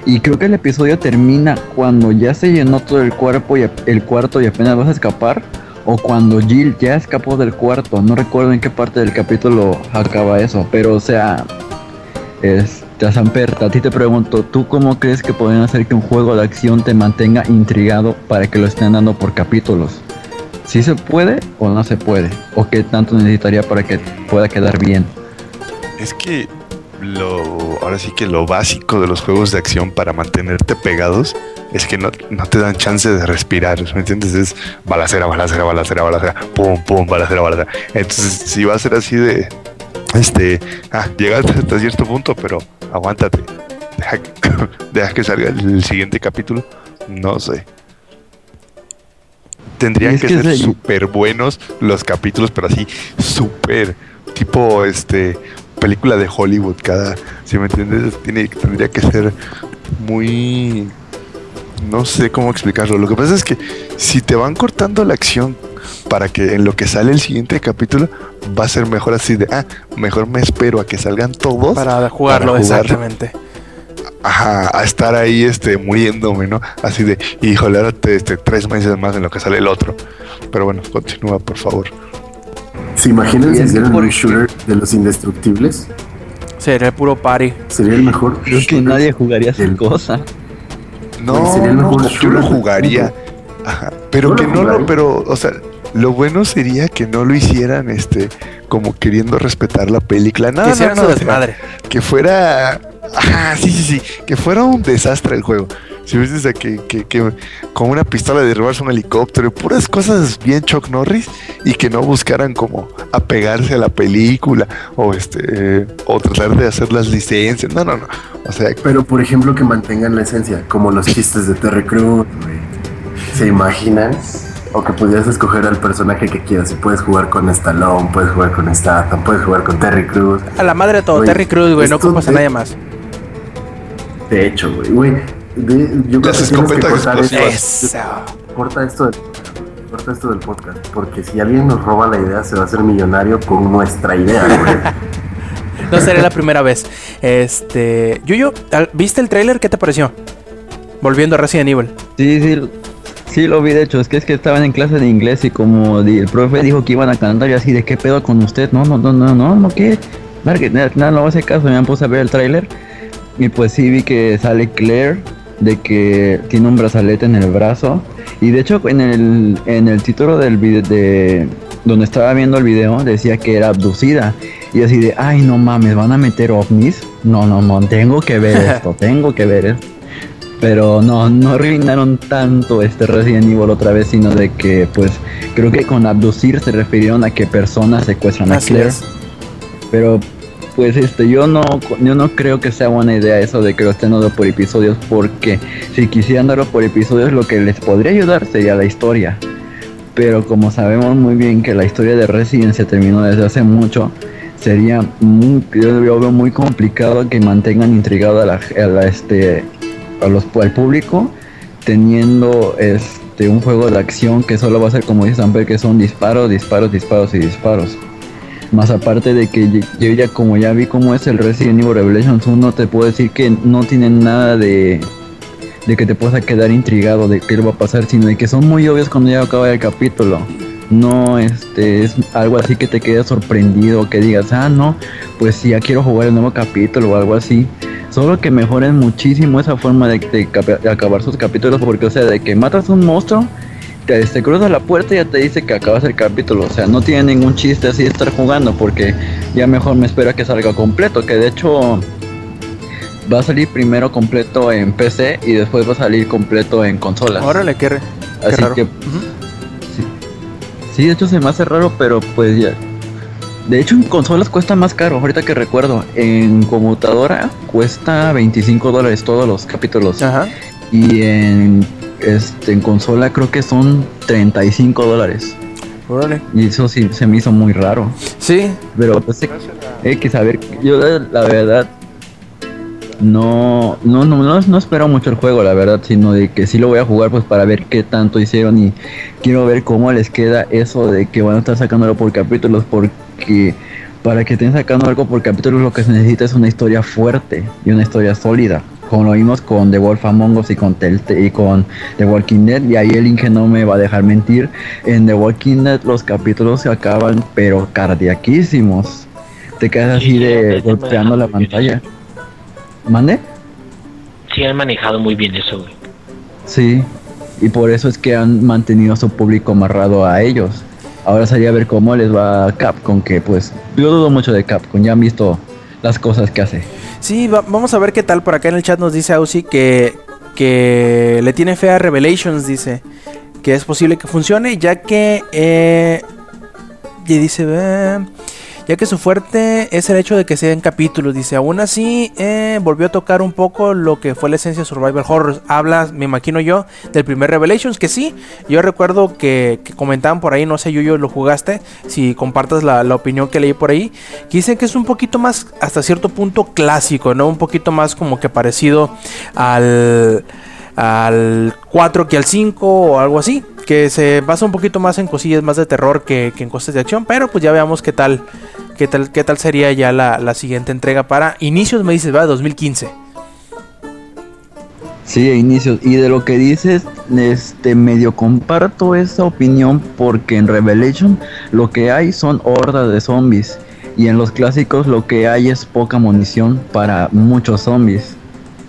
Y creo que el episodio termina cuando ya se llenó todo el cuerpo y el cuarto y apenas vas a escapar. O cuando Jill ya escapó del cuarto. No recuerdo en qué parte del capítulo acaba eso. Pero o sea. Este, Samper, a ti te pregunto, ¿tú cómo crees que pueden hacer que un juego de acción te mantenga intrigado para que lo estén dando por capítulos? ¿Si se puede o no se puede? ¿O qué tanto necesitaría para que pueda quedar bien? Es que lo ahora sí que lo básico de los juegos de acción para mantenerte pegados es que no, no te dan chance de respirar, ¿me entiendes? Es balacera, balacera, balacera, balacera, pum, pum, balacera, balacera. Entonces, si va a ser así de, este, ah, llegaste hasta cierto punto, pero aguántate, deja, que- deja que salga el siguiente capítulo, no sé. Tendrían Es que, que ser el- súper buenos los capítulos, pero así, súper, tipo, este, película de Hollywood, cada, si me entiendes, tiene, tendría que ser muy, no sé cómo explicarlo. Lo que pasa es que si te van cortando la acción para que en lo que sale el siguiente capítulo va a ser mejor así de, ah, mejor me espero a que salgan todos Para jugarlo, para jugar. exactamente. Ajá, a estar ahí este muriéndome, ¿no? Así de, híjole, ahora te- este, tres meses más en lo que sale el otro. Pero bueno, continúa, por favor. ¿Se imaginan si hicieran por- un shooter de los indestructibles? Sería el puro party. Sería el mejor. Creo que nadie jugaría esa El- cosa. No, sería el no, mejor yo lo shooter. jugaría. Ajá, pero que lo no lo, pero, o sea, lo bueno sería que no lo hicieran, este, como queriendo respetar la película. No, que no, desmadre. que fuera, ajá, sí, sí, sí, que fuera un desastre el juego. Si ves desde que, que, que con una pistola derribarse un helicóptero, puras cosas bien Chuck Norris y que no buscaran como apegarse a la película o este o tratar de hacer las licencias. No, no, no. O sea, Pero por ejemplo que mantengan la esencia, como los chistes de Terry Crews, güey. ¿Se imaginan? O que pudieras escoger al personaje que quieras. Y puedes jugar con Stallone, puedes jugar con Statham, puedes jugar con Terry Crews. A la madre de todo, Terry Cruz, güey, no ocupas a nadie más. De hecho, güey. güey de- yo creo Las que tienes que cortar esto. Eso. Corta esto, del, corta esto del podcast. Porque si alguien nos roba la idea, se va a hacer millonario con nuestra idea, güey. No sería la primera vez. Este. Yuyo, ¿viste el tráiler? ¿Qué te pareció? Volviendo a Resident Evil. Sí, sí, lo- sí lo vi de hecho, es que es que estaban en clase de inglés y como el profe dijo que iban a cantar y así de qué pedo con usted, no, no, no, no, no, no, qué, nada, nada, no hace caso, me puse a ver el tráiler y pues sí vi que sale Claire de que tiene un brazalete en el brazo y de hecho en el en el título del video de donde estaba viendo el video decía que era abducida. Y así de, ay, no mames, ¿van a meter ovnis? No, no, no, tengo que ver esto, tengo que ver esto. Pero no, no arruinaron tanto este Resident Evil otra vez, sino de que, pues, creo que con abducir se refirieron a que personas secuestran a Claire. es. Pero pues este yo no yo no creo que sea buena idea eso de que lo estén dando por episodios porque si quisieran darlo por episodios lo que les podría ayudar sería la historia. Pero como sabemos muy bien que la historia de Resident se terminó desde hace mucho, sería muy, yo veo muy complicado que mantengan intrigado a la, este a los al público teniendo este un juego de acción que solo va a ser como dice Samper que son disparos, disparos, disparos y disparos. Más aparte de que yo- ya como ya vi cómo es el Resident Evil Revelations 1, te puedo decir que no tienen nada de, de que te puedas quedar intrigado de qué va a pasar, sino de que son muy obvios cuando ya acaba el capítulo. No este es algo así que te quedes sorprendido, que digas, ah no, pues sí, ya quiero jugar el nuevo capítulo o algo así. Solo que mejoren muchísimo esa forma de, de de acabar sus capítulos, porque o sea, de que matas un monstruo, te, te cruzas la puerta y ya te dice que acabas el capítulo. O sea, no tiene ningún chiste así de estar jugando porque ya mejor me espera que salga completo. Que de hecho va a salir primero completo en PC y después va a salir completo en consolas. Órale, qué, re- qué Así raro. que sí. sí, de hecho se me hace raro, pero pues ya. De hecho en consolas cuesta más caro, ahorita que recuerdo. En computadora cuesta 25 dólares todos los capítulos. Ajá. Y en, este, en consola creo que son 35 dólares. Órale. Y eso sí se me hizo muy raro. Sí, Pero pues hay- hay que saber, yo la la verdad no, no, no, no, no espero mucho el juego, la verdad, sino de que sí lo voy a jugar pues para ver qué tanto hicieron y quiero ver cómo les queda eso de que van a estar sacándolo por capítulos porque para que estén sacando algo por capítulos lo que se necesita es una historia fuerte y una historia sólida. Como lo vimos con The Wolf Among Us y con, Telltale- y con The Walking Dead, y ahí el Inge no me va a dejar mentir. En The Walking Dead los capítulos se acaban, pero cardiaquísimos. Te quedas así Sí, de golpeando la pantalla. ¿Mande? Sí, han manejado muy bien eso, güey. Sí, y por eso es que han mantenido a su público amarrado a ellos. Ahora sería ver cómo les va Capcom, que pues yo dudo mucho de Capcom, ya han visto las cosas que hace. Sí, va- vamos a ver qué tal. Por acá en el chat nos dice Ausi que, que le tiene fe a Revelations, dice. Que es posible que funcione, ya que... Eh, y dice... ya que su fuerte es el hecho de que sea en capítulos, dice, aún así eh, volvió a tocar un poco lo que fue la esencia de Survival Horror. Habla, me imagino yo, del primer Revelations, que sí, yo recuerdo que, comentaban por ahí, no sé, Yuyo, lo jugaste, si compartas la, la opinión que leí por ahí, que dicen que es un poquito más, hasta cierto punto, clásico, ¿no? Un poquito más como que parecido al al 4 que al 5 o algo así. Que se basa un poquito más en cosillas más de terror que, que en cosas de acción. Pero pues ya veamos qué tal. Qué tal, qué tal sería ya la, la siguiente entrega para inicios, me dices, va, 2015. Sí, inicios. Y de lo que dices, este medio comparto esa opinión porque en Revelation lo que hay son hordas de zombies. Y en los clásicos lo que hay es poca munición para muchos zombies.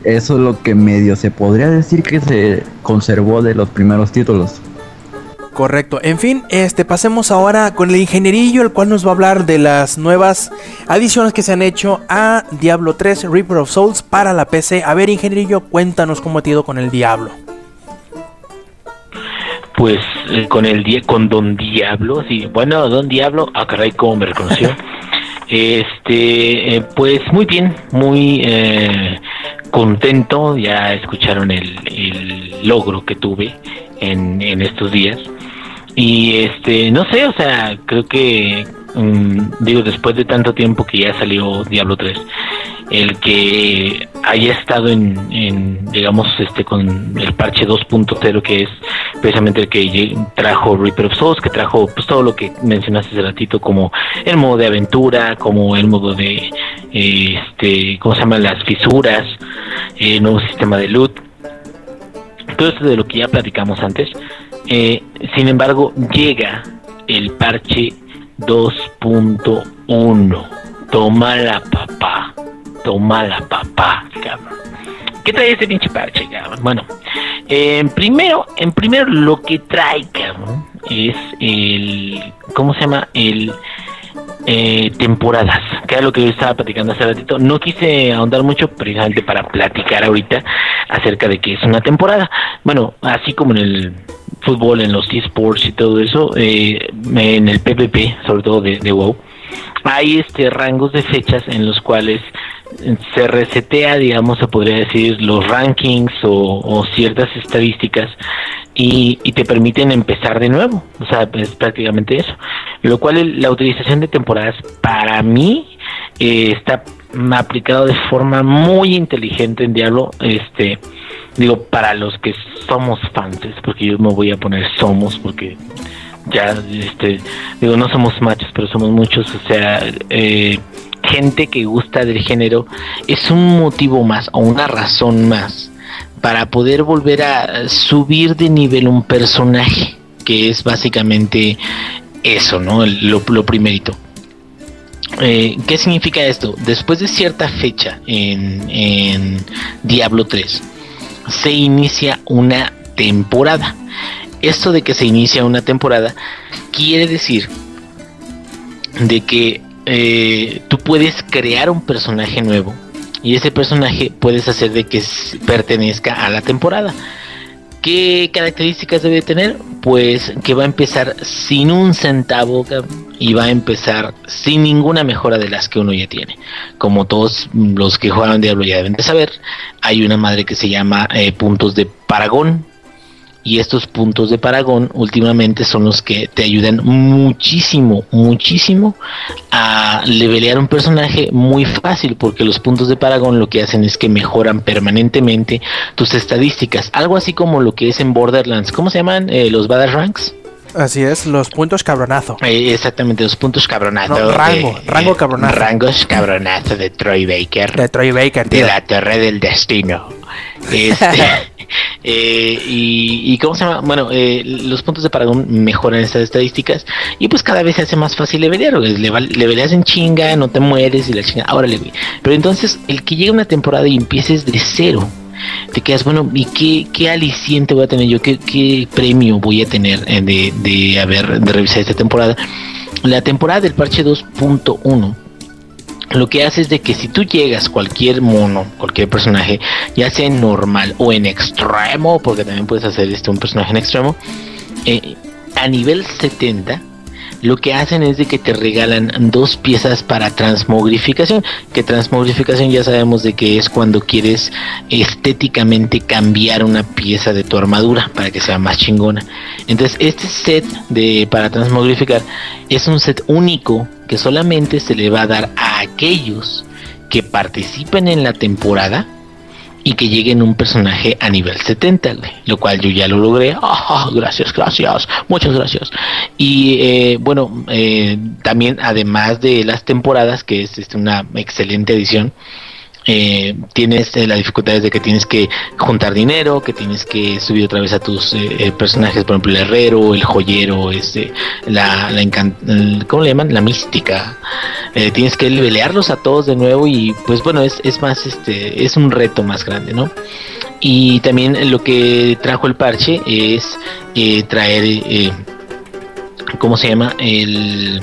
Eso es lo que medio se podría decir que se conservó de los primeros títulos. Correcto. En fin, este pasemos ahora con el ingenierillo, el cual nos va a hablar de las nuevas adiciones que se han hecho a Diablo 3 Reaper of Souls para la PC. A ver, ingenierillo, cuéntanos cómo te ha ido con el Diablo. Pues eh, con el die con Don Diablo, sí, bueno, Don Diablo, ah caray, cómo me reconoció. Este, eh, pues muy bien, muy eh, contento, ya escucharon el, el logro que tuve en, en estos días. Y este, no sé, o sea, creo que, mm, digo, después de tanto tiempo que ya salió Diablo 3, el que haya estado en, en, digamos, este, con el parche 2.0, que es precisamente el que trajo Reaper of Souls, que trajo pues todo lo que mencionaste hace ratito, como el modo de aventura, como el modo de, eh, este, ¿cómo se llaman? Las fisuras, el nuevo sistema de loot, todo esto de lo que ya platicamos antes. Eh, sin embargo, llega el parche 2.1. Toma la papá. Toma la papá, cabrón. ¿Qué trae este pinche parche, cabrón? Bueno, eh, primero, en primero lo que trae, cabrón, es el ¿cómo se llama? El eh, temporadas, que era lo que yo estaba platicando hace ratito. No quise ahondar mucho precisamente para platicar ahorita acerca de que es una temporada. Bueno, así como en el fútbol, en los esports y todo eso, eh, en el PPP, sobre todo de, WoW, hay este rangos de fechas en los cuales se resetea, digamos, se podría decir, los rankings o ciertas estadísticas y, y, te permiten empezar de nuevo. O sea, es prácticamente eso. Lo cual la utilización de temporadas para mí eh, está aplicado de forma muy inteligente en Diablo. Este, digo, para los que somos fans, porque yo me voy a poner somos, porque ya, este, digo, no somos machos, pero somos muchos, o sea, eh, gente que gusta del género, es un motivo más o una razón más para poder volver a subir de nivel un personaje, que es básicamente eso, ¿no? Lo, primerito. Eh, ¿Qué significa esto? Después de cierta fecha en, en Diablo 3, se inicia una temporada. Esto de que se inicia una temporada quiere decir de que eh, tú puedes crear un personaje nuevo y ese personaje puedes hacer de que pertenezca a la temporada. ¿Qué características debe tener? Pues que va a empezar sin un centavo y va a empezar sin ninguna mejora de las que uno ya tiene. Como todos los que juegan Diablo ya deben de saber, hay una madre que se llama eh, puntos de Paragón, y estos puntos de Paragón últimamente son los que te ayudan muchísimo, muchísimo a levelear un personaje muy fácil porque los puntos de Paragón lo que hacen es que mejoran permanentemente tus estadísticas, algo así como lo que es en Borderlands, ¿cómo se llaman eh, los Battle Ranks? Así es, los puntos cabronazo. Eh, exactamente, los puntos cabronazo. No, rango, rango cabronazo. Rangos cabronazo de Troy Baker. De Troy Baker, tío. De la Torre del Destino. Este, eh, y, y, cómo se llama, bueno, eh, los puntos de Paragón mejoran estas estadísticas y pues cada vez se hace más fácil levelear, le, leveleas en chinga, no te mueres y la chinga, ahora le Pero entonces el que llegue una temporada y empieces de cero, te quedas, bueno, ¿y qué, qué aliciente voy a tener yo? ¿Qué, qué premio voy a tener eh, de, de haber de revisar esta temporada? La temporada del parche 2.1 lo que hace es de que si tú llegas cualquier mono, cualquier personaje, ya sea en normal o en extremo, porque también puedes hacer este un personaje en extremo, eh, a nivel 70, lo que hacen es de que te regalan dos piezas para transmogrificación, que transmogrificación ya sabemos de que es cuando quieres estéticamente cambiar una pieza de tu armadura para que sea más chingona. Entonces, este set de para transmogrificar es un set único que solamente se le va a dar a aquellos que participen en la temporada y que lleguen un personaje a nivel 70, lo cual yo ya lo logré. Oh, gracias, gracias, muchas gracias. Y eh, bueno, eh, también además de las temporadas, que es este, una excelente edición, eh, tienes eh, las dificultades de que tienes que juntar dinero, que tienes que subir otra vez a tus eh, eh personajes, por ejemplo el herrero, el joyero, este, la, la ¿cómo le llaman? La mística. Eh, tienes que levelearlos a todos de nuevo y pues bueno, es, es más, este, es un reto más grande, ¿no? Y también lo que trajo el parche es traer, ¿cómo se llama? El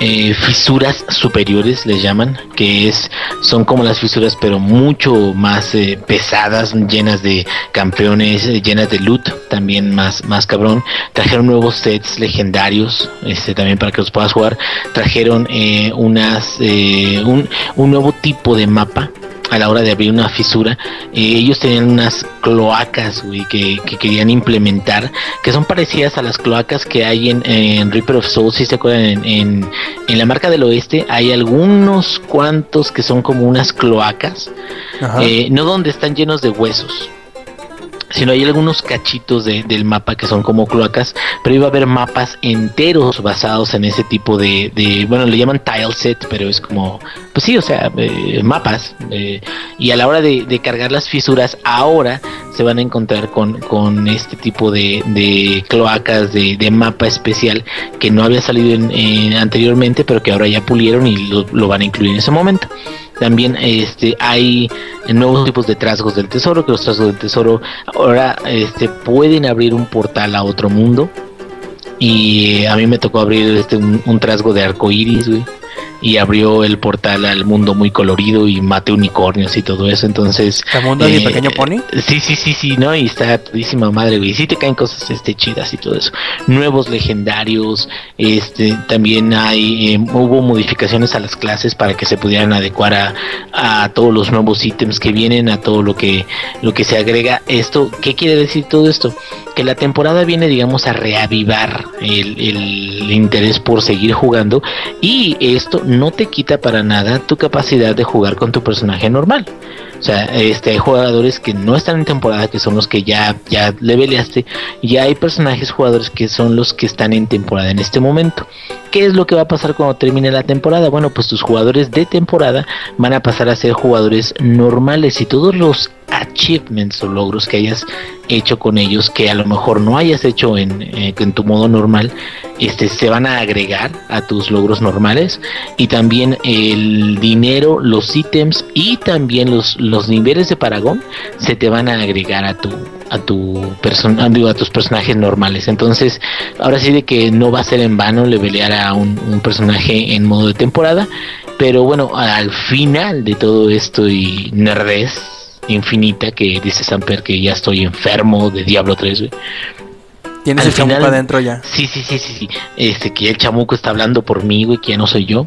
eh, fisuras superiores les llaman que es son como las fisuras pero mucho más eh, pesadas llenas de campeones eh, llenas de loot también más más cabrón. Trajeron nuevos sets legendarios este también para que los puedas jugar. Trajeron eh, unas eh, un, un nuevo tipo de mapa a la hora de abrir una fisura, eh, ellos tenían unas cloacas, güey, que, que, querían implementar, que son parecidas a las cloacas que hay en, en Reaper of Souls, si se acuerdan, en, en, en, la marca del oeste hay algunos cuantos que son como unas cloacas, eh, no donde están llenos de huesos sino hay algunos cachitos de, del mapa que son como cloacas, pero iba a haber mapas enteros basados en ese tipo de, bueno, le llaman tile set, pero es como, pues sí, o sea, eh, mapas, eh, y a la hora de, cargar las fisuras, ahora se van a encontrar con, con este tipo de, cloacas de, mapa especial que no había salido en, en, anteriormente, pero que ahora ya pulieron y lo van a incluir en ese momento. También este, hay nuevos tipos de trasgos del tesoro, que los trasgos del tesoro ahora este, pueden abrir un portal a otro mundo. y a mí me tocó abrir este un, un trasgo de arco iris, güey. Y abrió el portal al mundo muy colorido y maté unicornios y todo eso. Entonces. ¿El mundo de mi pequeño pony? Sí, sí, sí, sí, ¿no? Y está todísima madre, güey. Sí te caen cosas este, chidas y todo eso. Nuevos legendarios. Este, también hay, eh, hubo modificaciones a las clases para que se pudieran adecuar a, a todos los nuevos ítems que vienen, a todo lo que, lo que se agrega. Esto, ¿qué quiere decir todo esto? Que la temporada viene, digamos, a reavivar el, el interés por seguir jugando. Y esto no te quita para nada tu capacidad de jugar con tu personaje normal. O sea, este, hay jugadores que no están en temporada, que son los que ya, ya leveleaste, y hay personajes jugadores que son los que están en temporada en este momento. ¿Qué es lo que va a pasar cuando termine la temporada? Bueno, pues tus jugadores de temporada van a pasar a ser jugadores normales y todos los achievements o logros que hayas hecho con ellos que a lo mejor no hayas hecho en, eh, en tu modo normal este se van a agregar a tus logros normales. Y también el dinero los ítems y también los, los niveles de paragón se te van a agregar a tu a tu persona a tus personajes normales. Entonces ahora sí de que no va a ser en vano levelear a un, un personaje en modo de temporada pero bueno al final de todo esto y nerdez infinita que dice Samper que ya estoy enfermo de Diablo 3, güey. Tienes Al el chamuco final- adentro ya. Sí, sí, sí, sí, sí. Este, que el chamuco está hablando por mí, güey, que ya no soy yo.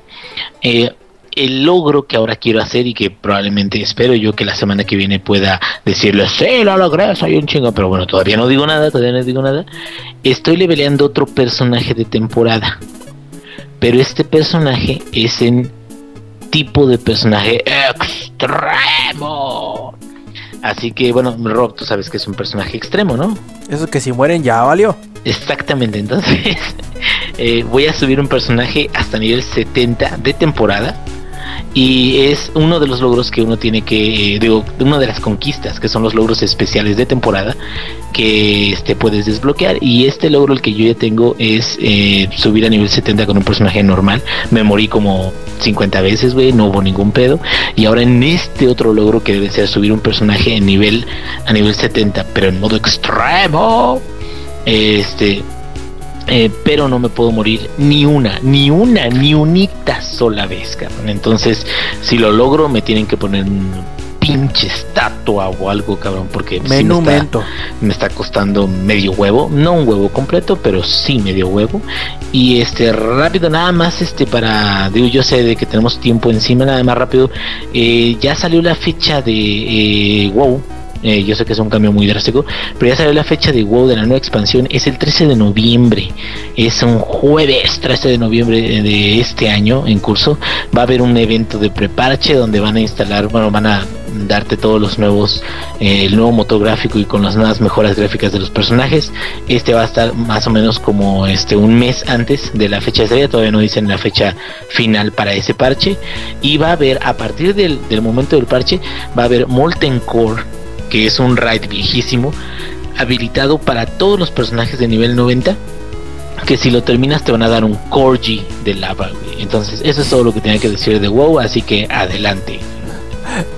Eh, el logro que ahora quiero hacer y que probablemente espero yo que la semana que viene pueda decirle, sí, lo logré, soy un chingo, pero bueno, todavía no digo nada, todavía no digo nada. Estoy leveleando otro personaje de temporada. Pero este personaje es en tipo de personaje extremo. Así que bueno, Rob, tú sabes que es un personaje extremo, ¿no? Eso que si mueren ya valió. Exactamente, entonces eh, voy a subir un personaje hasta nivel 70 de temporada. Y es uno de los logros que uno tiene que, eh, digo, una de las conquistas, que son los logros especiales de temporada, que este, puedes desbloquear. Y este logro, el que yo ya tengo, es eh, subir a nivel 70 con un personaje normal. Me morí como 50 veces, güey, no hubo ningún pedo. Y ahora en este otro logro, que debe ser subir un personaje en nivel, a nivel 70, pero en modo extremo, este, eh, pero no me puedo morir ni una, ni una, ni unita sola vez, cabrón. Entonces, si lo logro, me tienen que poner una pinche estatua o algo, cabrón, porque sí me, está, Menumento. me está costando medio huevo, no un huevo completo, pero sí medio huevo. Y este, rápido, nada más, este, para, digo, yo sé de que tenemos tiempo encima, nada más rápido, eh, ya salió la fecha de eh, WoW. Eh, yo sé que es un cambio muy drástico, pero ya salió la fecha de WoW de la nueva expansión. Es el 13 de noviembre. Es un jueves 13 de noviembre de este año en curso. Va a haber un evento de preparche donde van a instalar, bueno, van a darte todos los nuevos, eh, el nuevo motor gráfico y con las nuevas mejoras gráficas de los personajes. Este va a estar más o menos como este un mes antes de la fecha de salida. Todavía no dicen la fecha final para ese parche. Y va a haber, a partir del, del momento del parche, va a haber Molten Core que es un raid viejísimo, habilitado para todos los personajes de nivel 90. Que si lo terminas te van a dar un Corgi de lava, güey. Entonces, eso es todo lo que tenía que decir de WoW. Así que adelante.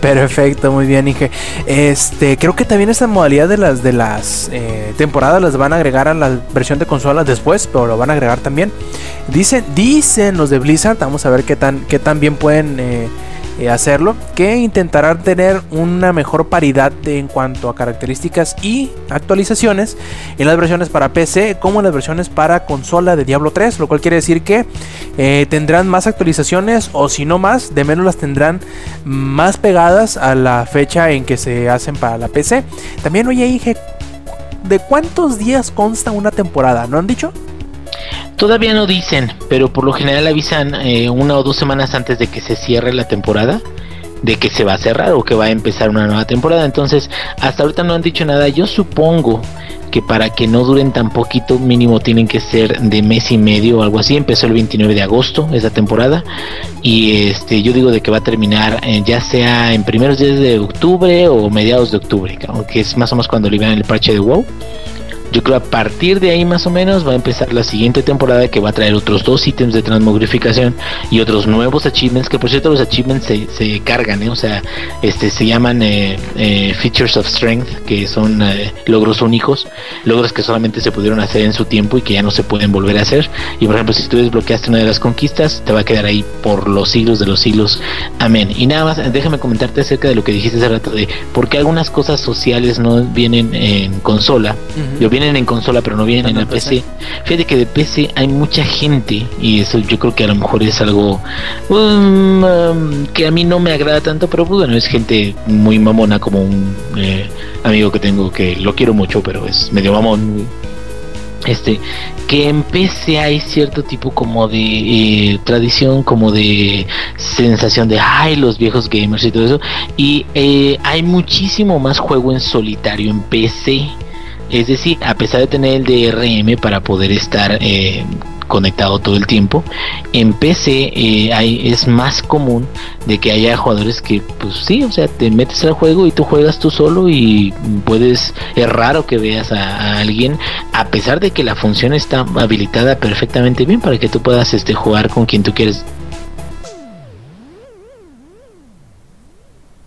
Perfecto, muy bien, Inge. Este, creo que también esta modalidad de las de las eh, temporadas las van a agregar a la versión de consolas después, pero lo van a agregar también. Dicen, dicen los de Blizzard, vamos a ver qué tan qué tan bien pueden eh, eh, hacerlo, que intentarán tener una mejor paridad en cuanto a características y actualizaciones en las versiones para PC como en las versiones para consola de Diablo 3, lo cual quiere decir que eh, tendrán más actualizaciones o si no más, de menos las tendrán más pegadas a la fecha en que se hacen para la PC. También, oye, Inge, ¿de cuántos días consta una temporada? ¿No han dicho? Todavía no dicen, pero por lo general avisan eh, una o dos semanas antes de que se cierre la temporada, de que se va a cerrar o que va a empezar una nueva temporada. Entonces, hasta ahorita no han dicho nada. Yo supongo que para que no duren tan poquito, mínimo tienen que ser de mes y medio o algo así. Empezó el 29 de agosto esa temporada y este yo digo de que va a terminar eh, ya sea en primeros días de octubre o mediados de octubre, que es más o menos cuando liberan el parche de WoW. Yo creo a partir de ahí más o menos va a empezar la siguiente temporada que va a traer otros dos ítems de transmogrificación y otros nuevos achievements, que por cierto los achievements se, se cargan, ¿eh? o sea, este se llaman eh, eh, Features of Strength, que son eh, logros únicos, logros que solamente se pudieron hacer en su tiempo y que ya no se pueden volver a hacer. Y por ejemplo, si tú desbloqueaste una de las conquistas, te va a quedar ahí por los siglos de los siglos. Amén. Y nada más, déjame comentarte acerca de lo que dijiste hace rato de por qué algunas cosas sociales no vienen en consola, o vienen en consola pero no vienen en la PC. Fíjate que de PC hay mucha gente y eso yo creo que a lo mejor es algo um, um, que a mí no me agrada tanto, pero pues, bueno, es gente muy mamona como un eh, amigo que tengo que lo quiero mucho, pero es medio mamón. Este, que en PC hay cierto tipo como de eh, tradición, como de sensación de ay, los viejos gamers y todo eso. Y eh, hay muchísimo más juego en solitario en PC. Es decir, a pesar de tener el DRM para poder estar eh, conectado todo el tiempo, en PC eh, es más común de que haya jugadores que, pues sí, o sea, te metes al juego y tú juegas tú solo y puedes, es raro que veas a, a alguien, a pesar de que la función está habilitada perfectamente bien para que tú puedas este, jugar con quien tú quieres.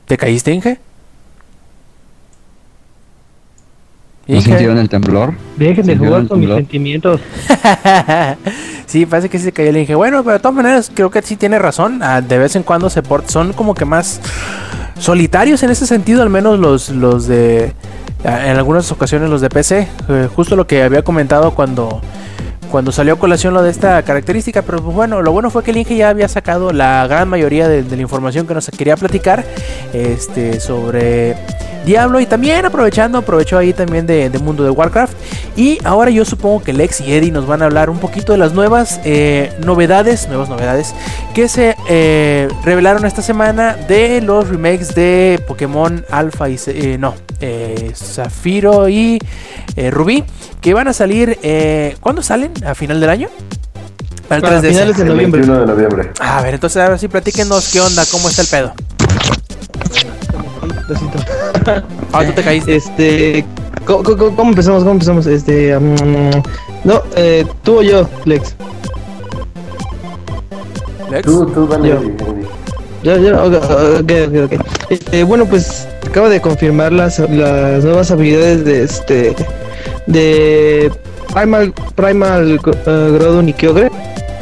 ¿Te caíste, Inge? ¿No sintieron el temblor? Dejen de ¿Sintieron jugar con mis sentimientos. sí, parece que sí se cayó el Inge. Bueno, pero de todas maneras, creo que sí tiene razón. Ah, de vez en cuando se port son como que más solitarios en ese sentido, al menos los, los de. ah, En algunas ocasiones los de PC. Eh, justo lo que había comentado cuando. Cuando salió a colación lo de esta característica, pero pues bueno, lo bueno fue que el Inge ya había sacado la gran mayoría de, de la información que nos quería platicar este, sobre Diablo y también aprovechando, aprovechó ahí también de, de Mundo de Warcraft. Y ahora yo supongo que Lex y Eddie nos van a hablar un poquito de las nuevas eh, novedades, nuevas novedades que se eh, revelaron esta semana de los remakes de Pokémon Alpha y eh, no, eh, Zafiro y eh, Rubí, que van a salir, eh, ¿cuándo salen? ¿A final del año? Para el Para 3DS. finales de El noviembre. 21 de noviembre. A ver, entonces a ver si platíquenos qué onda, cómo está el pedo. Ah, tú te caíste. Este, ¿cómo, cómo- cómo empezamos? ¿Cómo empezamos? Este, mm, no, eh, tú o yo, Lex. Lex. Tú, tú, dale. Yo. Ya, ya, ok, ok, ok. Este, bueno, pues acaba de confirmar las, las nuevas habilidades de este de Primal Primal uh, Groudon y Kyogre.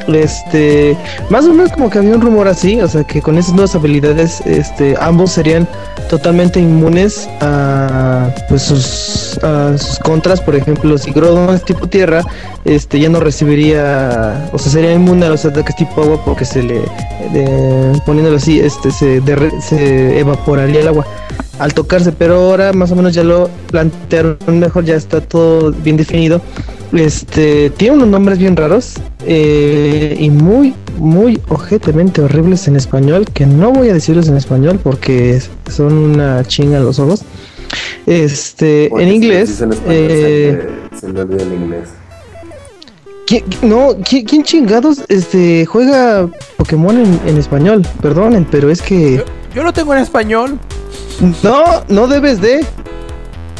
Este, más o menos como que había un rumor así, o sea, que con esas nuevas habilidades, este, ambos serían totalmente inmunes a pues sus, a sus contras, por ejemplo, si Groudon es tipo tierra, este ya no recibiría, o sea, sería inmune a los ataques tipo agua porque se le de- poniéndolo así, este se, derre- se evaporaría el agua al tocarse, pero ahora más o menos ya lo plantearon mejor, ya está todo bien definido. Este tiene unos nombres bien raros eh, y muy, muy ojetemente horribles en español, que no voy a decirlos en español porque son una chinga en los ojos. Este, Porque en inglés, dice en español, eh, se, se le olvida el inglés. ¿Quién, no, ¿quién, quién chingados este, juega Pokémon en, en español? Perdonen, pero es que... Yo lo tengo en español. No, no debes de.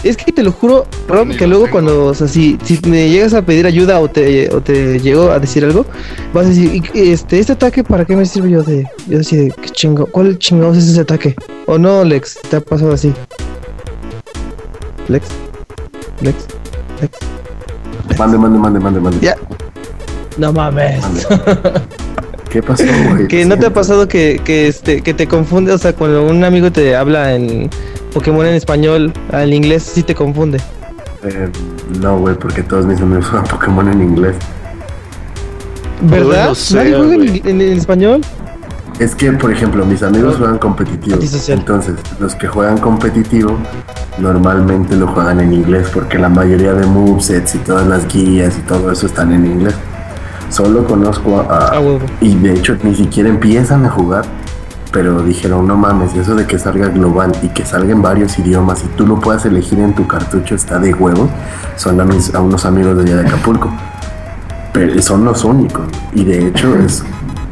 Es que te lo juro, Rob, que luego tengo. cuando, o sea, si, si me llegas a pedir ayuda o te, o te llego a decir algo, vas a decir, "¿Y- este, este ataque, ¿para qué me sirve yo de? Yo así de, ¿qué chingo? ¿Cuál chingados es ese ataque? ¿O no, Lex? ¿Te ha pasado así? Lex, Lex, Lex. Mande, mande, mande, mande, mande. Ya. No mames. Mande. ¿Qué pasó, güey? Que no te ha pasado que, que, este, que te confunde, o sea, cuando un amigo te habla en Pokémon en español, al inglés sí te confunde. Eh, no, güey, porque todos mis amigos juegan Pokémon en inglés. ¿Verdad? no sé, ¿Nadie juega en, güey. en- en español? Es que, por ejemplo, mis amigos juegan competitivo. Antisocial. Entonces, los que juegan competitivo normalmente lo juegan en inglés porque la mayoría de movesets y todas las guías y todo eso están en inglés. Solo conozco a... Ah, y de hecho ni siquiera empiezan a jugar. Pero dijeron, no mames, eso de que salga global y que salga en varios idiomas y tú lo puedas elegir en tu cartucho está de huevos. Son a, mis, a unos amigos de allá de Acapulco. Pero son los únicos. Y de hecho es,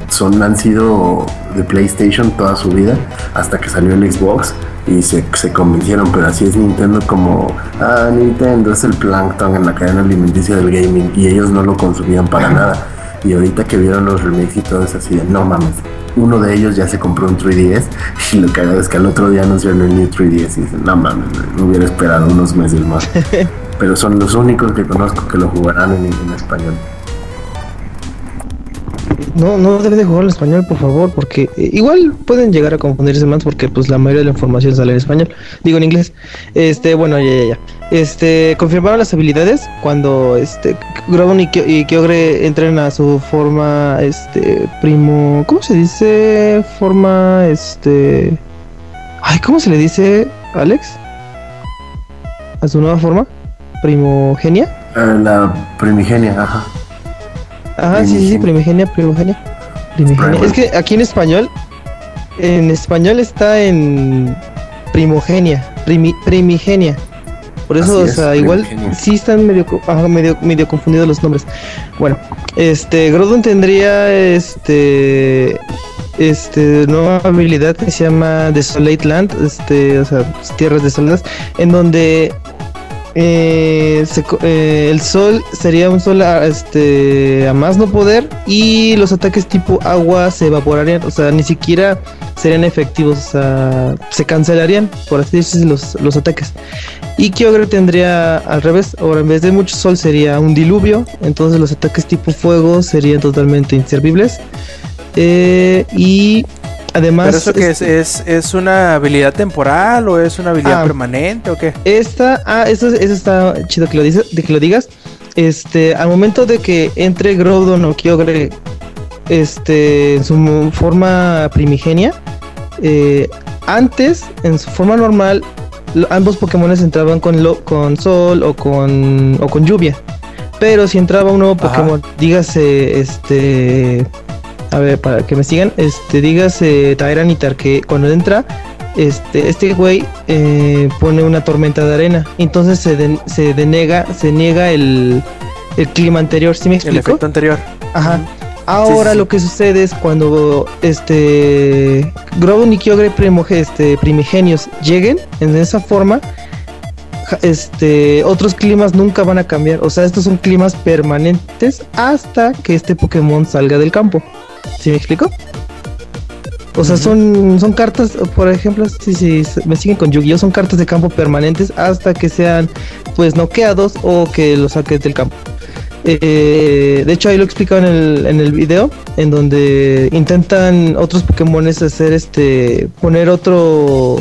son, han sido de PlayStation toda su vida hasta que salió el Xbox y se, se convencieron, pero así es Nintendo como, ah, Nintendo es el plankton en la cadena alimenticia del gaming y ellos no lo consumían para nada. Y ahorita que vieron los remakes y todo es así de, no mames, uno de ellos ya se compró un 3DS y lo que hago es que al otro día anunciaron el new 3DS y dicen, no mames, me hubiera esperado unos meses más. pero son los únicos que conozco que lo jugarán en, en español. No, no debe de jugar en español, por favor, porque eh, igual pueden llegar a confundirse más porque pues la mayoría de la información sale en español, digo en inglés. Este, bueno, ya, ya, ya. Este, confirmaron las habilidades cuando este Groudon y, Kyo- y Kyogre entren a su forma este primo, ¿cómo se dice? Forma este Ay, ¿cómo se le dice, Alex? A su nueva forma? Primogenia? Eh, la primigenia, ajá. Ajá, sí, sí, sí, primigenia, primigenia. Primigenia. Es que aquí en español, en español está en primogenia, primi- primigenia. Por eso, Así o es, sea, igual primigenia. sí están medio, ajá, medio, medio confundidos los nombres. Bueno, este, Groudon tendría este, este, nueva habilidad que se llama Desolate Land, este, o sea, tierras desoladas, en donde eh, eh, el sol sería un sol a, este, a más no poder y los ataques tipo agua se evaporarían, o sea, ni siquiera serían efectivos, o sea, se cancelarían, por así decirlo, los, los ataques. Y Kyogre tendría al revés, ahora en vez de mucho sol sería un diluvio, entonces los ataques tipo fuego serían totalmente inservibles. Eh, y además... ¿Pero eso qué es? es? ¿Es una habilidad temporal o es una habilidad Ah. permanente o qué? Esta, ah, eso, eso está chido que lo, dices, que lo digas. Este, al momento de que entre Groudon o Kyogre, este, en su forma primigenia, eh, antes, en su forma normal, ambos Pokémones entraban con, lo, con sol o con, o con lluvia. Pero si entraba un nuevo Ajá. Pokémon, dígase, este, a ver, para que me sigan, este, dígase Tyranitar, que cuando entra, este, este güey eh, pone una tormenta de arena. Entonces se, den- se denega, se niega el, el clima anterior, ¿sí me El explico? efecto anterior. Ajá. Ahora Sí, sí, sí. lo que sucede es cuando este Groudon y Kyogre este, primigenios lleguen en esa forma, este otros climas nunca van a cambiar. O sea, estos son climas permanentes hasta que este Pokémon salga del campo. ¿Sí me explico? O sea, son, son cartas, por ejemplo, si, si me siguen con Yu-Gi-Oh, son cartas de campo permanentes hasta que sean pues noqueados o que los saques del campo. Eh, de hecho, ahí lo he explicado en el, en el video, en donde intentan otros Pokémones hacer este, poner otro,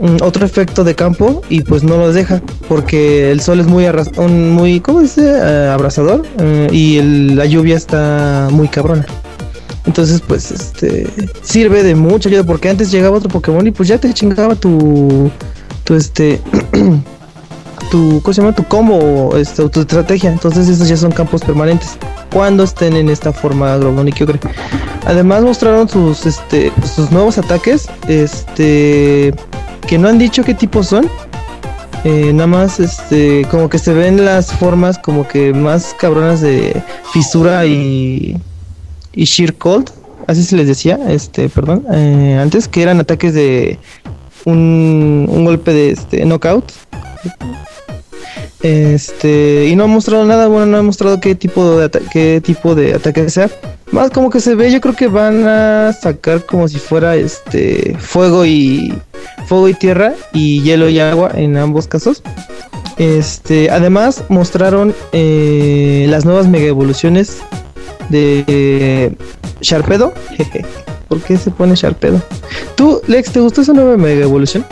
mm, otro efecto de campo y pues no los deja, porque el sol es muy, arras- un- muy ¿cómo dice? Eh, abrasador eh, y el- la lluvia está muy cabrona. Entonces, pues, este, sirve de mucha ayuda, porque antes llegaba otro Pokémon y pues ya te chingaba tu, tu, este, tu, ¿cómo se llama? Tu combo, este, o tu estrategia. Entonces esos ya son campos permanentes cuando estén en esta forma Kyogre. Además mostraron sus, este, sus nuevos ataques, este, que no han dicho qué tipos son. Eh, nada más, este, como que se ven las formas como que más cabronas de fisura y, y sheer cold, así se les decía, este, perdón, eh, antes que eran ataques de un, un golpe de este knockout. Este, y no ha mostrado nada, bueno, no ha mostrado qué tipo de qué tipo de ataque sea. Más como que se ve, yo creo que van a sacar como si fuera este fuego y fuego y tierra y hielo y agua en ambos casos. Este, además mostraron eh, las nuevas mega evoluciones de Sharpedo. Jeje. ¿Por qué se pone Sharpedo? ¿Tú, Lex, te gustó esa nueva mega evolución?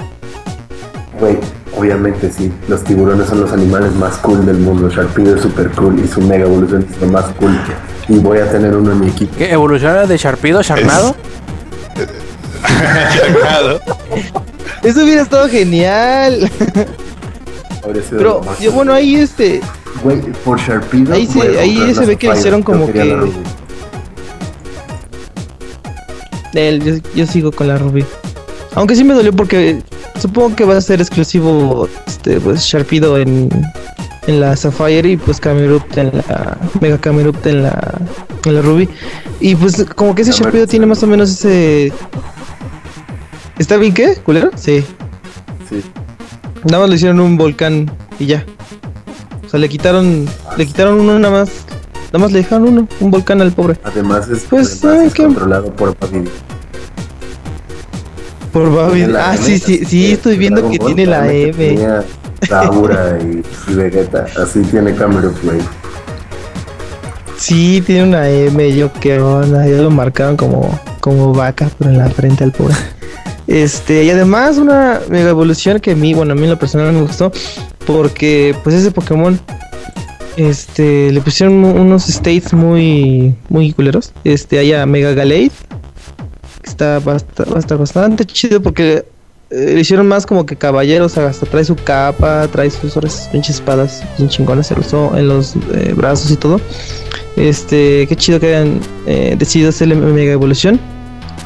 Güey, obviamente sí. Los tiburones son los animales más cool del mundo. Sharpedo es super cool y su mega evolución es lo más cool. Y voy a tener uno en mi equipo. ¿Qué? ¿Evoluciona de Sharpido a Sharnado? Eso hubiera estado genial. Pero, yo, bueno, ahí este. Güey, por Sharpedo. Ahí se- ahí se ve que hicieron como que- yo, yo sigo con la Ruby. Aunque sí me dolió porque supongo que va a ser exclusivo este pues Sharpedo en, en la Sapphire y pues Camerupt en la Mega Camerupt en la en la Ruby. Y pues como que ese Sharpedo tiene más o menos ese ¿Está bien qué, culero? Sí. Sí. Nada más le hicieron un volcán y ya. Sea, le quitaron, le quitaron uno nada más. Nada más le dejaron uno, un volcán al pobre. Además es, Pues, además es controlado por Babidi. Por Babi. Tiene la Ah, M, sí, sí, sí, estoy viendo que Ball, tiene la M. Tenía Saura y, y Vegeta. Así tiene Camera Play. Sí, tiene una M, yo qué onda, ya lo marcaron como, como vaca, pero en la frente al pobre. Este, y además una mega evolución que a mí, bueno, a mí en lo personal me gustó, porque pues ese Pokémon, este, le pusieron unos states muy, muy culeros. Este, hay a Mega Galade, que está basta- basta- bastante chido porque eh, le hicieron más como que caballeros, hasta trae su capa, trae sus pinches espadas bien chingonas en los, en los eh, brazos y todo. Este, qué chido que hayan eh, decidido hacerle mega evolución.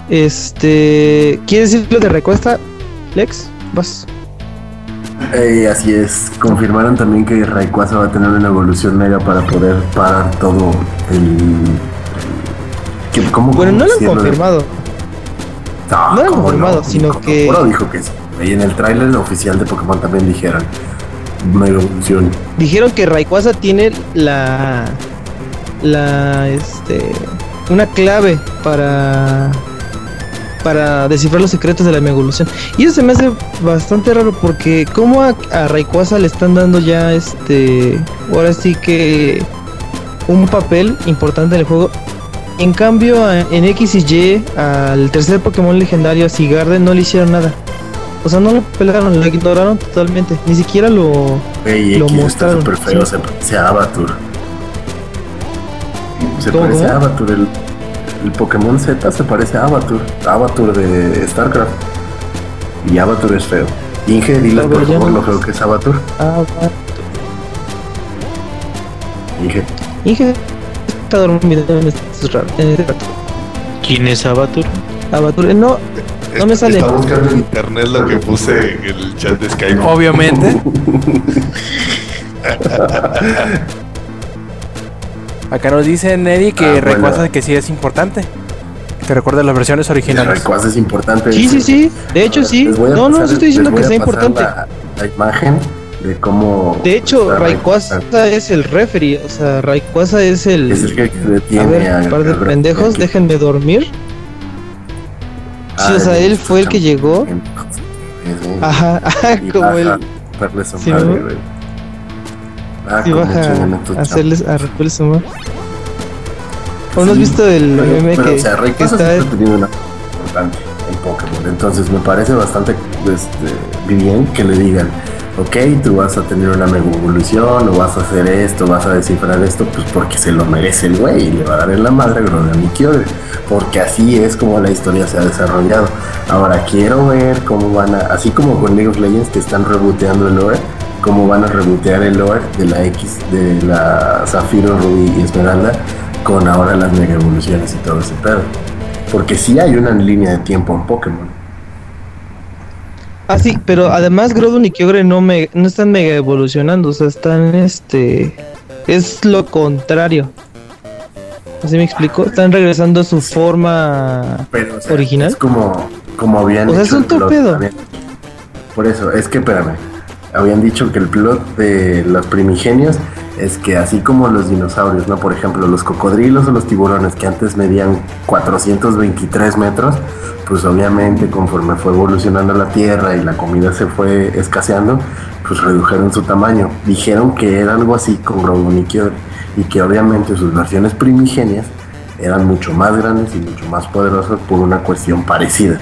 Este, ¿quieres decir lo de Recuesta, Lex? Vas. Eh, así es. Confirmaron también que Rayquaza va a tener una evolución mega para poder parar todo el. ¿cómo- Bueno, no lo han confirmado. Ah, no lo han ¿cómo confirmado, sino Nico que- dijo que sí. Y en el tráiler oficial de Pokémon también dijeron mega evolución. Dijeron que Rayquaza tiene la la este una clave para para descifrar los secretos de la mega evolución. Y eso se me hace bastante raro porque como a, a Rayquaza le están dando ya este ahora sí que un papel importante en el juego. En cambio en X y Y al tercer Pokémon legendario a Sigarde no le hicieron nada. O sea, no lo pelaron, lo ignoraron totalmente. Ni siquiera lo Ey, Lo X está mostraron, feo, sí. se parece a. Se ¿Cómo, parece a Avatur, el, el Pokémon Z se parece a Avatur, Avatur de StarCraft. Y Avatur es feo. Inge, diles por favor no- lo feo que es Avatur. Ah, va. Inge. Inge está dormido en este rato. ¿Quién es Abatur? Abatur- eh, no, no me sale. Estaba buscando en internet lo que puse en el chat de Skype. Obviamente. Acá nos dice Neddy que Ah, bueno. Que sí es importante. Que recuerda las versiones originales. Rayquaza es importante. Sí, sí, sí. De hecho, sí. No, no, sí estoy diciendo que sea importante. La, la imagen de cómo. De hecho, Rayquaza es el referee. O sea, Rayquaza es el. Es el que a detiene ver, a- un par de pendejos, déjenme dormir. Sí, o Ay, sea, él fue el que llegó. Ajá, como su Sí, madre, ¿no? Ah, Sí, chingan a hacerles a romperles su. ¿O no has Sí, visto el pero, meme pero, que, o sea, que está una importante en Pokémon. Entonces me parece bastante este, bien que le digan, ok, tú vas a tener una mega evolución, o vas a hacer esto, vas a descifrar esto, pues porque se lo merece el güey y le va a dar en la madre a Kyogre. Porque así es como la historia se ha desarrollado. Ahora quiero ver cómo van a, así como con League of Legends que están reboteando el lore, cómo van a rebotear el lore de la X, de la Zafiro, Rubí y Esmeralda con ahora las mega evoluciones y todo ese pedo. Porque sí hay una línea de tiempo en Pokémon. Ah, sí, pero además Groudon y Kyogre no, me, no están mega evolucionando, o sea, están este... Es lo contrario. ¿Así me explico? Están regresando a su forma Pero, o sea, original. Es como, como habían O sea, hecho es un torpedo. Por eso, es que espérame. Habían dicho que el plot de los primigenios es que así como los dinosaurios, ¿no? Por ejemplo, los cocodrilos o los tiburones que antes medían 423 metros, pues obviamente conforme fue evolucionando la Tierra y la comida se fue escaseando, pues redujeron su tamaño. Dijeron que era algo así con Kyogre y que obviamente sus versiones primigenias eran mucho más grandes y mucho más poderosas por una cuestión parecida.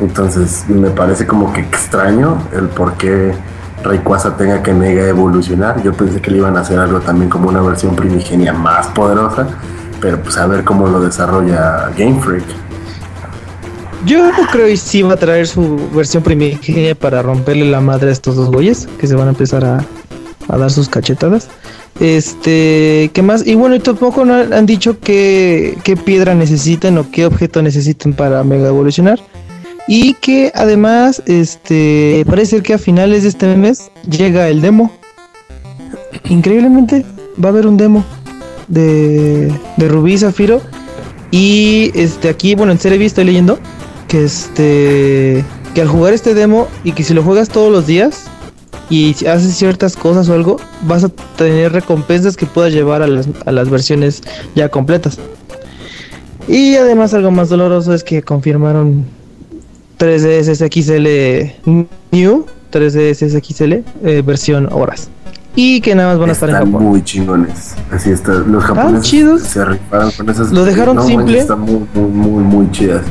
Entonces me parece como que extraño el por qué Rayquaza tenga que mega evolucionar. Yo pensé que le iban a hacer algo también como una versión primigenia más poderosa, pero pues a ver cómo lo desarrolla Game Freak. Yo creo que sí va a traer su versión primigenia para romperle la madre a estos dos güeyes que se van a empezar a, dar sus cachetadas. Este, ¿qué más? Y bueno, y tampoco han dicho qué piedra necesitan o qué objeto necesitan para mega evolucionar. Y que además, este, parece ser que a finales de este mes llega el demo. Increíblemente, va a haber un demo de, de Rubí Zafiro. Y este aquí, bueno, en Cerebi estoy leyendo que este que al jugar este demo y que si lo juegas todos los días y haces ciertas cosas o algo, vas a tener recompensas que puedas llevar a las, a las versiones ya completas. Y además algo más doloroso es que confirmaron 3DS XL New, 3DS XL eh, versión horas. Y que nada más van a estar en Están Japón. muy chingones. Así está. Los japoneses chidos. se rifaron con esas. Lo dejaron no, simple. Están muy, muy, muy, muy chidas.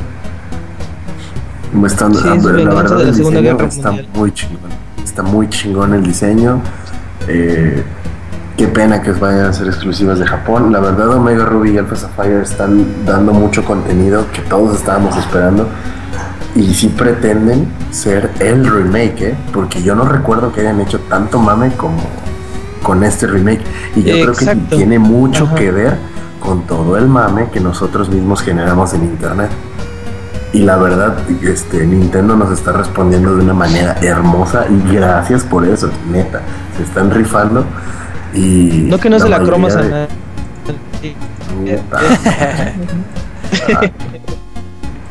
Están, Sí, ah, es la verdad, de la el Segunda diseño Guerra está Mundial. muy chingón. Está muy chingón el diseño. Eh, qué pena que vayan a ser exclusivas de Japón. La verdad, Omega Ruby y Alpha Sapphire están dando mucho contenido que todos estábamos esperando. Y sí pretenden ser el remake, ¿eh? porque yo no recuerdo que hayan hecho tanto mame como con este remake. Y yo creo que tiene mucho Ajá. que ver con todo el mame que nosotros mismos generamos en internet. Y la verdad, este, Nintendo nos está respondiendo de una manera hermosa y gracias por eso, neta. Se están rifando y... No que no se la cromas a nadie. de-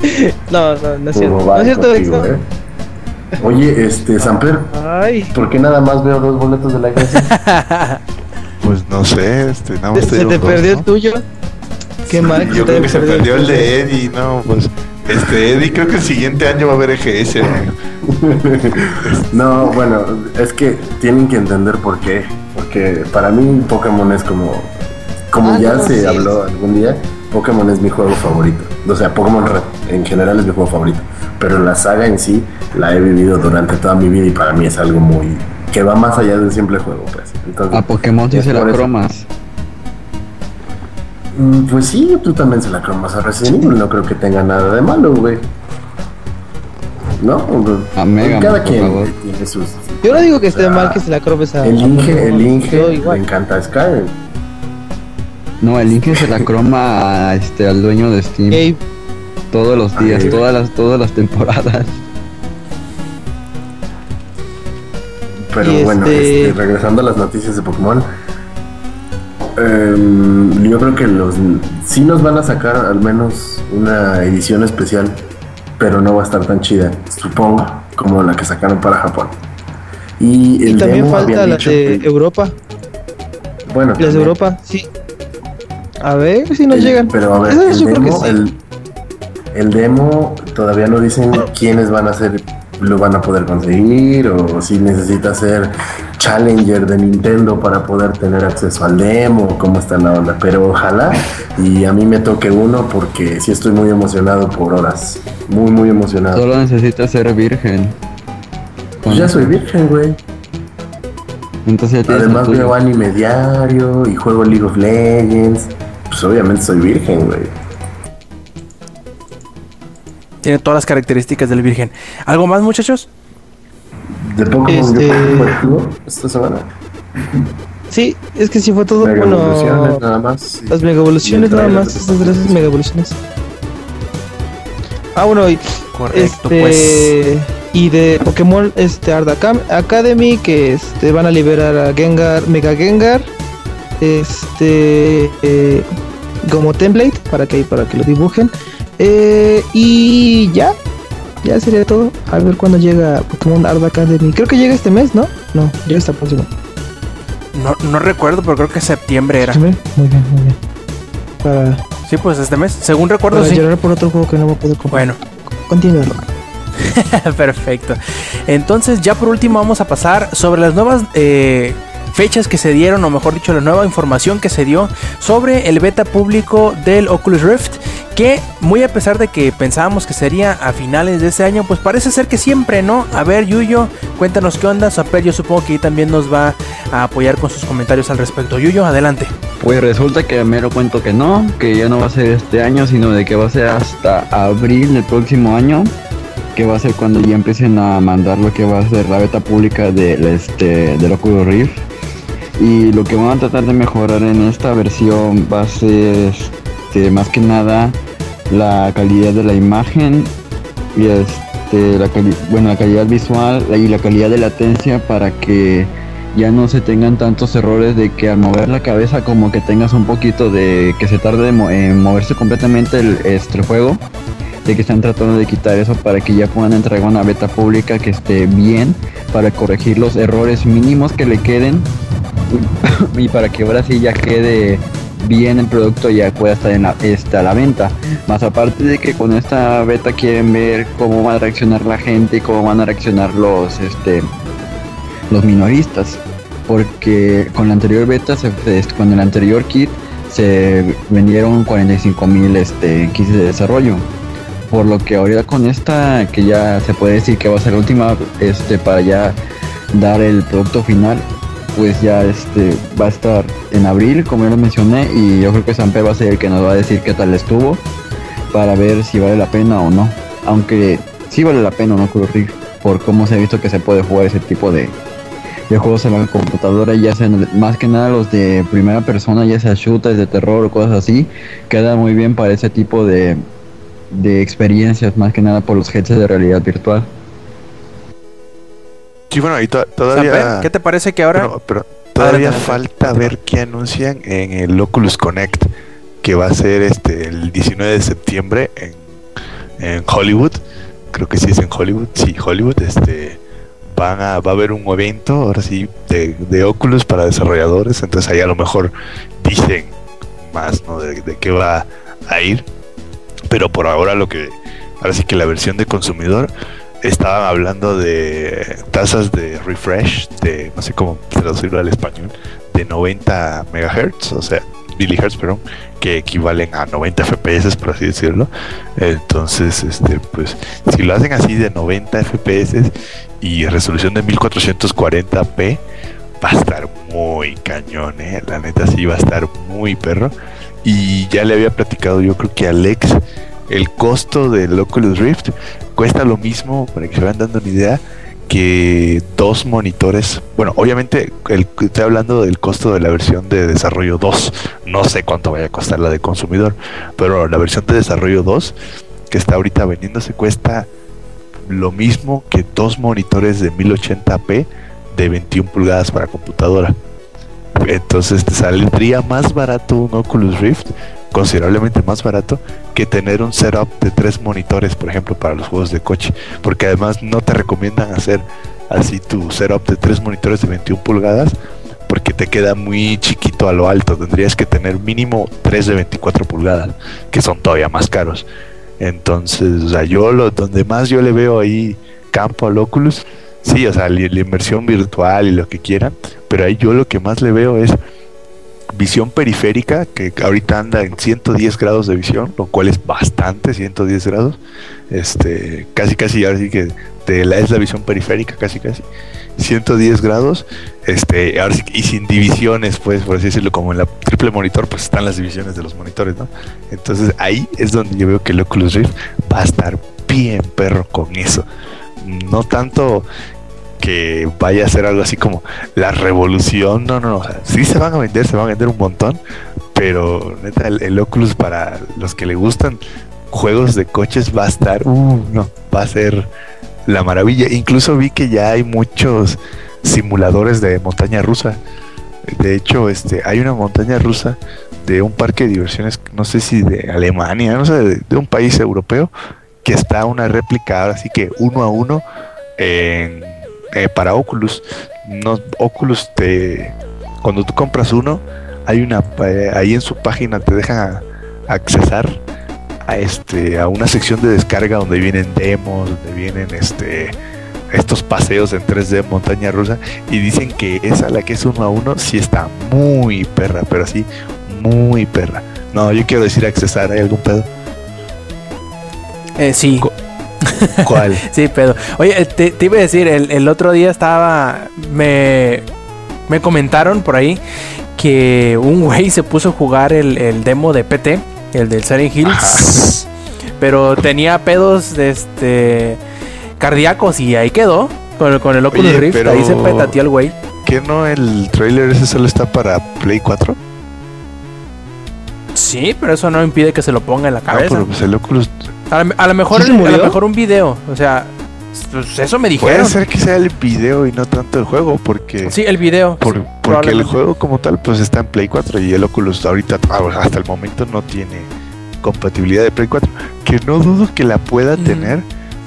No, no, no es cierto. Todo No es cierto, contigo. ¿eh? Oye, este, Samper, Ay, ¿por qué nada más veo dos boletos de la iglesia? Pues no sé, este, nada más se digo te dos, perdió ¿no? el tuyo. Qué mal Yo creo que se perdió el de Eddie, no, pues. Este, Eddie, creo que el siguiente año va a haber EGS. No, bueno, es que tienen que entender por qué. Porque para mí Pokémon es como... Como Ah, ya no, se sí. habló algún día, Pokémon es mi juego favorito. O sea, Pokémon Red en general es mi juego favorito. Pero la saga en sí la he vivido durante toda mi vida y para mí es algo muy... que va más allá de un simple juego, pues. Entonces, A Pokémon sí se la cromas. Mm, Pues sí, tú también se la cromas a Resident Evil, no creo que tenga nada de malo, güey. ¿No? A Mega Cada quien favor. tiene sus... Yo no digo que esté O sea, mal que se la cromes a. El Inge, el Yo Inge, le encanta Skyrim. No, el Inge se la croma a, este, al dueño de Steam. Todos los días, Ay. todas las, todas las temporadas. Pero Y bueno, este- este, regresando a las noticias de Pokémon. em, yo creo que los sí nos van a sacar al menos una edición especial, pero no va a estar tan chida, supongo, como la que sacaron para Japón. Y, también demo falta dicho de que- Europa. bueno, Las de también. Europa, sí. A ver si nos El- llegan. Pero a ver, el demo, sí. el, el demo todavía no dicen quiénes van a ser, lo van a poder conseguir o si necesita ser challenger de Nintendo para poder tener acceso al demo, o cómo está la onda. Pero ojalá y a mí me toque uno porque sí estoy muy emocionado por horas. Muy, muy emocionado. Solo necesita ser virgen. Pues ya soy virgen, güey. Entonces ya Además veo anime diario y juego League of Legends. Pues obviamente soy virgen, güey. Tiene todas las características del virgen. ¿Algo más, muchachos? De Pokémon Este- yo esta semana. Sí, es que sí fue todo. Mega Bueno, evoluciones nada más. las mega evoluciones nada más. Esas gracias mega evoluciones. Ah, bueno, y Correcto, este, pues. y de Pokémon este Art Acam- Academy que este van a liberar a Gengar, Mega Gengar, este eh, como template para que para que lo dibujen Eh, y ya, ya sería todo. A ver cuándo llega Pokémon Art Academy. Creo que llega este mes, ¿no? No, llega hasta el próximo. No, no recuerdo, pero creo que septiembre era. Muy bien, muy bien. Para, Sí, pues este mes. Según recuerdo, para sí. llorar por otro juego que no a poder comprar. Bueno, Continúa. Perfecto. Entonces, ya por último vamos a pasar sobre las nuevas eh, fechas que se dieron, o mejor dicho, la nueva información que se dio sobre el beta público del Oculus Rift. Que muy a pesar de que pensábamos que sería a finales de ese año, pues parece ser que siempre, ¿no? A ver, Yuyo, cuéntanos qué onda. Saper, yo supongo que también nos va a apoyar con sus comentarios al respecto. Yuyo, adelante. Pues resulta que mero cuento que no, que ya no va a ser este año, sino de que va a ser hasta abril del próximo año, que va a ser cuando ya empiecen a mandar lo que va a ser la beta pública del este del Oculus Rift. Y lo que van a tratar de mejorar en esta versión va a ser este, más que nada la calidad de la imagen y este la bueno la calidad visual y la calidad de latencia para que ya no se tengan tantos errores de que al mover la cabeza como que tengas un poquito de que se tarde en moverse completamente el, este, juego. De que están tratando de quitar eso para que ya puedan entregar una beta pública que esté bien para corregir los errores mínimos que le queden y para que ahora sí ya quede bien el producto ya pueda estar en la, este, a la venta. Más aparte de que con esta beta quieren ver cómo va a reaccionar la gente y cómo van a reaccionar los este los minoristas. Porque con la anterior beta, se, este, con el anterior kit, se vendieron 45 mil este, kits de desarrollo. Por lo que ahorita con esta, que ya se puede decir que va a ser la última, este, para ya dar el producto final, pues ya este va a estar en abril, como ya lo mencioné, y yo creo que Sampe va a ser el que nos va a decir qué tal estuvo, para ver si vale la pena o no. Aunque sí vale la pena, ¿no? Creo por cómo se ha visto que se puede jugar ese tipo de, de juegos en la computadora, ya sean más que nada los de primera persona, ya sea shooters de terror o cosas así, queda muy bien para ese tipo de, de experiencias, más que nada por los headsets de realidad virtual. Sí, bueno, to- todavía. ¿Qué te parece que ahora? Pero todavía Adelante, falta ver qué anuncian en el Oculus Connect, que va a ser este el 19 de septiembre en, en Hollywood. Creo que sí es en Hollywood. Sí, Hollywood. Este van a, va a haber un evento, ahora sí, de, de Oculus para desarrolladores. Entonces ahí a lo mejor dicen más, ¿no? De, de qué va a ir. Pero por ahora lo que, ahora sí que la versión de consumidor estaban hablando de tasas de refresh, de no sé cómo traducirlo al español, de 90 megahertz, o sea, milihertz, perdón, que equivalen a 90 FPS, por así decirlo. Entonces, este, pues, si lo hacen así de 90 FPS y resolución de 1440p, va a estar muy cañón, ¿eh? La neta sí va a estar muy perro. Y ya le había platicado yo creo que a Alex el costo del Oculus Rift cuesta lo mismo, para que se vayan dando una idea, que dos monitores. Bueno, obviamente el, estoy hablando del costo de la versión de desarrollo 2. No sé cuánto vaya a costar la de consumidor, pero la versión de desarrollo 2 que está ahorita vendiéndose cuesta lo mismo que dos monitores de 1080p de 21 pulgadas para computadora. Entonces te saldría más barato un Oculus Rift, considerablemente más barato, que tener un setup de tres monitores, por ejemplo, para los juegos de coche. Porque además no te recomiendan hacer así tu setup de tres monitores de 21 pulgadas, porque te queda muy chiquito a lo alto. Tendrías que tener mínimo tres de 24 pulgadas, que son todavía más caros. Entonces, o sea, yo lo, donde más yo le veo ahí campo al Oculus, sí, o sea, la, la inversión virtual y lo que quieran, pero ahí yo lo que más le veo es visión periférica, que ahorita anda en 110 grados de visión, lo cual es bastante, 110 grados. Este, casi casi ahora sí que la, es la visión periférica, casi casi. 110 grados, este, ahora sí, y sin divisiones, pues, por así decirlo, como en la triple monitor, pues están las divisiones de los monitores, ¿no? Entonces ahí es donde yo veo que el Oculus Rift va a estar bien perro con eso. No tanto que vaya a ser algo así como la revolución, no, no, no, o sí se van a vender, se van a vender un montón, pero neta, el, Oculus para los que le gustan juegos de coches va a estar, uh, no, va a ser la maravilla. Incluso vi que ya hay muchos simuladores de montaña rusa. De hecho, este, hay una montaña rusa de un parque de diversiones, no sé si de Alemania, no sé, de, de un país europeo, que está una réplica, ahora sí que uno a uno, en, eh, para Oculus. No, Oculus te, cuando tú compras uno, hay una, eh, ahí en su página te dejan a- accesar a este, a una sección de descarga donde vienen demos, donde vienen este estos paseos en 3D en montaña rusa y dicen que esa la que es uno a uno sí está muy perra, pero así muy perra. No, yo quiero decir accesar, ¿hay algún pedo? Eh, sí. ¿Cuál? sí, pedo. Oye, eh, te, te iba a decir, el, el otro día estaba. Me, me comentaron por ahí que un güey se puso a jugar el, el demo de PT, el del Silent Hills. Pero tenía pedos de este cardíacos y ahí quedó. Con, el- con el Oculus Oye, Rift, pero- ahí se petateó el güey. ¿Que no el trailer ese solo está para Play 4? Sí, pero eso no impide que se lo ponga en la No, cabeza. pero pues el Oculus a, lo, a lo mejor, ¿Sí se a lo mejor un video. O sea, pues eso me puede dijeron. ser que sea el video y no tanto el juego, porque Sí, el video. por- sí, porque el juego como tal pues está en Play 4 y el Oculus ahorita ah, hasta el momento no tiene compatibilidad de Play 4, que no dudo que la pueda tener,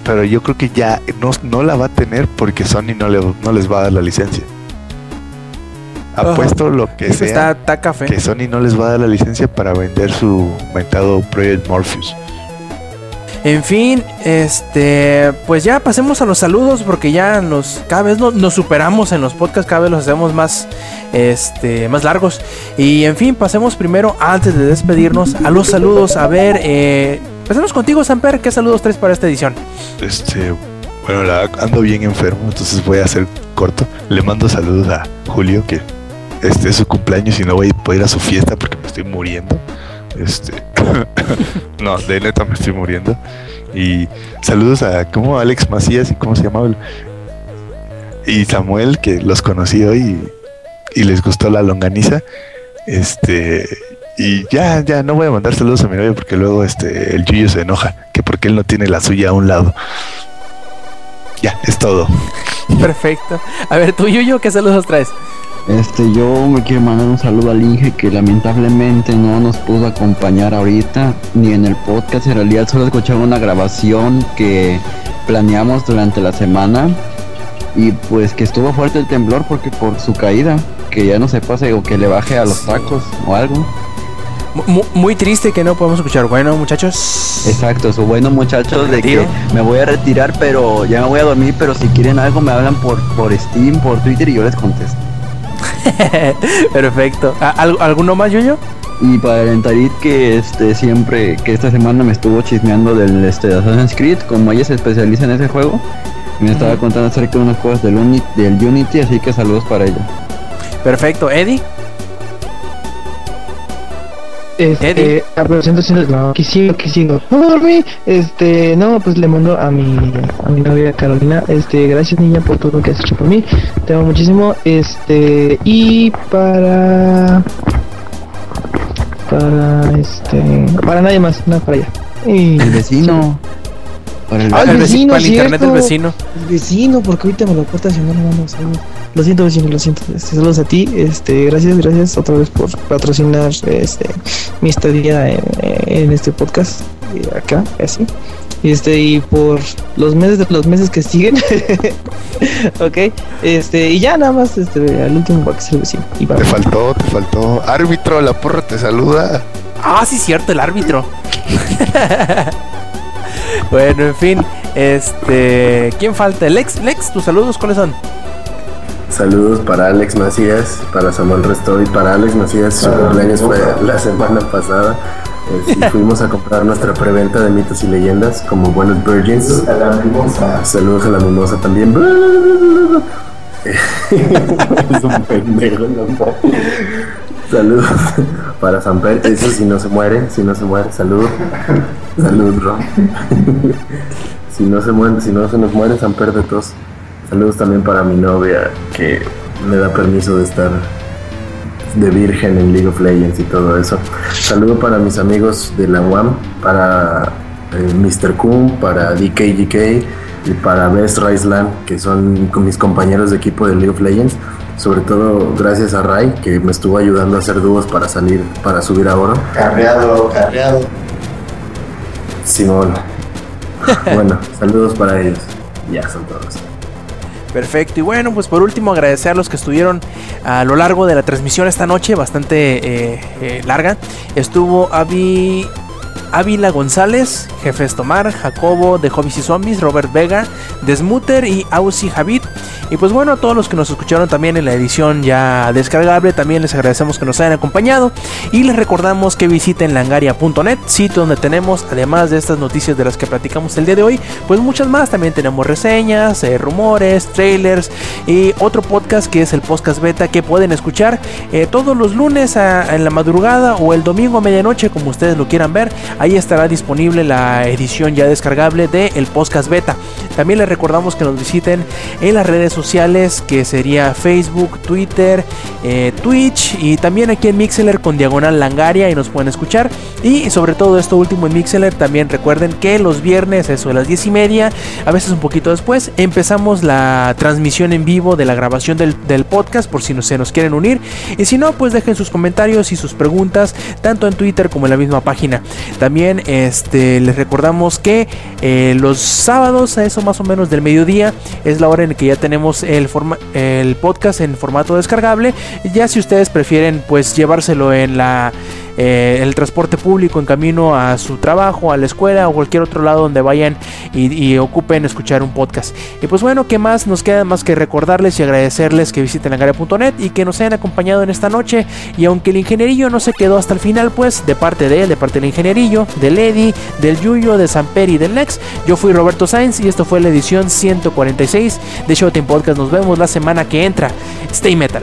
pero yo creo que ya no, no la va a tener porque Sony no, le, no les va a dar la licencia. Apuesto lo que sea está, está café. que Sony no les va a dar la licencia para vender su mentado Project Morpheus. En fin, este, pues ya pasemos a los saludos porque ya nos cada vez no- nos superamos en los podcasts, cada vez los hacemos más este más largos. Y en fin, pasemos primero antes de despedirnos a los saludos. A ver, eh, empecemos contigo, Samper, ¿qué saludos traes para esta edición? Este, bueno, la, ando bien enfermo, entonces voy a hacer corto. Le mando saludos a Julio, que este es su cumpleaños y no voy a poder ir a su fiesta porque me estoy muriendo. Este, no, de neta me estoy muriendo. Y saludos a como Alex Macías y cómo se llamaba y Samuel, que los conocí hoy y, les gustó la longaniza. Este, y ya, ya no voy a mandar saludos a mi novia porque luego este el Yuyo se enoja, que porque él no tiene la suya a un lado. Ya, es todo. Perfecto. A ver, tú, Yuyo, ¿qué saludos traes? Este, yo me quiero mandar un saludo al Inge que lamentablemente no nos pudo acompañar ahorita ni en el podcast. En realidad solo escuchaba una grabación que planeamos durante la semana y pues que estuvo fuerte el temblor porque por su caída, que ya no se pase o que le baje a los tacos o algo. Mu- muy triste que no podemos escuchar. Bueno, muchachos. Exacto, su bueno muchachos de que me voy a retirar pero ya me voy a dormir, pero si quieren algo me hablan por, por Steam, por Twitter y yo les contesto. Perfecto. ¿A- al- ¿Alguno más, Yuyo? Y para el Entarit que este siempre, que esta semana me estuvo chismeando del este, de Assassin's Creed, como ella se especializa en ese juego, me estaba contando acerca de unas cosas del, Uni- del Unity, así que saludos para ella. Perfecto. Eddie. Este, Eddie. aprovechando ese- no, aquí sigo, aquí sigo. No dormí. Este, no, pues le mando a mi a mi novia Carolina. Este, gracias niña por todo lo que has hecho por mí. Te amo muchísimo. Este, y para para este, para nadie más, nada para allá. Y El vecino. Para el Ah, vecino, para el internet del vecino. el vecino, porque ahorita me lo corta si no le mando saludos. Lo siento vecino, lo siento. Este, saludos a ti. Este, gracias, gracias otra vez por patrocinar este mi estadía en, en este podcast eh, acá, así. Este, y por los meses los meses que siguen. ok. Este, y ya nada más este al último para que el vecino. Y para Te faltó, te faltó. Árbitro, la porra te saluda. Ah, sí, cierto, el árbitro. bueno, en fin. Este. ¿Quién falta? Lex, Lex, tus saludos, ¿cuáles son? Saludos para Alex Macías, para Samuel Restoy, para Alex Macías, su cumpleaños fue la semana pasada. Eh, y fuimos a comprar nuestra preventa de mitos y leyendas como buenos virgins. A la mimosa. Saludos a la mimosa también. es un pendejo, ¿no? Saludos para Samper. Eso si no se muere, si no se muere, salud. Salud, Ron. si no se muere, si no se nos muere, Samper de tos. Saludos también para mi novia que me da permiso de estar de virgen en League of Legends y todo eso. Saludo para mis amigos de la UAM, para eh, Mr. Kun, para DKGK y para Best Raisland, que son mis compañeros de equipo de League of Legends. Sobre todo gracias a Rai, que me estuvo ayudando a hacer dúos para salir, para subir a oro. Carreado, carreado. Simón. bueno, saludos para ellos. Ya son todos. Perfecto. Y bueno, pues por último agradecer a los que estuvieron a lo largo de la transmisión esta noche, bastante eh, eh, larga. Estuvo Avi, Ávila González, Jefes Tomar, Jacobo de Hobbies y Zombies, Robert Vega, Desmuter y Ausi Javid. Y pues bueno, a todos los que nos escucharon también en la edición ya descargable, también les agradecemos que nos hayan acompañado. Y les recordamos que visiten langaria.net, sitio donde tenemos, además de estas noticias de las que platicamos el día de hoy, pues muchas más. También tenemos reseñas, eh, rumores, trailers y otro podcast que es el podcast beta que pueden escuchar eh, todos los lunes en la madrugada o el domingo a medianoche, como ustedes lo quieran ver. Ahí estará disponible la edición ya descargable del podcast beta. También les recordamos que nos visiten en las redes sociales que sería Facebook, Twitter, eh, Twitch y también aquí en Mixeler con Diagonal Langaria y nos pueden escuchar. Y sobre todo esto último en Mixeler también recuerden que los viernes, eso a las 10 y media, a veces un poquito después, empezamos la transmisión en vivo de la grabación del, del podcast por si no, se nos quieren unir. Y si no, pues dejen sus comentarios y sus preguntas tanto en Twitter como en la misma página. También este, les recordamos que eh, los sábados a eso más o menos del mediodía es la hora en que ya tenemos el, forma, el podcast en formato descargable. Ya si ustedes prefieren pues llevárselo en la eh, el transporte público en camino a su trabajo, a la escuela o cualquier otro lado donde vayan y, ocupen escuchar un podcast. Y pues bueno, ¿qué más nos queda más que recordarles y agradecerles que visiten langaria.net y que nos hayan acompañado en esta noche? Y aunque el ingenierillo no se quedó hasta el final, pues de parte de él, de parte del ingenierillo, del Eddie, del Yuyo, de Samper y del Lex, yo fui Roberto Sainz y esto fue la edición 146 de Showtime Podcast. Nos vemos la semana que entra. Stay Metal.